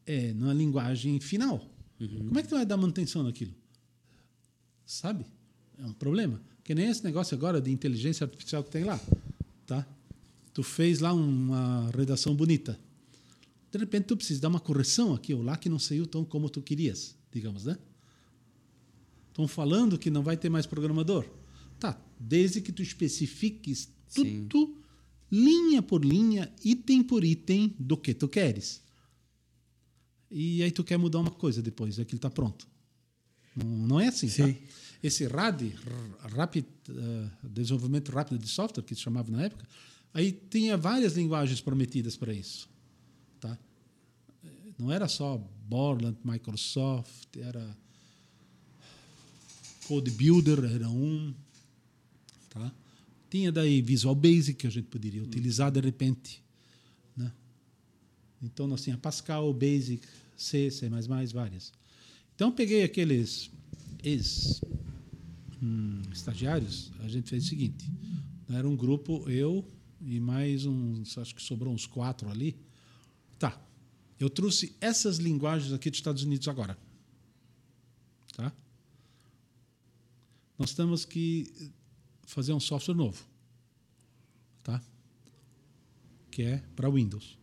é na linguagem final. Como é que tu vai dar manutenção naquilo? Sabe? É um problema. Que nem esse negócio agora de inteligência artificial que tem lá. Tá? Tu fez lá uma redação bonita. De repente tu precisa dar uma correção aqui ou lá que não saiu tão como tu querias, digamos, né? Estão falando que não vai ter mais programador. Tá, desde que tu especifiques Sim. tudo, linha por linha, item por item, do que tu queres. E aí tu quer mudar uma coisa depois, aquilo está pronto. Não, não é assim, tá? Esse RAD, Rapid, eh, Desenvolvimento Rápido de Software, que se chamava na época, aí tinha várias linguagens prometidas para isso. Não era só Borland, Microsoft, era Code Builder, era um. Tá? Tinha daí Visual Basic, que a gente poderia utilizar de repente. Né? Então, nós tinha Pascal, Basic, C, C++, várias. Então, peguei aqueles ex hum, estagiários, a gente fez o seguinte. Era um grupo, eu e mais uns, acho que sobrou uns quatro ali. Tá, eu trouxe essas linguagens aqui dos Estados Unidos agora. Tá? Nós temos que fazer um software novo. Tá? Que é para Windows.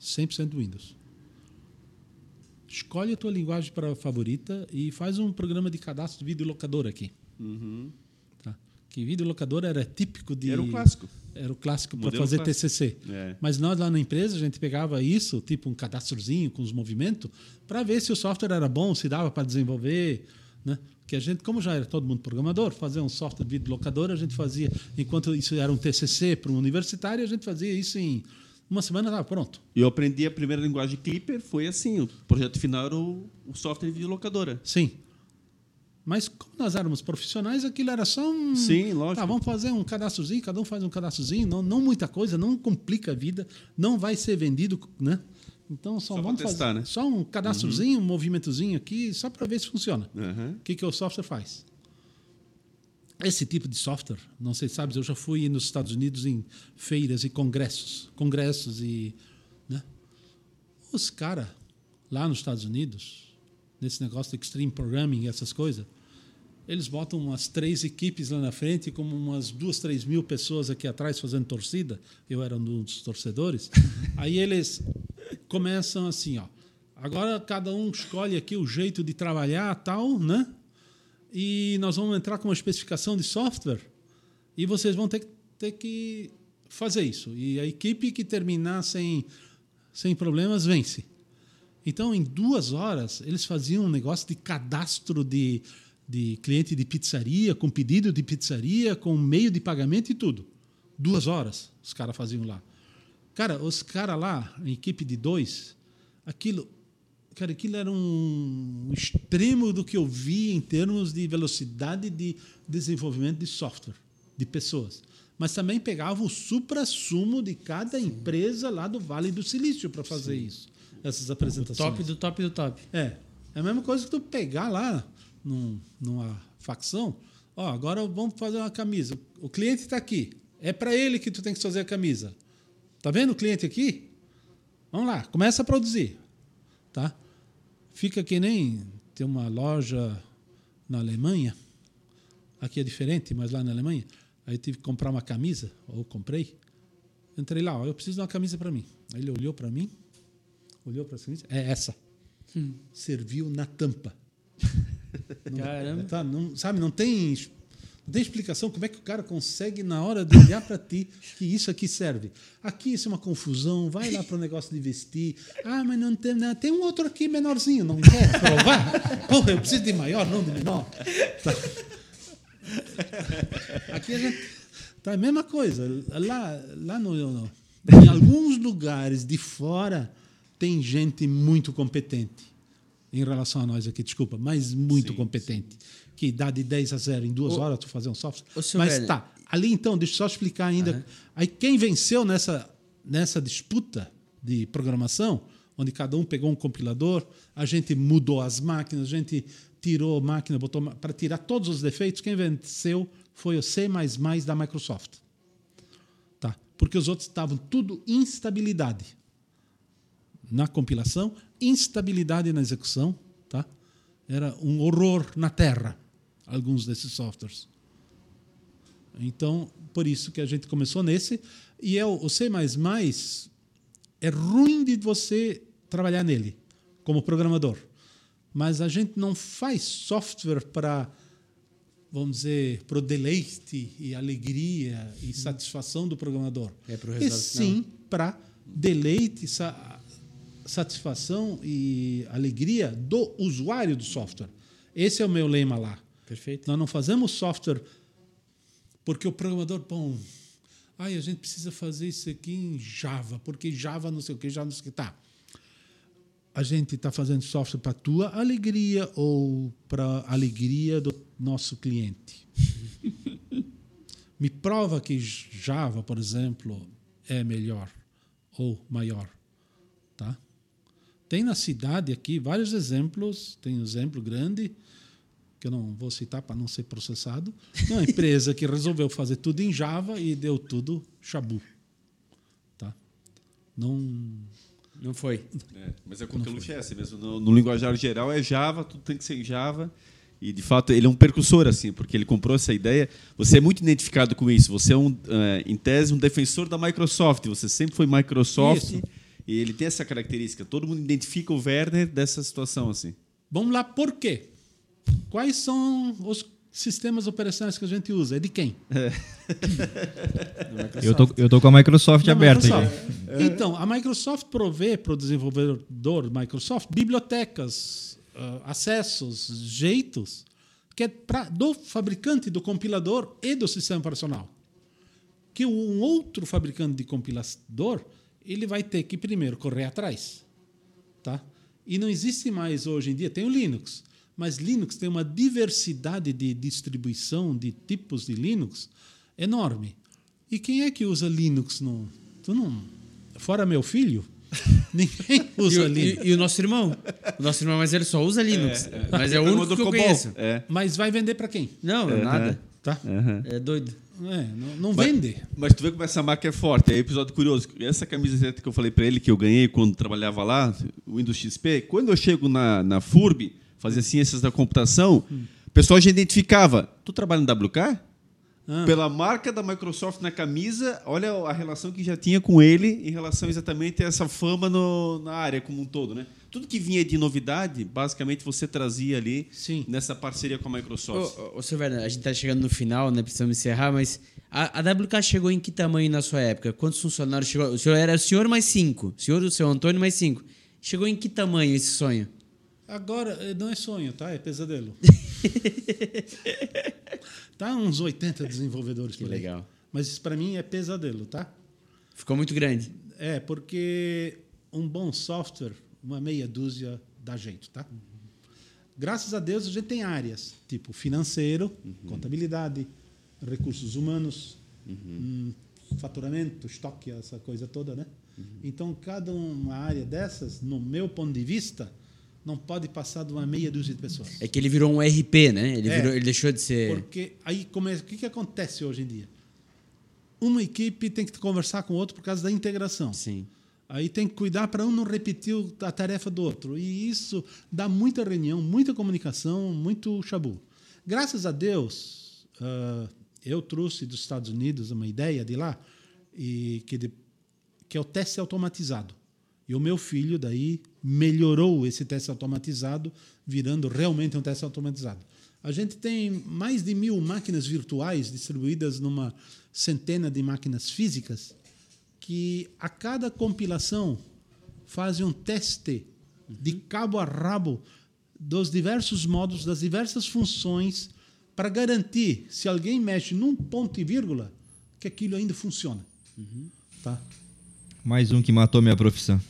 100% Windows. Escolhe a tua linguagem para favorita e faz um programa de cadastro de videolocador aqui. Uhum. Tá? Que videolocador era típico de. Era o clássico. Era o clássico para fazer clássico. TCC. É. Mas nós lá na empresa, a gente pegava isso, tipo um cadastrozinho com os movimentos, para ver se o software era bom, se dava para desenvolver. Né? Que a gente, como já era todo mundo programador, fazer um software de videolocador, a gente fazia, enquanto isso era um TCC para um universitário, a gente fazia isso em uma semana, estava pronto. Eu aprendi a primeira linguagem Clipper, foi assim. O projeto final era o, o software de locadora. Sim. Mas como nós éramos profissionais, aquilo era só um. Sim, lógico. Tá, vamos fazer um cadastrozinho, cada um faz um cadastrozinho, não, não muita coisa, não complica a vida, não vai ser vendido, né? Então só, Só vamos testar, fazer né? só um cadastrozinho, um movimentozinho aqui, só para ver se funciona. Uhum. O que, que o software faz? Esse tipo de software, não sei se sabes, eu já fui nos Estados Unidos em feiras e congressos, congressos e, né? Os caras lá nos Estados Unidos, nesse negócio de extreme programming essas coisas, eles botam umas três equipes lá na frente, como umas duas, três mil pessoas aqui atrás fazendo torcida. Eu era um dos torcedores. Aí eles começam assim, ó. Agora cada um escolhe aqui o jeito de trabalhar, tal, né? E nós vamos entrar com uma especificação de software e vocês vão ter que, ter que fazer isso. E a equipe que terminar sem, sem problemas vence. Então, em duas horas, eles faziam um negócio de cadastro de, de cliente de pizzaria, com pedido de pizzaria, com meio de pagamento e tudo. Duas horas os caras faziam lá. Cara, os caras lá, a equipe de dois, aquilo, cara, aquilo era um extremo do que eu vi em termos de velocidade de desenvolvimento de software, de pessoas. Mas também pegava o supra-sumo de cada empresa lá do Vale do Silício para fazer isso, essas apresentações. Top do top do top. É. É a mesma coisa que tu pegar lá num- numa facção. Ó, agora vamos fazer uma camisa. O cliente está aqui. É para ele que tu tem que fazer a camisa. Tá vendo o cliente aqui? Vamos lá, começa a produzir. Tá? Fica que nem tem uma loja na Alemanha. Aqui é diferente, mas lá na Alemanha. Aí eu tive que comprar uma camisa, ou comprei. Entrei lá, ó, eu preciso de uma camisa para mim. Aí ele olhou para mim, olhou para a camisa, é essa serviu na tampa. Não- Caramba. tá, não, sabe, não tem, não tem explicação como é que o cara consegue, na hora de olhar para ti, que isso aqui serve. Aqui isso é uma confusão, vai lá para o negócio de vestir. Ah, mas não tem, não, tem um outro aqui menorzinho, não quer provar? Porra, eu preciso de maior, não de menor. Tá. Aqui a gente. Tá a mesma coisa. Lá, lá no, no- em alguns lugares de fora tem gente muito competente em relação a nós aqui, desculpa, mas muito competente. Que dá de 10 a 0 em duas Ô, horas tu fazer um software. mas velho. tá. Ali então, deixa eu só explicar ainda. Aí quem venceu nessa, nessa disputa de programação, onde cada um pegou um compilador, a gente mudou as máquinas, a gente tirou máquina, botou para tirar todos os defeitos, quem venceu foi o C++ da Microsoft. Tá? Porque os outros estavam tudo instabilidade na compilação, instabilidade na execução, tá? Era um horror na terra alguns desses softwares. Então, por isso que a gente começou nesse e é o o C++ é ruim de você trabalhar nele como programador. Mas a gente não faz software para vamos dizer, para o deleite e alegria e satisfação do programador. É pro e resultado sim para deleite, satisfação e alegria do usuário do software. Esse é o meu lema lá. Perfeito. Nós não fazemos software porque o programador, bom, ai, a gente precisa fazer isso aqui em Java, porque Java não sei o que, Java não sei o que. Tá. A gente está fazendo software para a tua alegria ou para a alegria do nosso cliente. Me prova que Java, por exemplo, é melhor ou maior. Tem na cidade aqui vários exemplos, tem um exemplo grande, que eu não vou citar para não ser processado, de uma empresa que resolveu fazer tudo em Java e deu tudo chabu. Tá? Não, Não foi. É, mas a Coqueluche é essa mesmo. No, no linguajar geral é Java, tudo tem que ser em Java. E, de fato, ele é um percussor, assim, porque ele comprou essa ideia. Você é muito identificado com isso. Você é, um, eh, em tese, um defensor da Microsoft. Você sempre foi Microsoft. Isso. E ele tem essa característica. Todo mundo identifica o Werner dessa situação, assim. Vamos lá, por quê? Quais são os sistemas operacionais que a gente usa? É de quem? Eu tô, eu tô com a Microsoft aberta aqui. Então, a Microsoft provê para o desenvolvedor Microsoft bibliotecas, ah, acessos, jeitos, que é pra, do fabricante, do compilador e do sistema operacional. Que um outro fabricante de compilador ele vai ter que primeiro correr atrás. Tá? E não existe mais hoje em dia, tem o Linux, mas Linux tem uma diversidade de distribuição de tipos de Linux enorme. E quem é que usa Linux no. Tu não. Fora meu filho, ninguém E, usa o- Linux. e- e o nosso irmão? O nosso irmão, mas ele só usa Linux. Mas é o único que eu Cobol. conheço. É. Mas vai vender para quem? Não, nada. Tá? É doido. É, não, não Mas- vende. Mas tu vê como essa marca é forte. É episódio curioso. Essa camiseta que eu falei para ele que eu ganhei quando trabalhava lá, o Windows XP, quando eu chego na, na FURB, fazer ciências da computação, o pessoal já identificava. Tu trabalha no WK? Ah. Pela marca da Microsoft na camisa, olha a relação que já tinha com ele em relação exatamente a essa fama no- na área como um todo, né? Tudo que vinha de novidade, basicamente você trazia ali Sim. nessa parceria com a Microsoft. Ô, ô, Werner, a gente tá chegando no final, né? Precisamos encerrar, mas a, a WK chegou em que tamanho na sua época? Quantos funcionários chegou? O senhor era o senhor mais cinco. O senhor e o seu Antônio mais cinco. Chegou em que tamanho esse sonho? Agora, eh, não é sonho, tá? É pesadelo. tá uns 80 desenvolvedores Que por aí. legal. Mas isso para mim é pesadelo, tá? Ficou muito grande. É, porque um bom software, uma meia dúzia dá jeito, tá? Graças a Deus a gente tem áreas, tipo financeiro, contabilidade, recursos humanos, hum, faturamento, estoque, essa coisa toda, né? Então, cada uma área dessas, no meu ponto de vista, não pode passar de uma meia dúzia de pessoas. É que ele virou um RP, né? Ele, É. virou- ele deixou de ser. Porque aí o que, que acontece hoje em dia? Uma equipe tem que conversar com o outro por causa da integração. Sim. Aí tem que cuidar para um não repetir a tarefa do outro. E isso dá muita reunião, muita comunicação, muito chabu. Graças a Deus, ah, eu trouxe dos Estados Unidos uma ideia de lá, e que, de- que é o teste automatizado. E o meu filho daí melhorou esse teste automatizado, virando realmente um teste automatizado. A gente tem mais de mil máquinas virtuais distribuídas numa centena de máquinas físicas que a cada compilação fazem um teste de cabo a rabo dos diversos modos, das diversas funções, para garantir, se alguém mexe num ponto e vírgula, que aquilo ainda funciona. Tá? Mais um que matou minha profissão.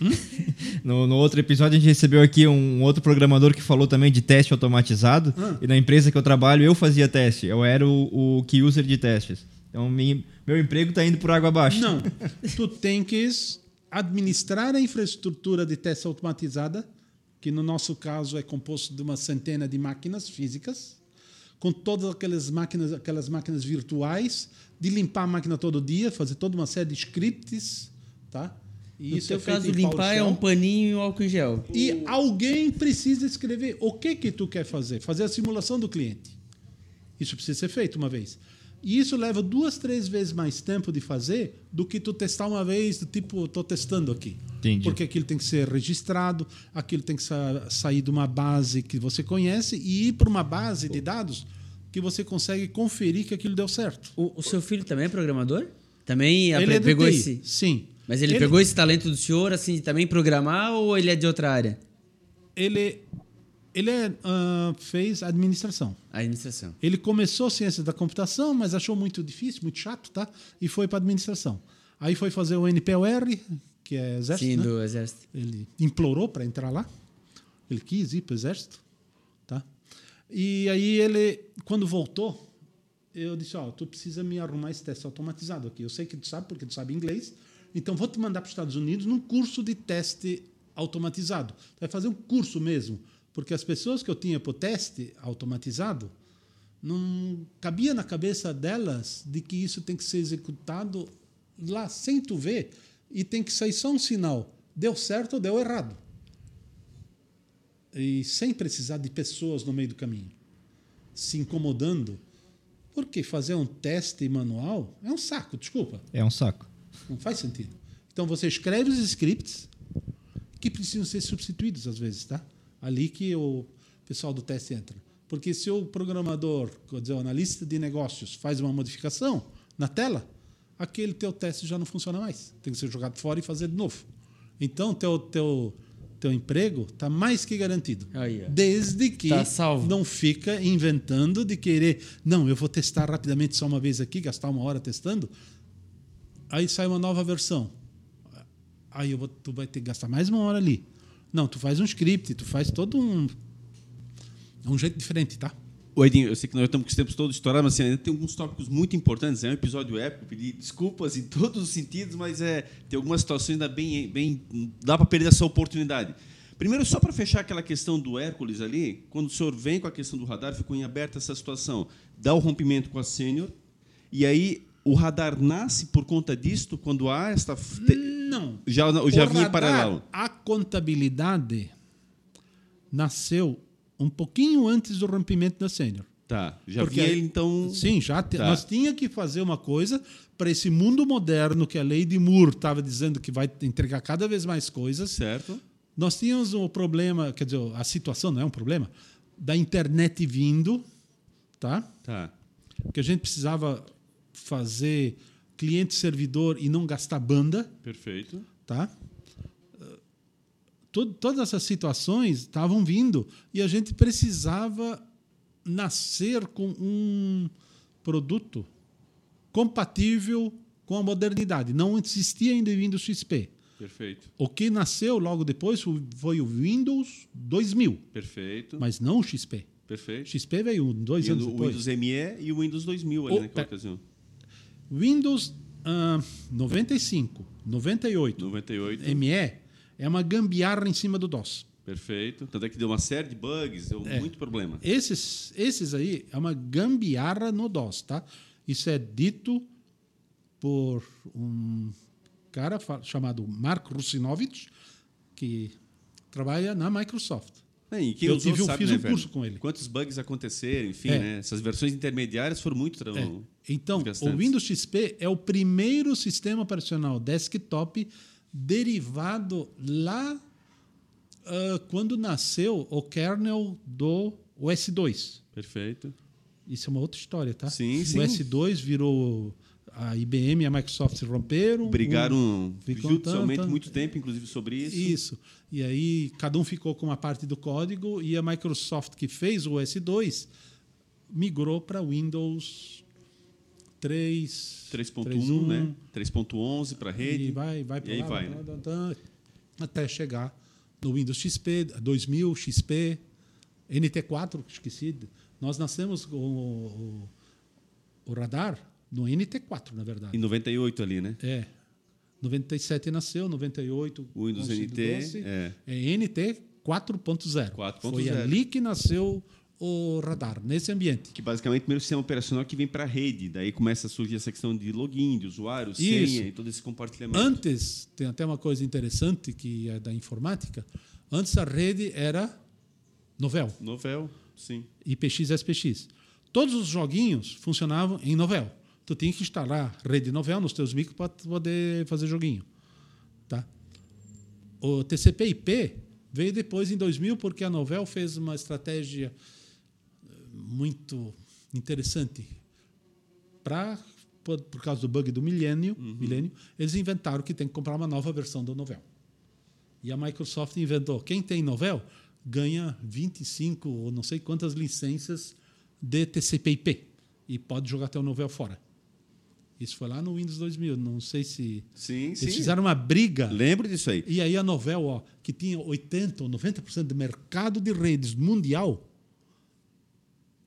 no, no outro episódio, a gente recebeu aqui um outro programador que falou também de teste automatizado. E na empresa que eu trabalho, eu fazia teste. Eu era o, o key user de testes. Então, mi- meu emprego está indo por água abaixo. Não, tu tem que administrar a infraestrutura de teste automatizada, que no nosso caso é composto de uma centena de máquinas físicas, com todas aquelas máquinas, aquelas máquinas virtuais, de limpar a máquina todo dia, fazer toda uma série de scripts, tá? E No isso seu é feito caso, limpar é um paninho e um álcool em gel. E alguém precisa escrever o que que tu quer fazer, fazer a simulação do cliente. Isso precisa ser feito uma vez. E isso leva duas, três vezes mais tempo de fazer do que tu testar uma vez, do tipo, estou testando aqui. Entendi. Porque aquilo tem que ser registrado, aquilo tem que sa- sair de uma base que você conhece e ir para uma base de dados que você consegue conferir que aquilo deu certo. O, o seu filho também é programador? Também Ele é pegou TI, esse. Sim. Mas ele, pegou esse talento do senhor, assim, de também programar ou ele é de outra área? Ele, ele é, ah, fez administração. Administração. Ele começou ciência da computação, mas achou muito difícil, muito chato, tá? E foi para administração. Aí foi fazer o NPOR, que é exército, Sim, né? do exército. Ele implorou para entrar lá. Ele quis ir para o exército, tá? E aí ele, quando voltou, eu disse, ó, tu precisa me arrumar esse teste automatizado aqui. Eu sei que tu sabe, porque tu sabe inglês. Então vou te mandar para os Estados Unidos num curso de teste automatizado. Tu vai fazer um curso mesmo, porque as pessoas que eu tinha para o teste automatizado não cabia na cabeça delas de que isso tem que ser executado lá sem tu ver e tem que sair só um sinal. Deu certo ou deu errado. E sem precisar de pessoas no meio do caminho, se incomodando. Porque fazer um teste manual é um saco, desculpa. É um saco. Não faz sentido. Então você escreve os scripts que precisam ser substituídos às vezes, tá? Ali que o pessoal do teste entra. Porque se o programador, quer dizer, o analista de negócios faz uma modificação na tela, aquele teu teste já não funciona mais. Tem que ser jogado fora e fazer de novo. Então teu teu teu emprego está mais que garantido. Aí, ó. Desde que Tá não fica inventando de querer, não, eu vou testar rapidamente só uma vez aqui, gastar uma hora testando, Aí sai uma nova versão. Aí eu vou, tu vai ter que gastar mais uma hora ali. Não, tu faz um script, tu faz todo um. É um jeito diferente, tá? O Edinho, eu sei que nós estamos com os tempos todos estourados, mas assim, ainda tem alguns tópicos muito importantes. É um episódio épico, pedir desculpas em todos os sentidos, mas é, tem algumas situações ainda bem. bem dá para perder essa oportunidade. Primeiro, só para fechar aquela questão do Hércules ali, quando o senhor vem com a questão do radar, ficou em aberta essa situação. Dá o rompimento com a sênior, e aí o radar nasce por conta disto, quando há esta. te- Não. Já, já O radar, paralelo. A contabilidade nasceu um pouquinho antes do rompimento da sênior. Tá, já Porque- vinha ele então. Sim, já te- Tá. nós tinha que fazer uma coisa para esse mundo moderno que a lei de Moore estava dizendo que vai entregar cada vez mais coisas. Certo? Nós tínhamos o problema, quer dizer, a situação não é um problema, da internet vindo, tá? Tá. Que a gente precisava fazer cliente-servidor e não gastar banda, Perfeito. tá? Uh, to- Todas essas situações estavam vindo e a gente precisava nascer com um produto compatível com a modernidade. Não existia ainda o Windows XP. Perfeito. O que nasceu logo depois foi o Windows 2000, Perfeito. mas não o XP. O Perfeito. XP veio dois E anos o depois. Windows ME e o Windows 2000 ali Oh, naquela ocasião. Windows ah, 95, 98, 98. ME é uma gambiarra em cima do DOS. Perfeito. Tanto é que deu uma série de bugs, deu É. muito problema. Esses, esses aí é uma gambiarra no DOS, tá? Isso é dito por um cara chamado Mark Russinovich, que trabalha na Microsoft. E quem Eu usou tive- eu sabe, fiz né, um velho? curso com ele. Quantos bugs aconteceram, enfim, É. né? Essas versões intermediárias foram muito... É. Então, o Windows XP é o primeiro sistema operacional desktop derivado lá ah, quando nasceu o kernel do OS2. Perfeito. Isso é uma outra história, tá? Sim, o sim. S2 virou a IBM e a Microsoft se romperam. Brigaram Um judicialmente muito tempo, inclusive, sobre isso. Isso. E aí cada um ficou com uma parte do código e a Microsoft que fez o S2 migrou para Windows 3, 3.1, né? 3.11 para rede. E vai, vai para lá, vai, vai né? até chegar no Windows XP, 2000, XP, NT4, esqueci. Nós nascemos com o, o, o radar no NT4, na verdade. Em 98 ali, né? É. 97 nasceu, 98 O Windows NT, é. é NT 4.0. 4.0. Foi ali que nasceu o radar, nesse ambiente. Que basicamente é o primeiro sistema operacional que vem para a rede. Daí começa a surgir essa questão de login, de usuário, Isso. senha e todo esse compartilhamento. Antes, tem até uma coisa interessante que é da informática, antes a rede era Novel, Novel, sim. IPX, SPX. Todos os joguinhos funcionavam em Novel. Tu tinha que instalar rede Novel nos teus micros para poder fazer joguinho. Tá? O TCP/IP veio depois em 2000 porque a Novel fez uma estratégia eh, muito interessante para por, por causa do bug do milênio, milênio, eles inventaram que tem que comprar uma nova versão do Novel. E a Microsoft inventou, quem tem Novel ganha 25 ou não sei quantas licenças de TCP/IP e pode jogar até o Novel fora. Isso foi lá no Windows 2000, não sei se Sim, sim. eles fizeram uma briga Lembro disso aí. e aí a Novel, ó, que tinha 80 ou 90% do mercado de redes mundial,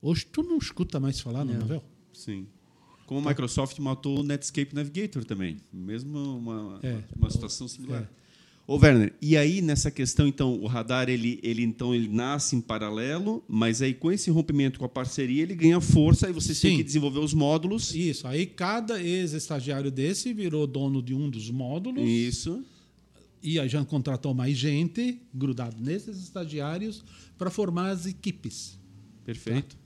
hoje tu não escuta mais falar na Novel. Sim. Como a Microsoft matou o Netscape Navigator também. Mesmo uma, É. uma situação similar. É. Ô, Werner, e aí nessa questão, então, o radar, ele, ele então ele nasce em paralelo, mas aí com esse rompimento com a parceria, ele ganha força e vocês têm Sim. que desenvolver os módulos. Isso, aí cada ex-estagiário desse virou dono de um dos módulos Isso. e aí já contratou mais gente grudado nesses estagiários para formar as equipes. Perfeito.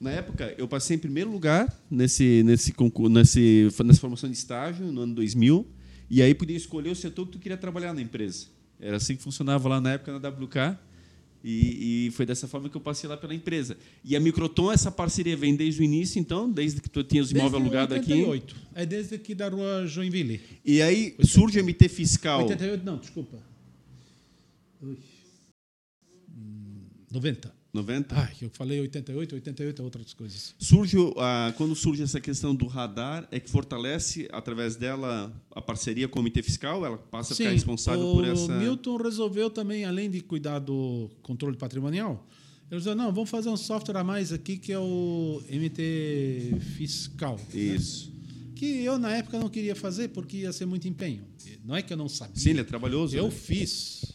Na época, eu passei em primeiro lugar nesse, nesse, nesse, nessa formação de estágio, no ano 2000, e aí podia escolher o setor que tu queria trabalhar na empresa. Era assim que funcionava lá na época na WK, e, e foi dessa forma que eu passei lá pela empresa. E a Microton, essa parceria vem desde o início, então, desde que tu tinha os imóveis alugados aqui. 88. É desde aqui da rua Joinville. E aí surge o MT Fiscal. 88, não, desculpa. Ui. Hum, 90. 90? Ai, eu falei 88, 88 é outras coisas. Surge, o- quando surge essa questão do radar, é que fortalece, através dela, a parceria com o Comitê Fiscal? Ela passa a ficar responsável o por essa. Milton resolveu também, além de cuidar do controle patrimonial, ele disse, não, vamos fazer um software a mais aqui que é o MT Fiscal. né? Isso. Que eu, na época, não queria fazer porque ia ser muito empenho. Não é que eu não sabia. Sim, ele é trabalhoso. Eu né? fiz, ah,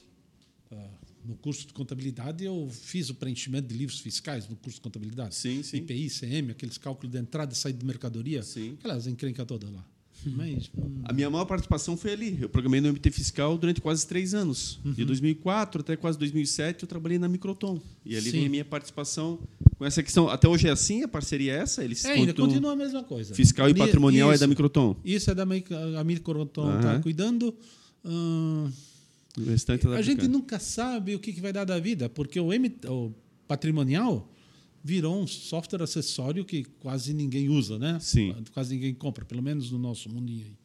no curso de contabilidade, eu fiz o preenchimento de livros fiscais no curso de contabilidade. Sim, sim. IPI, CM, aqueles cálculos de entrada e saída de mercadoria. Sim. Aquelas encrencas todas lá. Mas, hum, A minha maior participação foi ali. Eu programei no MT Fiscal durante quase três anos. De 2004 até quase 2007, eu trabalhei na Microton. E ali Sim. vem a minha participação com essa questão. Até hoje é assim? A parceria é essa? Eles é, ainda continua a mesma coisa. Fiscal e patrimonial é isso, da Microton. Isso é da a Microton está Aham. cuidando. Hum, O restante a gente nunca sabe o que, que vai dar da vida, porque o, M, o patrimonial virou um software acessório que quase ninguém usa, né? Sim. Quase ninguém compra, pelo menos no nosso mundinho aí.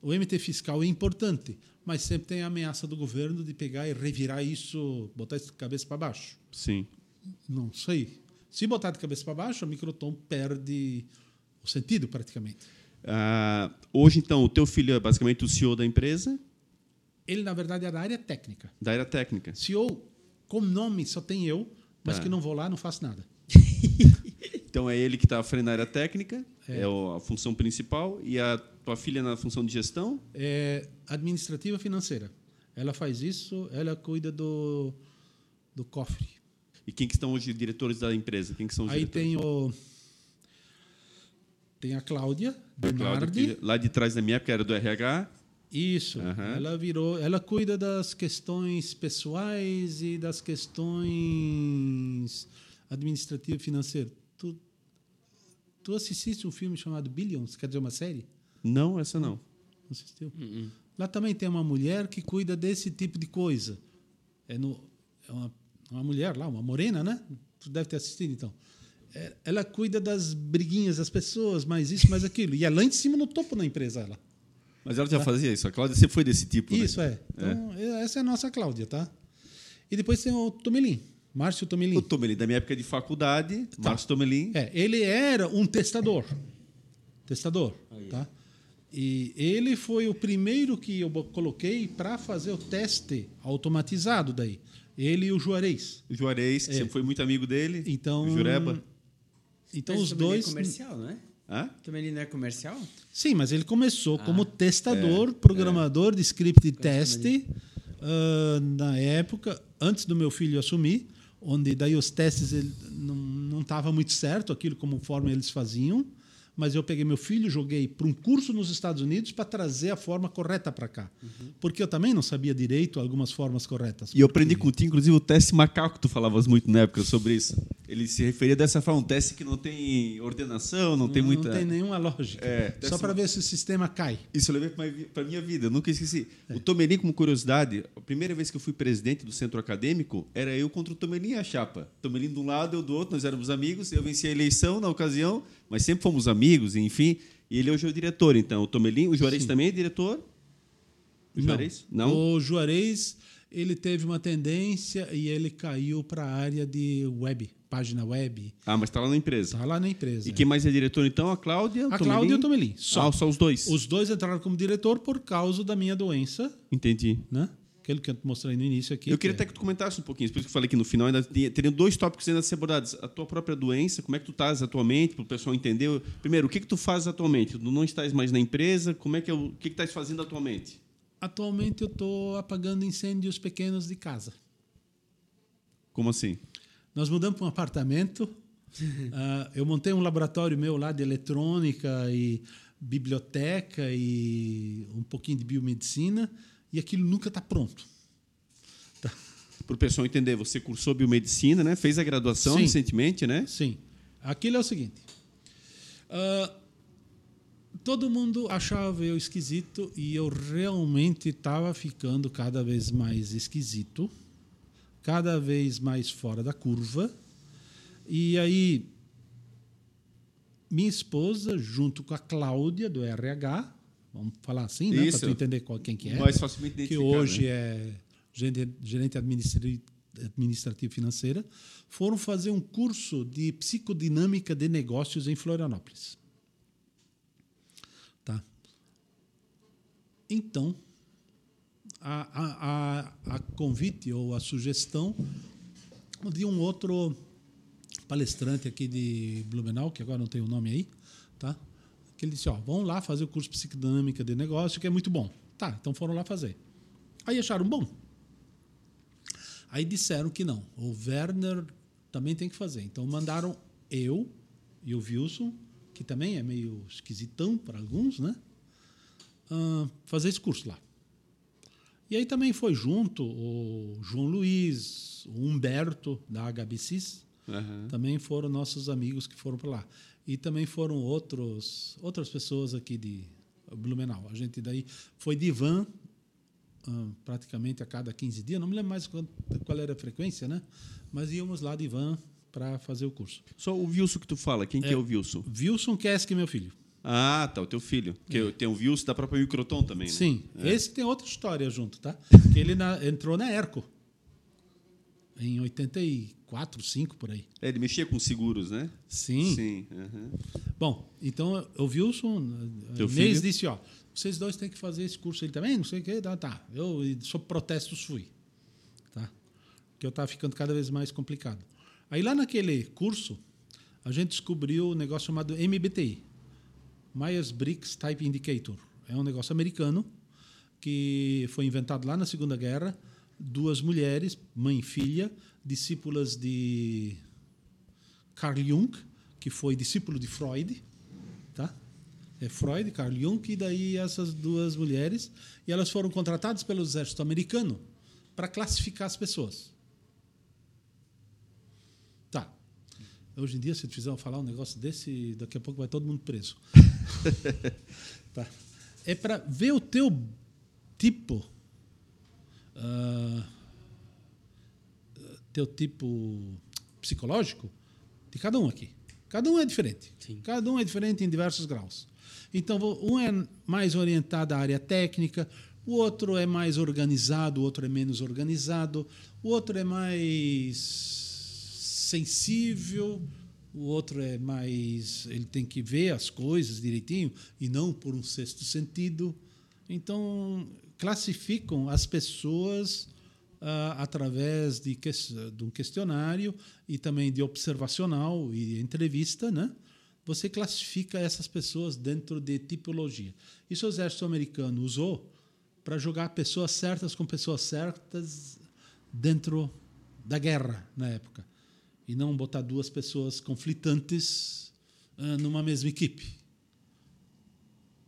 O MT fiscal é importante, mas sempre tem a ameaça do governo de pegar e revirar isso, botar isso de cabeça para baixo. Sim. Não sei. Se botar de cabeça para baixo, a Microton perde o sentido praticamente. Ah, hoje, então, o teu filho é basicamente o CEO da empresa, Ele, na verdade, é da área técnica. da área técnica. CEO, como nome, só tem eu, mas Tá. que não vou lá, não faço nada. Então é ele que está à frente da área técnica, é, o- a função principal, e a tua filha na função de gestão. É administrativa financeira. Ela faz isso, ela cuida do, do cofre. E quem que estão hoje diretores da empresa? Quem que são os Aí diretores? tem o. Tem a Cláudia Bernardi. que lá de trás da minha época era do RH. Isso. Ela virou. Ela cuida das questões pessoais e das questões administrativas e financeiras. Tu, tu assististe um filme chamado Billions, quer dizer, uma série? Não, essa não. Não assistiu? Lá também tem uma mulher que cuida desse tipo de coisa. É, no, é uma, uma mulher lá, uma morena, né? Tu deve ter assistido, então. É, ela cuida das briguinhas das pessoas, mais isso, mais aquilo. E é lá em cima, no topo da empresa, ela. Mas ela já fazia isso. A Cláudia sempre foi desse tipo. né? Isso, é. Então, essa é a nossa Cláudia, tá? E depois tem o Tomelin, Márcio Tomelin. O Tomelin, da minha época de faculdade, Márcio Tomelin. É, ele era um testador. Testador, tá? E ele foi o primeiro que eu coloquei para fazer o teste automatizado daí. Ele e o Juarez. O Juarez, que É. sempre foi muito amigo dele. Então, O Jureba. Então Mas os também dois É comercial, não é? Hã? Também ele não é comercial? Sim, mas ele começou Ah, como testador, é, programador de script de teste ah, na época, antes do meu filho assumir, onde daí os testes ele não não estava muito certo aquilo como forma eles faziam, mas eu peguei meu filho, joguei para um curso nos Estados Unidos para trazer a forma correta para cá, porque eu também não sabia direito algumas formas corretas. E eu aprendi contigo, inclusive, o teste macaco, que tu falavas muito na época sobre isso. Ele se referia dessa forma, um teste que não tem ordenação, não, tem muita... Não tem nenhuma lógica. É, Só para ver se o sistema cai. Isso eu levei para a minha vida, eu nunca esqueci. É. O Tomelin, como curiosidade, a primeira vez que eu fui presidente do centro acadêmico, era eu contra o Tomelin e a chapa. Tomelin de um lado, eu do outro, nós éramos amigos, eu venci a eleição na ocasião, mas sempre fomos amigos, enfim. E ele hoje é o diretor, então. O Tomelin, o Juarez Sim. também é diretor? O Juarez? Não. O Juarez, ele teve uma tendência e ele caiu para a área de web, página web. Ah, mas está lá na empresa. Está lá na empresa. E quem mais é diretor, então? A Cláudia, o A Cláudia e o Tomelin. Só. Ah, só os dois. Os dois entraram como diretor por causa da minha doença, Entendi. né? Aquele que eu mostrei no início aqui. Eu queria que até que tu comentasse um pouquinho, por isso que eu falei que no final ainda teriam dois tópicos ainda a ser abordados. A tua própria doença, como é que tu estás atualmente, para o pessoal entender. Primeiro, o que que tu fazes atualmente? Tu não estás mais na empresa, como é que é o, o que que estás fazendo atualmente? Atualmente eu estou apagando incêndios pequenos de casa. Como assim? Nós mudamos para um apartamento. Ah, eu montei um laboratório meu lá de eletrônica e biblioteca e um pouquinho de biomedicina e aquilo nunca está pronto. Para o pessoal entender, você cursou biomedicina, né? Fez a graduação Sim. recentemente, né? Sim. Aquilo é o seguinte. ah, todo mundo achava eu esquisito e eu realmente estava ficando cada vez mais esquisito, cada vez mais fora da curva. E aí, minha esposa, junto com a Cláudia, do RH, vamos falar assim, né? Para entender qual, quem que é. Mais que identificar, hoje né? é gerente, administrativo financeira, foram fazer um curso de psicodinâmica de negócios em Florianópolis. Tá. Então, a, a, a, convite ou a sugestão de um outro palestrante aqui de Blumenau, que agora não tem o nome aí, tá? Que ele disse, ó, vão lá fazer o curso de psicodinâmica de negócio, que é muito bom. Tá, então foram lá fazer. Aí acharam bom. Aí disseram que não. O Werner também tem que fazer. Então mandaram eu e o Wilson, que também é meio esquisitão para alguns, né? ah, fazer esse curso lá. E aí também foi junto o João Luiz, o Humberto, da HBCIS, Aham. também foram nossos amigos que foram para lá. E também foram outros, outras pessoas aqui de Blumenau. A gente daí foi de van ah, praticamente a cada 15 dias, não me lembro mais qual, qual era a frequência, né? Mas íamos lá de van para fazer o curso. Só o Wilson que tu fala, quem que é o Wilson? Wilson Kesk, meu filho. Ah, tá, o teu filho. Que tem o Wilson da própria Microton também, né? Sim, esse tem outra história junto, tá? Que ele na- entrou na Erco. Em 84, 5 por aí. É, ele mexia com seguros, né? Sim. Sim. aham. Bom, então o Wilson, Teu Inês filho? disse, ó, vocês dois têm que fazer esse curso aí também, não sei o quê. Tá, tá. Eu, sob protestos, fui. Tá? Porque eu estava ficando cada vez mais complicado. Aí lá naquele curso, a gente descobriu um negócio chamado MBTI. Myers-Briggs Type Indicator. É um negócio americano que foi inventado lá na Segunda Guerra. Duas mulheres, mãe e filha, discípulas de Carl Jung, que foi discípulo de Freud, tá? É Freud, Carl Jung, e daí essas duas mulheres, e elas foram contratadas pelo exército americano para classificar as pessoas. Tá. Hoje em dia, se fizer falar um negócio desse, daqui a pouco vai todo mundo preso. tá. É para ver o teu tipo, ah, teu tipo psicológico de cada um aqui. Cada um é diferente. Cada um é diferente em diversos graus. Então, um é mais orientado à área técnica, o outro é mais organizado, o outro é menos organizado, o outro é mais sensível, o outro é mais. Ele tem que ver as coisas direitinho e não por um sexto sentido. Então, classificam as pessoas ah, através de, ques- de um questionário e também de observacional e entrevista, né? Você classifica essas pessoas dentro de tipologia. Isso o exército americano usou para jogar pessoas certas com pessoas certas dentro da guerra na época e não botar duas pessoas conflitantes ah, numa mesma equipe.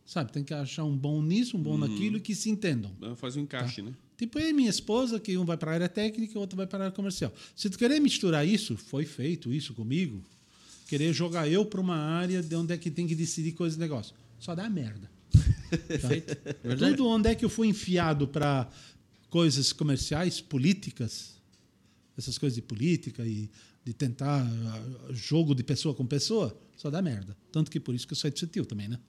Sabe, tem que achar um bom nisso, um bom naquilo e que se entendam. Faz um encaixe, né? Tipo, eu e minha esposa, que um vai para a área técnica e o outro vai para a área comercial. Se tu querer misturar isso, foi feito isso comigo, querer jogar eu para uma área de onde é que tem que decidir coisas e negócio. Só dá merda. Tá? Tudo onde é que eu fui enfiado para coisas comerciais, políticas, essas coisas de política e de tentar ah, jogo de pessoa com pessoa, só dá merda. Tanto que por isso que eu saí do CETIL também, né?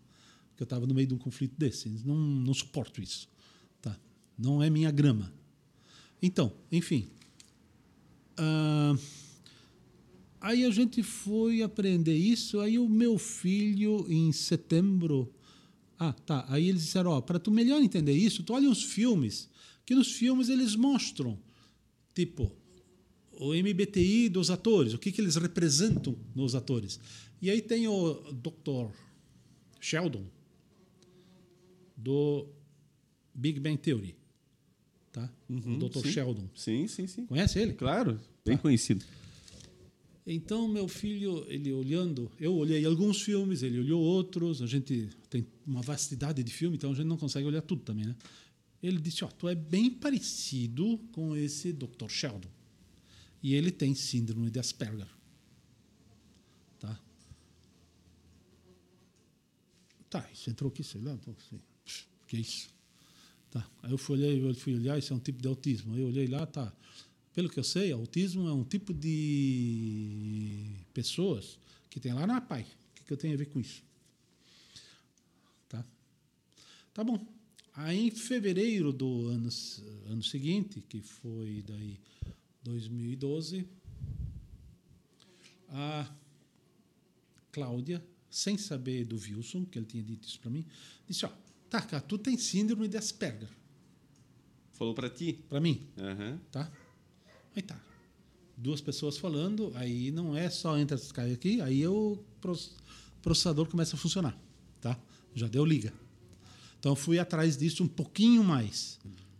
Porque eu estava no meio de um conflito desse. Não, não suporto isso. Tá? Não é minha grama. Então, enfim. Ah, aí a gente foi aprender isso. Aí o meu filho, em setembro. Ah, tá. Aí eles disseram: ó, para tu melhor entender isso, tu olha os filmes. Que nos filmes eles mostram, tipo, o MBTI dos atores, o que, que eles representam nos atores. E aí tem o Dr. Sheldon, do Big Bang Theory. Tá? o Dr. sim. Sheldon. Sim, sim, sim. Conhece ele? Claro, bem conhecido. Então, meu filho, ele olhando, eu olhei alguns filmes, ele olhou outros, a gente tem uma vastidade de filme, então a gente não consegue olhar tudo também, né? Ele disse, ó, tu é bem parecido com esse Dr. Sheldon. E ele tem síndrome de Asperger. Tá? Tá, isso entrou aqui, sei lá, então. Pff, que é isso? Tá. Aí eu fui olhar, eu fui olhar, isso é um tipo de autismo. Aí eu olhei lá, tá. Pelo que eu sei, autismo é um tipo de pessoas que tem lá na PAI. O que, que eu tenho a ver com isso? Tá? Tá bom. Aí em fevereiro do ano, ano seguinte, que foi daí 2012, a Cláudia, sem saber do Wilson, que ele tinha dito isso para mim, disse: Ó, tá, cara, tu tem síndrome de Asperger. Falou para ti? Para mim, Aham. tá? Aí tá. Duas pessoas falando, aí não é só entra cai aqui, aí o proce- processador começa a funcionar, tá? Já deu liga. Então fui atrás disso um pouquinho mais.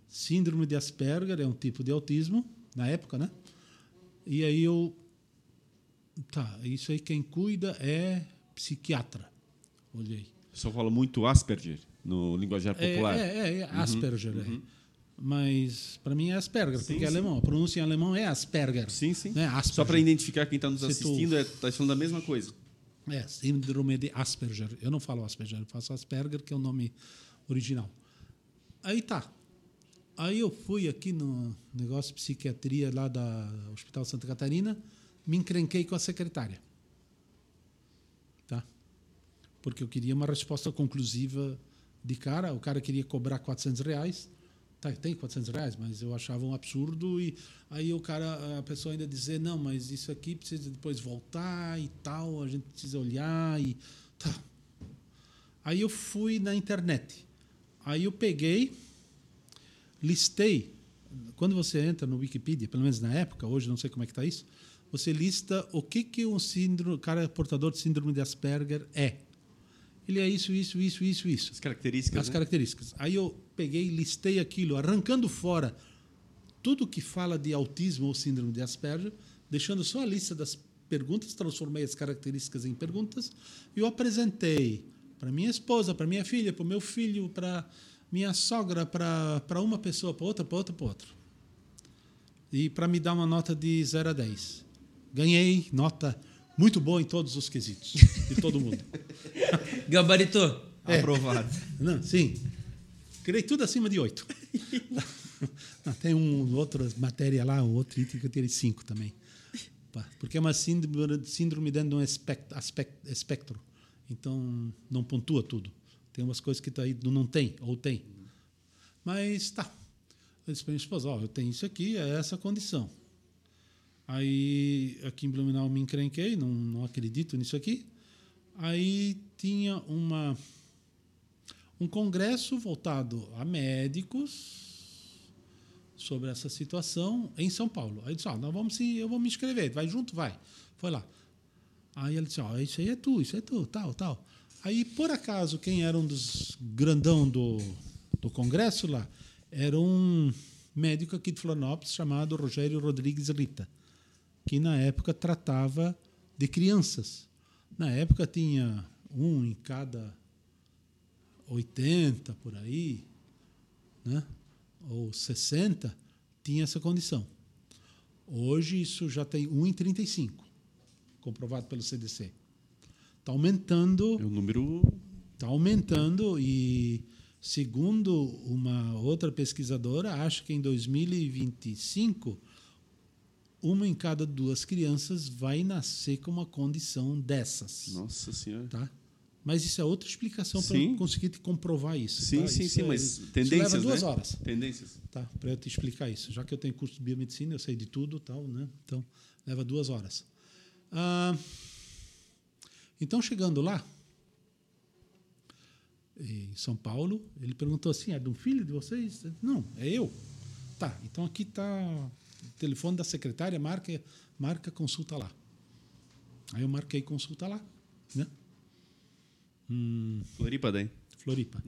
Síndrome de Asperger é um tipo de autismo na época, né? E aí eu tá, isso aí quem cuida é psiquiatra. Olhei. Só fala muito Asperger no linguajar É, popular. é, é, é Asperger. é. Mas para mim é Asperger, Sim, porque é sim. alemão. A pronúncia em alemão é Asperger. Sim, sim. Não é Asperger. Só para identificar quem está nos assistindo, está falando da mesma coisa. É, síndrome de Asperger. Eu não falo Asperger, eu faço Asperger, que é o nome original. Aí tá. Aí eu fui aqui no negócio de psiquiatria lá da Hospital Santa Catarina, me encrenquei com a secretária. Tá? Porque eu queria uma resposta conclusiva de cara. O cara queria cobrar 400 reais Tá, tem 400 reais, mas eu achava um absurdo. E aí o cara, a pessoa ainda dizer, não, mas isso aqui precisa depois voltar e tal, a gente precisa olhar e. Tá. Aí eu fui na internet. Aí eu peguei, listei. Quando você entra no Wikipedia, pelo menos na época, hoje não sei como é que está isso, você lista o que, que um síndrome, cara portador de síndrome de Asperger é. Ele é isso, isso, isso, isso, isso. As características. As né? características. Aí eu peguei, listei aquilo, arrancando fora tudo que fala de autismo ou síndrome de Asperger, deixando só a lista das perguntas, transformei as características em perguntas e eu apresentei para minha esposa, para minha filha, para o meu filho, para minha sogra, para uma pessoa, para outra, para outra, para outra. E para me dar uma nota de 0 a 10. Ganhei nota muito boa em todos os quesitos, de todo mundo. Gabaritou. É. Aprovado. Não, sim. Criei tudo acima de 8. tem um outra matéria lá, um outro item que eu tirei 5 também. Porque é uma síndrome, síndrome dentro de um espectro, aspecto- espectro. Então, não pontua tudo. Tem umas coisas que tá aí não tem, ou tem. Mas tá. Eu disse para minha esposa, ó, eu tenho isso aqui, é essa condição. Aí, aqui em Blumenau, me encrenquei, não, não acredito nisso aqui. Aí tinha uma um congresso voltado a médicos sobre essa situação em São Paulo. Aí disse, ó, nós vamos se, eu vou me inscrever, vai junto, vai. Foi lá. Aí ele disse, ó, isso aí é tu, isso é tu, tal, tal. Aí, por acaso, quem era um dos grandão do, do congresso lá era um médico aqui de Florianópolis chamado Rogério Rodrigues Rita, que na época tratava de crianças. Na época tinha um em cada 80 por aí, né? ou 60, tinha essa condição. Hoje isso já tem 1 em 35, comprovado pelo CDC. Está aumentando, É um número. está aumentando e segundo uma outra pesquisadora, acho que em 2025 uma em cada duas crianças vai nascer com uma condição dessas. Nossa Senhora. Tá? Mas isso é outra explicação para eu conseguir te comprovar isso. Sim, tá? sim, Isso sim, é- mas tendências. leva duas né? horas Tendências. tá? para eu te explicar isso. Já que eu tenho curso de biomedicina, eu sei de tudo, tal, né? Então leva duas horas. Ah, então chegando lá em São Paulo, ele perguntou assim: é de um filho de vocês? Não, é eu. Tá. Então aqui está o telefone da secretária, marca, marca consulta lá. Aí eu marquei consulta lá, né? Floripa daí. Floripa.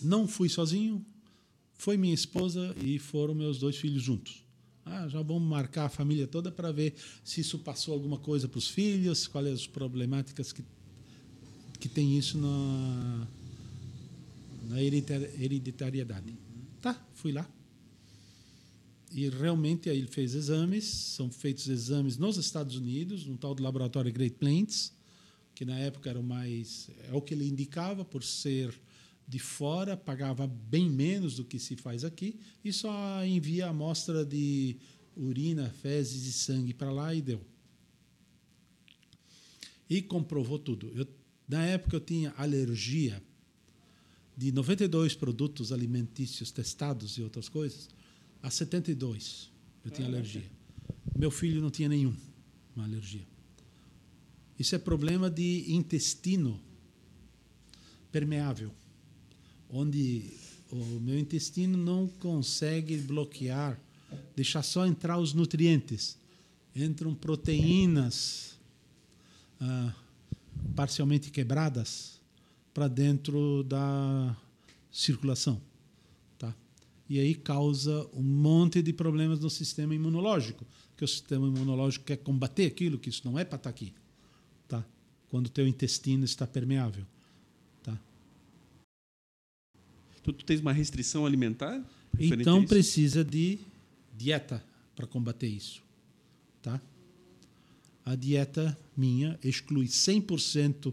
Não fui sozinho, foi minha esposa e foram meus dois filhos juntos. Ah, já vamos marcar a família toda para ver se isso passou alguma coisa para os filhos, quais as problemáticas que, que tem isso na, na hereditar- hereditariedade. Tá, fui lá. E realmente aí ele fez exames, são feitos exames nos Estados Unidos, num tal do laboratório Great Plains, que na época era o mais é o que ele indicava por ser de fora pagava bem menos do que se faz aqui e só envia a amostra de urina, fezes e sangue para lá e deu e comprovou tudo. Eu, na época eu tinha alergia de 92 produtos alimentícios testados e outras coisas a 72 eu tinha alergia. Meu filho não tinha nenhum uma alergia. Isso é problema de intestino permeável, onde o meu intestino não consegue bloquear, deixar só entrar os nutrientes. Entram proteínas ah, parcialmente quebradas para dentro da circulação. Tá? E aí causa um monte de problemas no sistema imunológico, que o sistema imunológico quer combater aquilo, que isso não é para estar aqui. Tá? Quando o teu intestino está permeável. Tá? Tu, tens uma restrição alimentar? Então precisa de dieta para combater isso. Tá? A dieta minha exclui 100%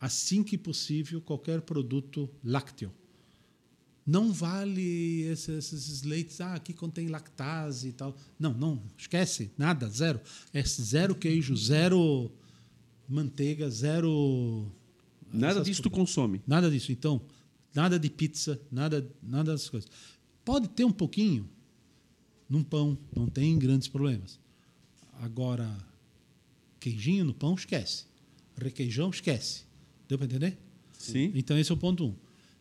assim que possível qualquer produto lácteo. Não vale esses, esses leites, ah, aqui contém lactase e tal. Não, não, esquece, nada, zero. É zero queijo, zero manteiga, zero. Nada disso tu consome. Nada disso. Então, nada de pizza, nada, nada dessas coisas. Pode ter um pouquinho num pão, não tem grandes problemas. Agora, queijinho no pão, esquece. Requeijão, esquece. Deu para entender? Sim. Então, esse é o ponto um.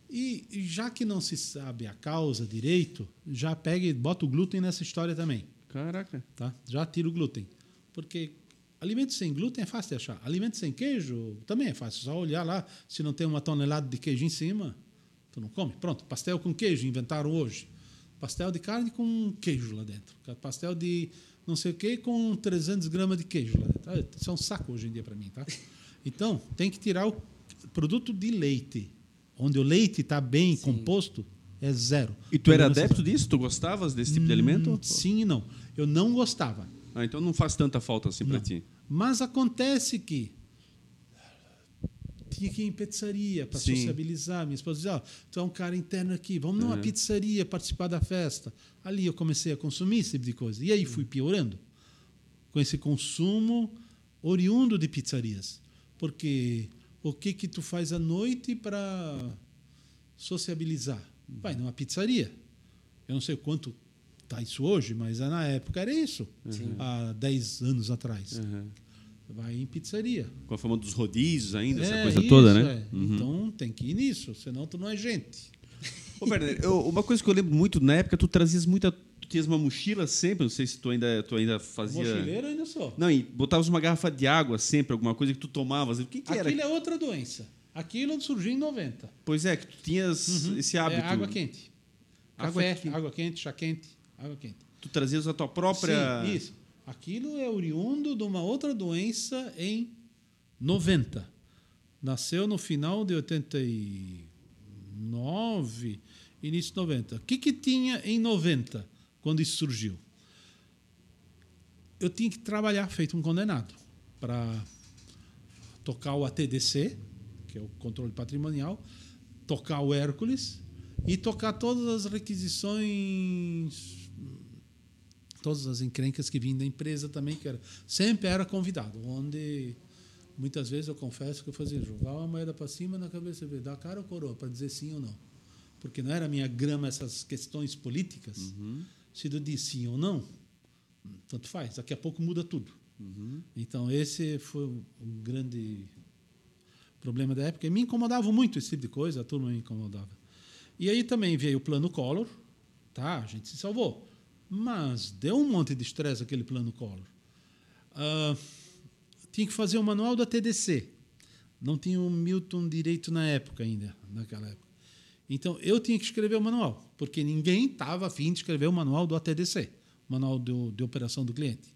E já que não se sabe a causa direito, já pega e bota o glúten nessa história também. Caraca. Tá? Já tira o glúten. Porque alimento sem glúten é fácil de achar. Alimento sem queijo também é fácil. Só olhar lá, se não tem uma tonelada de queijo em cima, tu não come. Pronto, pastel com queijo, inventaram hoje. Pastel de carne com queijo lá dentro. Pastel de não sei o que com 300 gramas de queijo lá dentro. Isso é um saco hoje em dia para mim, tá? Então, tem que tirar o produto de leite. Onde o leite está bem composto, é zero. E tu era adepto disso? Tu gostavas desse tipo de alimento? Hum, Sim e não. Eu não gostava. Ah, então não faz tanta falta assim Não. ti. Mas acontece que tinha que ir em pizzaria para sociabilizar. Minha esposa dizia: oh, tu é um cara interno aqui, vamos numa Uhum. pizzaria participar da festa. Ali eu comecei a consumir esse tipo de coisa. E aí fui piorando com esse consumo oriundo de pizzarias. Porque o que que tu faz à noite para sociabilizar? Vai numa pizzaria. Eu não sei quanto tá isso hoje, mas na época era isso. Há 10 anos atrás. Uhum. Vai em pizzaria. Com a fama dos rodízios ainda, essa É, coisa isso, toda, né? é. Então tem que ir nisso, senão tu não é gente. Ô, Werner, eu- uma coisa que eu lembro muito, na época tu trazias muita. Tu tinhas uma mochila sempre, não sei se tu ainda, tu ainda fazia. Mochileiro ainda sou. Não, e botavas uma garrafa de água sempre, alguma coisa que tu tomavas. O que, que era? Aquilo é outra doença. Aquilo surgiu em 90. Pois é, que tu tinhas esse hábito. É água quente. Água Café, quente. água quente, chá quente, água quente. Tu trazias a tua própria. Sim, isso. Aquilo é oriundo de uma outra doença em 90. Nasceu no final de 89, início de 90. O que, que tinha em 90, quando isso surgiu? Eu tinha que trabalhar feito um condenado para tocar o ATDC, que é o controle patrimonial, tocar o Hércules e tocar todas as requisições todas as encrencas que vinham da empresa também, que era, sempre era convidado, onde muitas vezes eu confesso que eu fazia jogar uma moeda para cima na cabeça e ver, dar cara ou coroa para dizer sim ou não. Porque não era minha grama essas questões políticas. Se tu diz sim ou não, tanto faz, daqui a pouco muda tudo. Então esse foi um grande problema da época. E me incomodava muito esse tipo de coisa, a turma me incomodava. E aí também veio o plano Collor, tá? A gente se salvou. Mas deu um monte de estresse aquele plano Collor. Ah, tinha que fazer o manual da TDC. Não tinha o Milton direito na época ainda, naquela época. Então eu tinha que escrever o manual, porque ninguém estava afim de escrever o manual do ATDC, o manual do, de operação do cliente.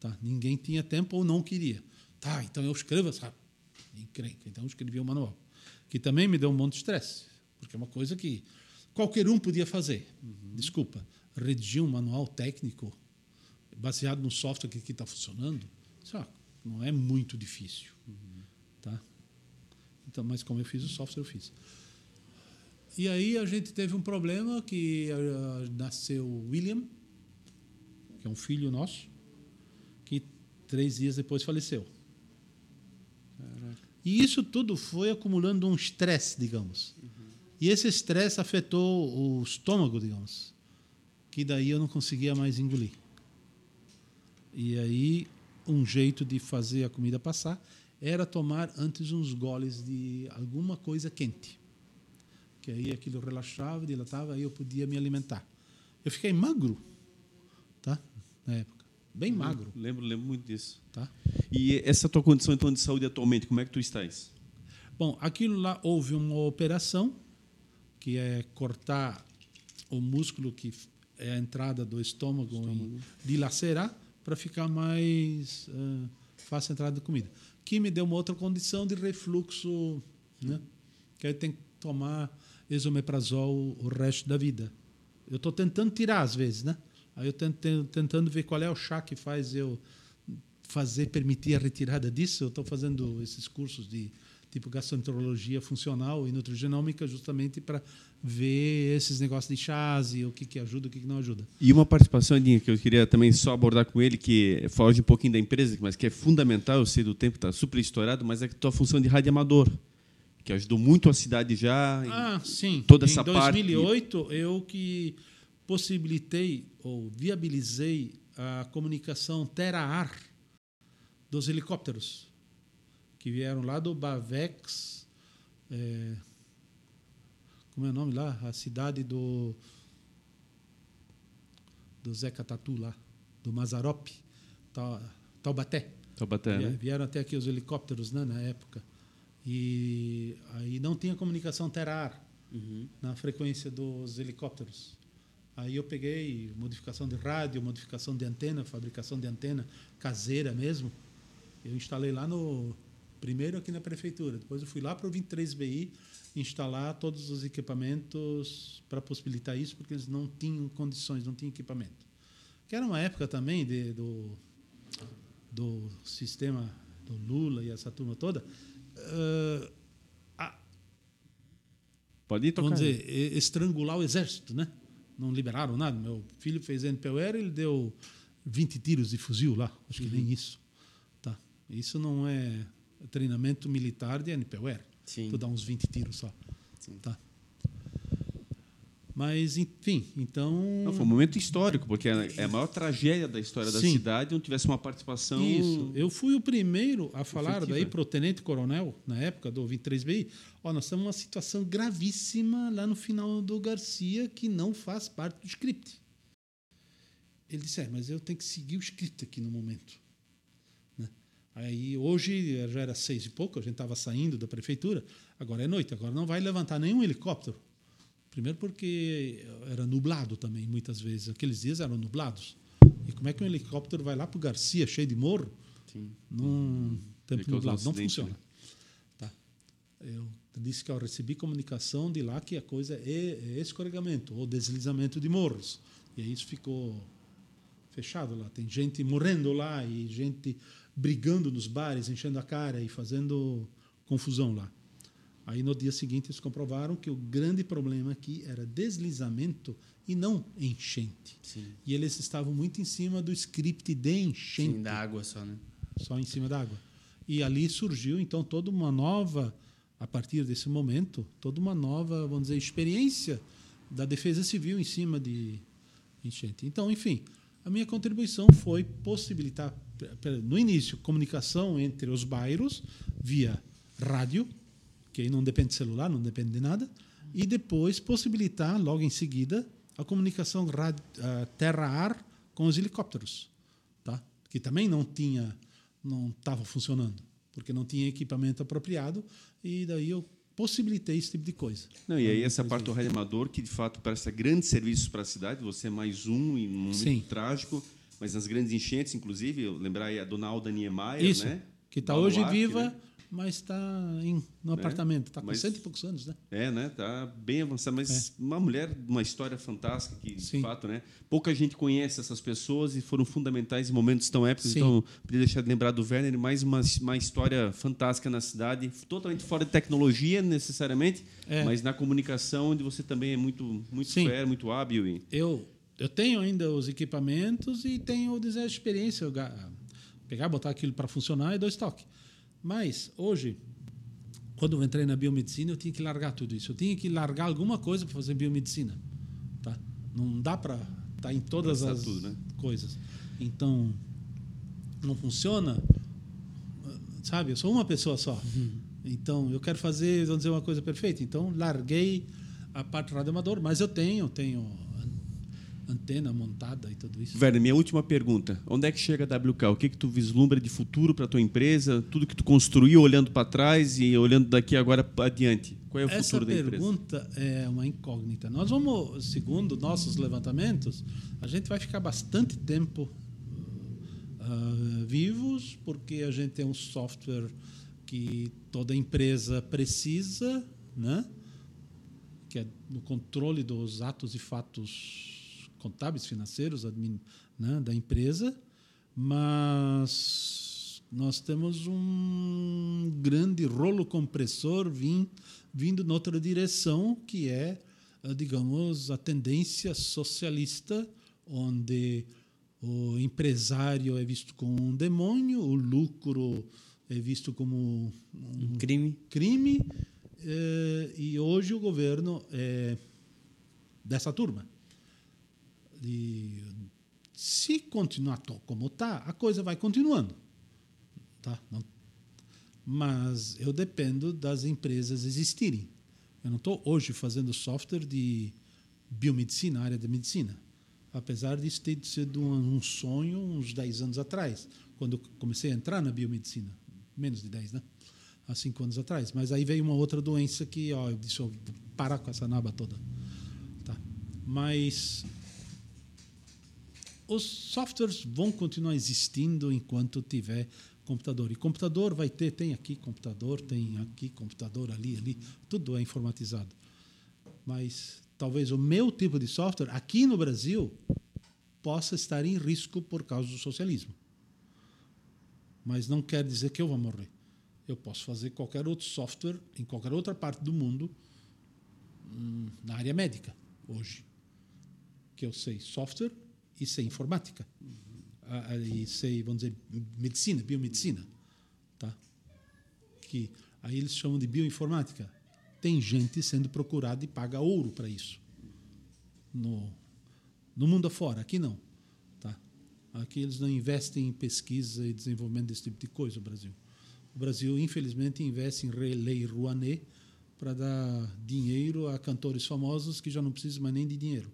Tá? Ninguém tinha tempo ou não queria. Tá, então eu escrevo essa encrenca. Então eu escrevi o manual, que também me deu um monte de estresse, porque é uma coisa que qualquer um podia fazer. Desculpa, redigir um manual técnico baseado no software que está funcionando, isso, ah, não é muito difícil. Tá? Então, mas como eu fiz o software, eu fiz. E aí a gente teve um problema que ah, nasceu William, que é um filho nosso, que três dias depois faleceu. E isso tudo foi acumulando um estresse, digamos. E esse estresse afetou o estômago, digamos, que daí eu não conseguia mais engolir. E aí um jeito de fazer a comida passar era tomar antes uns goles de alguma coisa quente. Que aí aquilo relaxava, dilatava, aí eu podia me alimentar. Eu fiquei magro, tá? Na época. Bem magro, Lembro, lembro muito disso. tá? E essa tua condição então de saúde atualmente, como é que tu estás? Bom, aquilo lá houve uma operação que é cortar o músculo que é a entrada do estômago, e dilacerar para ficar mais ah, fácil a entrada de comida. Que me deu uma outra condição de refluxo, né? Que aí tem que tomar esomeprazol o resto da vida. Eu estou tentando tirar às vezes, né? Aí eu tento, tentando ver qual é o chá que faz eu fazer, permitir a retirada disso. Eu estou fazendo esses cursos de tipo gastroenterologia funcional e nutrigenômica justamente para ver esses negócios de chás e o que, que ajuda e o que, que não ajuda. E uma participação, Edinho, que eu queria também só abordar com ele, que foge um pouquinho da empresa, mas que é fundamental, eu sei do tempo, está super estourado, mas é a tua função de rádio amador, que ajudou muito a cidade já. Ah, sim. toda em essa parte- 2008, eu que possibilitei ou viabilizei a comunicação terra-ar dos helicópteros que vieram lá do Bavex, é, como é o nome lá? A cidade do do Zeca Tatu lá, do Mazarop, Taubaté. Taubaté, né? Vieram até aqui os helicópteros né, na época. E aí não tinha comunicação terra-ar uhum. na frequência dos helicópteros. Aí eu peguei modificação de rádio, modificação de antena, fabricação de antena caseira mesmo. Eu instalei lá no primeiro aqui na prefeitura. Depois eu fui lá para o 23BI instalar todos os equipamentos para possibilitar isso, porque eles não tinham condições, não tinham equipamento. Que era uma época também de, do, do sistema do Lula e essa turma toda. Uh, a, Pode ir tocar. Vamos dizer, estrangular o exército, né? não liberaram nada. Meu filho fez NPOR, ele deu 20 tiros de fuzil lá, acho que uhum. nem isso. Tá. Isso não é treinamento militar de NPOR. Sim. Tu dá uns 20 tiros só. Sim. Tá. Mas, enfim, então. Não, foi um momento histórico, porque é a maior tragédia da história da Sim. cidade onde tivesse uma participação. Isso. Eu fui o primeiro a falar efetiva. daí para o tenente-coronel, na época do 23BI. Ó, nós estamos numa situação gravíssima lá no final do Garcia que não faz parte do script. Ele disse: é, mas eu tenho que seguir o script aqui no momento. Aí, hoje já era seis e pouco, a gente estava saindo da prefeitura, agora é noite, agora não vai levantar nenhum helicóptero Primeiro porque era nublado também, muitas vezes. Aqueles dias eram nublados. E como é que um helicóptero vai lá para o Garcia, cheio de morro, Sim. num tempo nublado? Não funciona. Né? Tá. Eu disse que eu recebi comunicação de lá que a coisa é, é escorregamento ou deslizamento de morros. E aí isso ficou fechado lá. Tem gente morrendo lá e gente brigando nos bares, enchendo a cara e fazendo confusão lá. Aí no dia seguinte eles comprovaram que o grande problema aqui era deslizamento e não enchente. Sim. E eles estavam muito em cima do script de enchente. Sim, da água só, né? Só em cima da água. E ali surgiu então toda uma nova, a partir desse momento, toda uma nova, vamos dizer, experiência da defesa civil em cima de enchente. Então, enfim, a minha contribuição foi possibilitar, no início, comunicação entre os bairros via rádio, que aí não depende de celular, não depende de nada, e depois possibilitar, logo em seguida, a comunicação terra-ar com os helicópteros, tá? que também não tinha, não estava funcionando, porque não tinha equipamento apropriado, e daí eu possibilitei esse tipo de coisa. Não, e aí essa parte do rádio amador, que de fato presta grandes serviços para a cidade, você é mais um em um momento Sim. trágico, mas nas grandes enchentes, inclusive, lembrar aí a dona Alda Niemeyer, Isso, né? que está hoje viva, né? mas está no né? apartamento. Está com mas, cento e poucos anos, né? É, né? Está bem avançado. Mas é. uma mulher, uma história fantástica que, de Sim. fato, né? Pouca gente conhece essas pessoas e foram fundamentais em momentos tão épicos. Sim. Então, podia deixar de lembrar do Werner, mais uma, uma história fantástica na cidade, totalmente fora de tecnologia, necessariamente, é. mas na comunicação, onde você também é muito, muito fera, muito hábil. E... Eu, eu tenho ainda os equipamentos e tenho dizer, a experiência. Eu, pegar, botar aquilo para funcionar e dou estoque. Mas, hoje, quando eu entrei na biomedicina, eu tinha que largar tudo isso. Eu tinha que largar alguma coisa para fazer biomedicina. Tá? Não dá para estar tá em todas as tudo, né? coisas. Então, não funciona. Sabe, eu sou uma pessoa só. Uhum. Então, eu quero fazer, vamos dizer, uma coisa perfeita. Então, larguei a parte radioamador, mas eu tenho, tenho antena montada e tudo isso. Werner, minha última pergunta. Onde é que chega a WK? O que, que tu vislumbra de futuro para a tua empresa? Tudo que tu construiu olhando para trás e olhando daqui agora adiante. Qual é o Essa futuro da empresa? Essa pergunta é uma incógnita. Nós vamos, segundo nossos levantamentos, a gente vai ficar bastante tempo uh, vivos, porque a gente tem um software que toda empresa precisa, né? que é no controle dos atos e fatos contábeis financeiros admin, né, da empresa, mas nós temos um grande rolo compressor vim, vindo noutra direção, que é, eh, digamos, a tendência socialista, onde o empresário é visto como um demônio, o lucro é visto como um crime. crime eh, e hoje o governo é dessa turma. Se continuar como está, a coisa vai continuando. Tá? Não, mas eu dependo das empresas existirem. Eu não estou hoje fazendo software de biomedicina, área da medicina. Apesar de ter sido um, sonho uns 10 anos atrás, quando eu comecei a entrar na biomedicina. Menos de 10, né? Há 5 anos atrás. Mas aí veio uma outra doença que, ó, eu disse, eu parar com essa naba toda. Tá. Mas os softwares vão continuar existindo enquanto tiver computador. E computador vai ter, tem aqui computador, tem aqui computador, ali, ali, tudo é informatizado. Mas talvez o meu tipo de software aqui no Brasil possa estar em risco por causa do socialismo. Mas não quer dizer que eu vou morrer. Eu posso fazer qualquer outro software em qualquer outra parte do mundo hum, na área médica hoje. Que eu sei software e sei informática. E sei, vamos dizer, medicina, biomedicina. Tá? Que aí eles chamam de bioinformática tem gente sendo procurada e paga ouro para isso. No, no mundo afora, aqui não. Tá? Aqui eles não investem em pesquisa e desenvolvimento desse tipo de coisa, o Brasil. O Brasil, infelizmente, investe em Lei Rouanet para dar dinheiro a cantores famosos que já não precisam mais nem de dinheiro.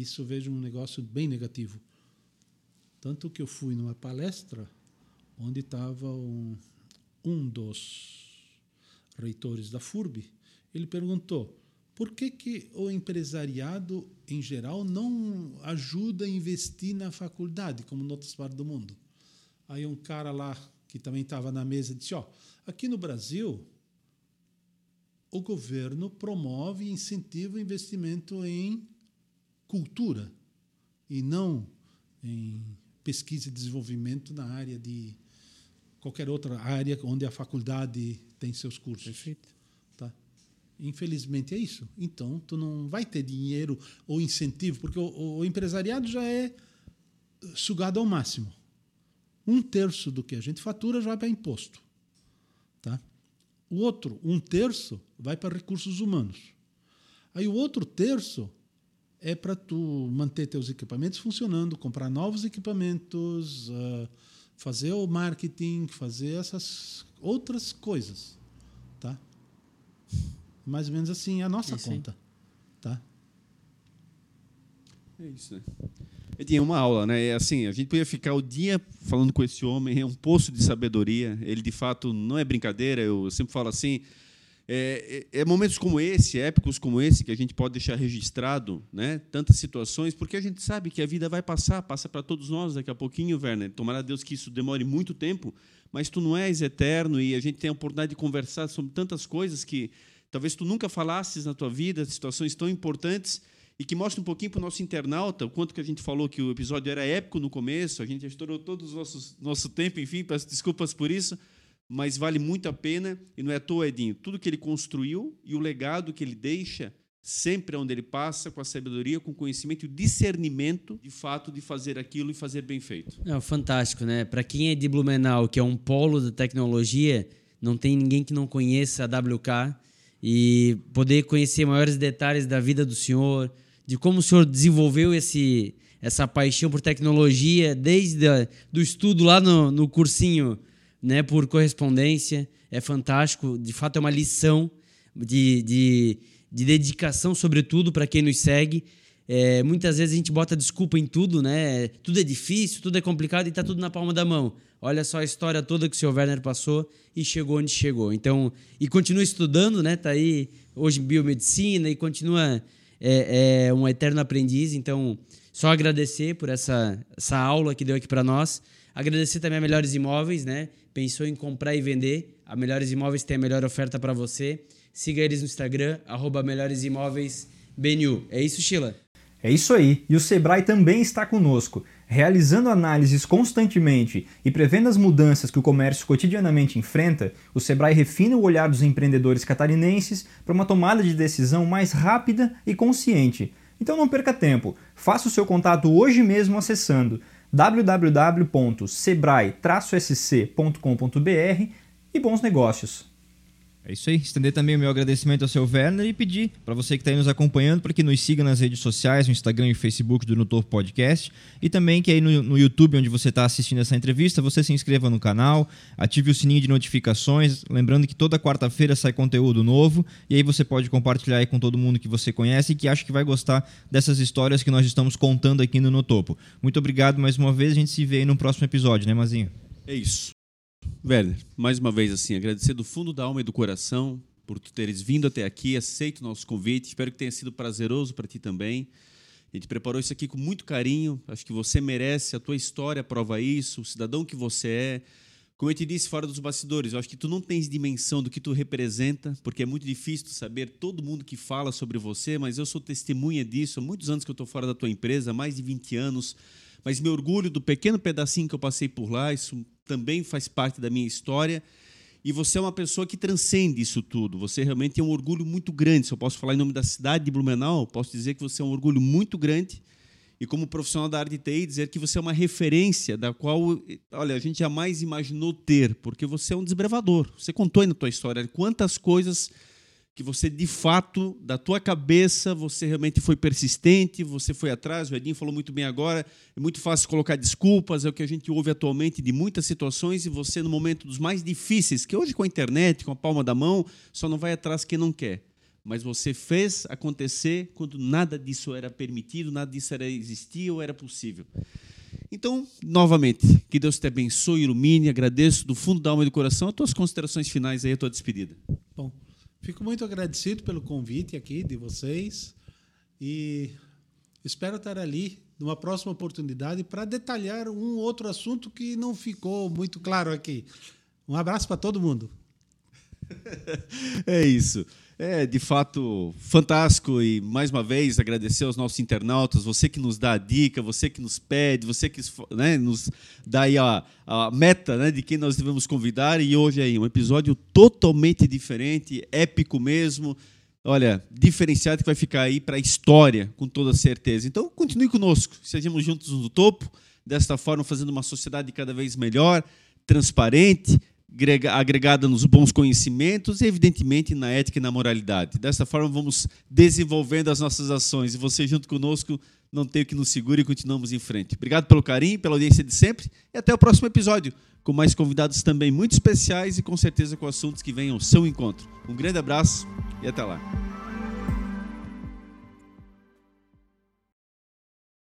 Isso vejo um negócio bem negativo. Tanto que eu fui numa palestra onde estava um, um dos reitores da FURB ele perguntou por que, que o empresariado, em geral, não ajuda a investir na faculdade, como em outras partes do mundo. Aí um cara lá, que também estava na mesa, disse, ó, aqui no Brasil, o governo promove e incentiva o investimento em cultura e não em pesquisa e desenvolvimento na área de qualquer outra área onde a faculdade tem seus cursos. Perfeito. Infelizmente é isso. Então, tu não vai ter dinheiro ou incentivo, porque o, o empresariado já é sugado ao máximo. Um terço do que a gente fatura já vai para imposto. Tá? O outro, um terço, vai para recursos humanos. Aí o outro terço é para tu manter teus equipamentos funcionando, comprar novos equipamentos, uh, fazer o marketing, fazer essas outras coisas. Tá? Mais ou menos assim, a nossa isso conta. Aí. Tá? É isso, né? tinha uma aula, né? É assim, a gente podia ficar o dia falando com esse homem, é um poço de sabedoria. Ele, de fato, não é brincadeira. Eu sempre falo assim, é, é, é, momentos como esse, épicos como esse, que a gente pode deixar registrado, né? Tantas situações, porque a gente sabe que a vida vai passar, passa para todos nós daqui a pouquinho, Werner. Tomara Deus que isso demore muito tempo, mas tu não és eterno e a gente tem a oportunidade de conversar sobre tantas coisas que talvez tu nunca falasses na tua vida, situações tão importantes e que mostra um pouquinho para o nosso internauta o quanto que a gente falou que o episódio era épico no começo, a gente estourou todo o nosso tempo, enfim, peço desculpas por isso, mas vale muito a pena e não é à toa, Edinho. Tudo que ele construiu e o legado que ele deixa, sempre onde ele passa, com a sabedoria, com o conhecimento e o discernimento, de fato, de fazer aquilo e fazer bem feito. É fantástico, né? Para quem é de Blumenau, que é um polo da tecnologia, não tem ninguém que não conheça a WK e poder conhecer maiores detalhes da vida do senhor, de como o senhor desenvolveu esse, essa paixão por tecnologia desde a, do estudo lá no, no cursinho, né, por correspondência. É fantástico, de fato é uma lição de, de, de dedicação, sobretudo, para quem nos segue. É, muitas vezes a gente bota desculpa em tudo, né? Tudo é difícil, tudo é complicado e está tudo na palma da mão. Olha só a história toda que o senhor Werner passou e chegou onde chegou. Então, e continua estudando, né? Tá aí hoje em biomedicina e continua é, é um eterno aprendiz. Então, só agradecer por essa, essa aula que deu aqui para nós. Agradecer também a Melhores Imóveis, né? Pensou em comprar e vender. A Melhores Imóveis tem a melhor oferta para você. Siga eles no Instagram, arroba. É isso, Sheila? É isso aí, e o Sebrae também está conosco, realizando análises constantemente e prevendo as mudanças que o comércio cotidianamente enfrenta. O Sebrae refina o olhar dos empreendedores catarinenses para uma tomada de decisão mais rápida e consciente. Então não perca tempo, faça o seu contato hoje mesmo acessando www.sebrae-sc.com.br e bons negócios. É isso aí. Estender também o meu agradecimento ao seu Werner e pedir para você que está aí nos acompanhando para que nos siga nas redes sociais, no Instagram e Facebook do Nutor Podcast e também que aí no, no YouTube, onde você está assistindo essa entrevista, você se inscreva no canal, ative o sininho de notificações, lembrando que toda quarta-feira sai conteúdo novo e aí você pode compartilhar aí com todo mundo que você conhece e que acha que vai gostar dessas histórias que nós estamos contando aqui no No Topo. Muito obrigado mais uma vez, a gente se vê aí no próximo episódio, né, Mazinho? É isso. Werner, mais uma vez assim, agradecer do fundo da alma e do coração por tu teres vindo até aqui, aceito o nosso convite. Espero que tenha sido prazeroso para ti também. A gente preparou isso aqui com muito carinho. Acho que você merece, a tua história prova isso, o cidadão que você é. Como eu te disse fora dos bastidores, eu acho que tu não tens dimensão do que tu representa, porque é muito difícil saber todo mundo que fala sobre você, mas eu sou testemunha disso. Há muitos anos que eu estou fora da tua empresa, mais de 20 anos mas me orgulho do pequeno pedacinho que eu passei por lá, isso também faz parte da minha história. E você é uma pessoa que transcende isso tudo. Você realmente tem um orgulho muito grande. Se eu posso falar em nome da cidade de Blumenau, posso dizer que você é um orgulho muito grande. E como profissional da área de TI, dizer que você é uma referência da qual, olha, a gente jamais imaginou ter, porque você é um desbravador. Você contou aí na tua história quantas coisas que você de fato, da tua cabeça, você realmente foi persistente, você foi atrás, o Edinho falou muito bem agora, é muito fácil colocar desculpas, é o que a gente ouve atualmente de muitas situações e você no momento dos mais difíceis, que hoje com a internet, com a palma da mão, só não vai atrás quem não quer. Mas você fez acontecer quando nada disso era permitido, nada disso era existia ou era possível. Então, novamente, que Deus te abençoe, ilumine, agradeço do fundo da alma e do coração as tuas considerações finais aí, a tua despedida. Bom, Fico muito agradecido pelo convite aqui de vocês e espero estar ali numa próxima oportunidade para detalhar um outro assunto que não ficou muito claro aqui. Um abraço para todo mundo. é isso. É, de fato, fantástico. E mais uma vez agradecer aos nossos internautas, você que nos dá a dica, você que nos pede, você que né, nos dá a, a meta né, de quem nós devemos convidar. E hoje aí um episódio totalmente diferente, épico mesmo, olha, diferenciado que vai ficar aí para a história, com toda certeza. Então, continue conosco, sejamos juntos no topo, desta forma fazendo uma sociedade cada vez melhor, transparente, agregada nos bons conhecimentos e, evidentemente, na ética e na moralidade. Dessa forma, vamos desenvolvendo as nossas ações e você, junto conosco, não tem o que nos segure e continuamos em frente. Obrigado pelo carinho, pela audiência de sempre e até o próximo episódio, com mais convidados também muito especiais e com certeza com assuntos que venham ao seu encontro. Um grande abraço e até lá.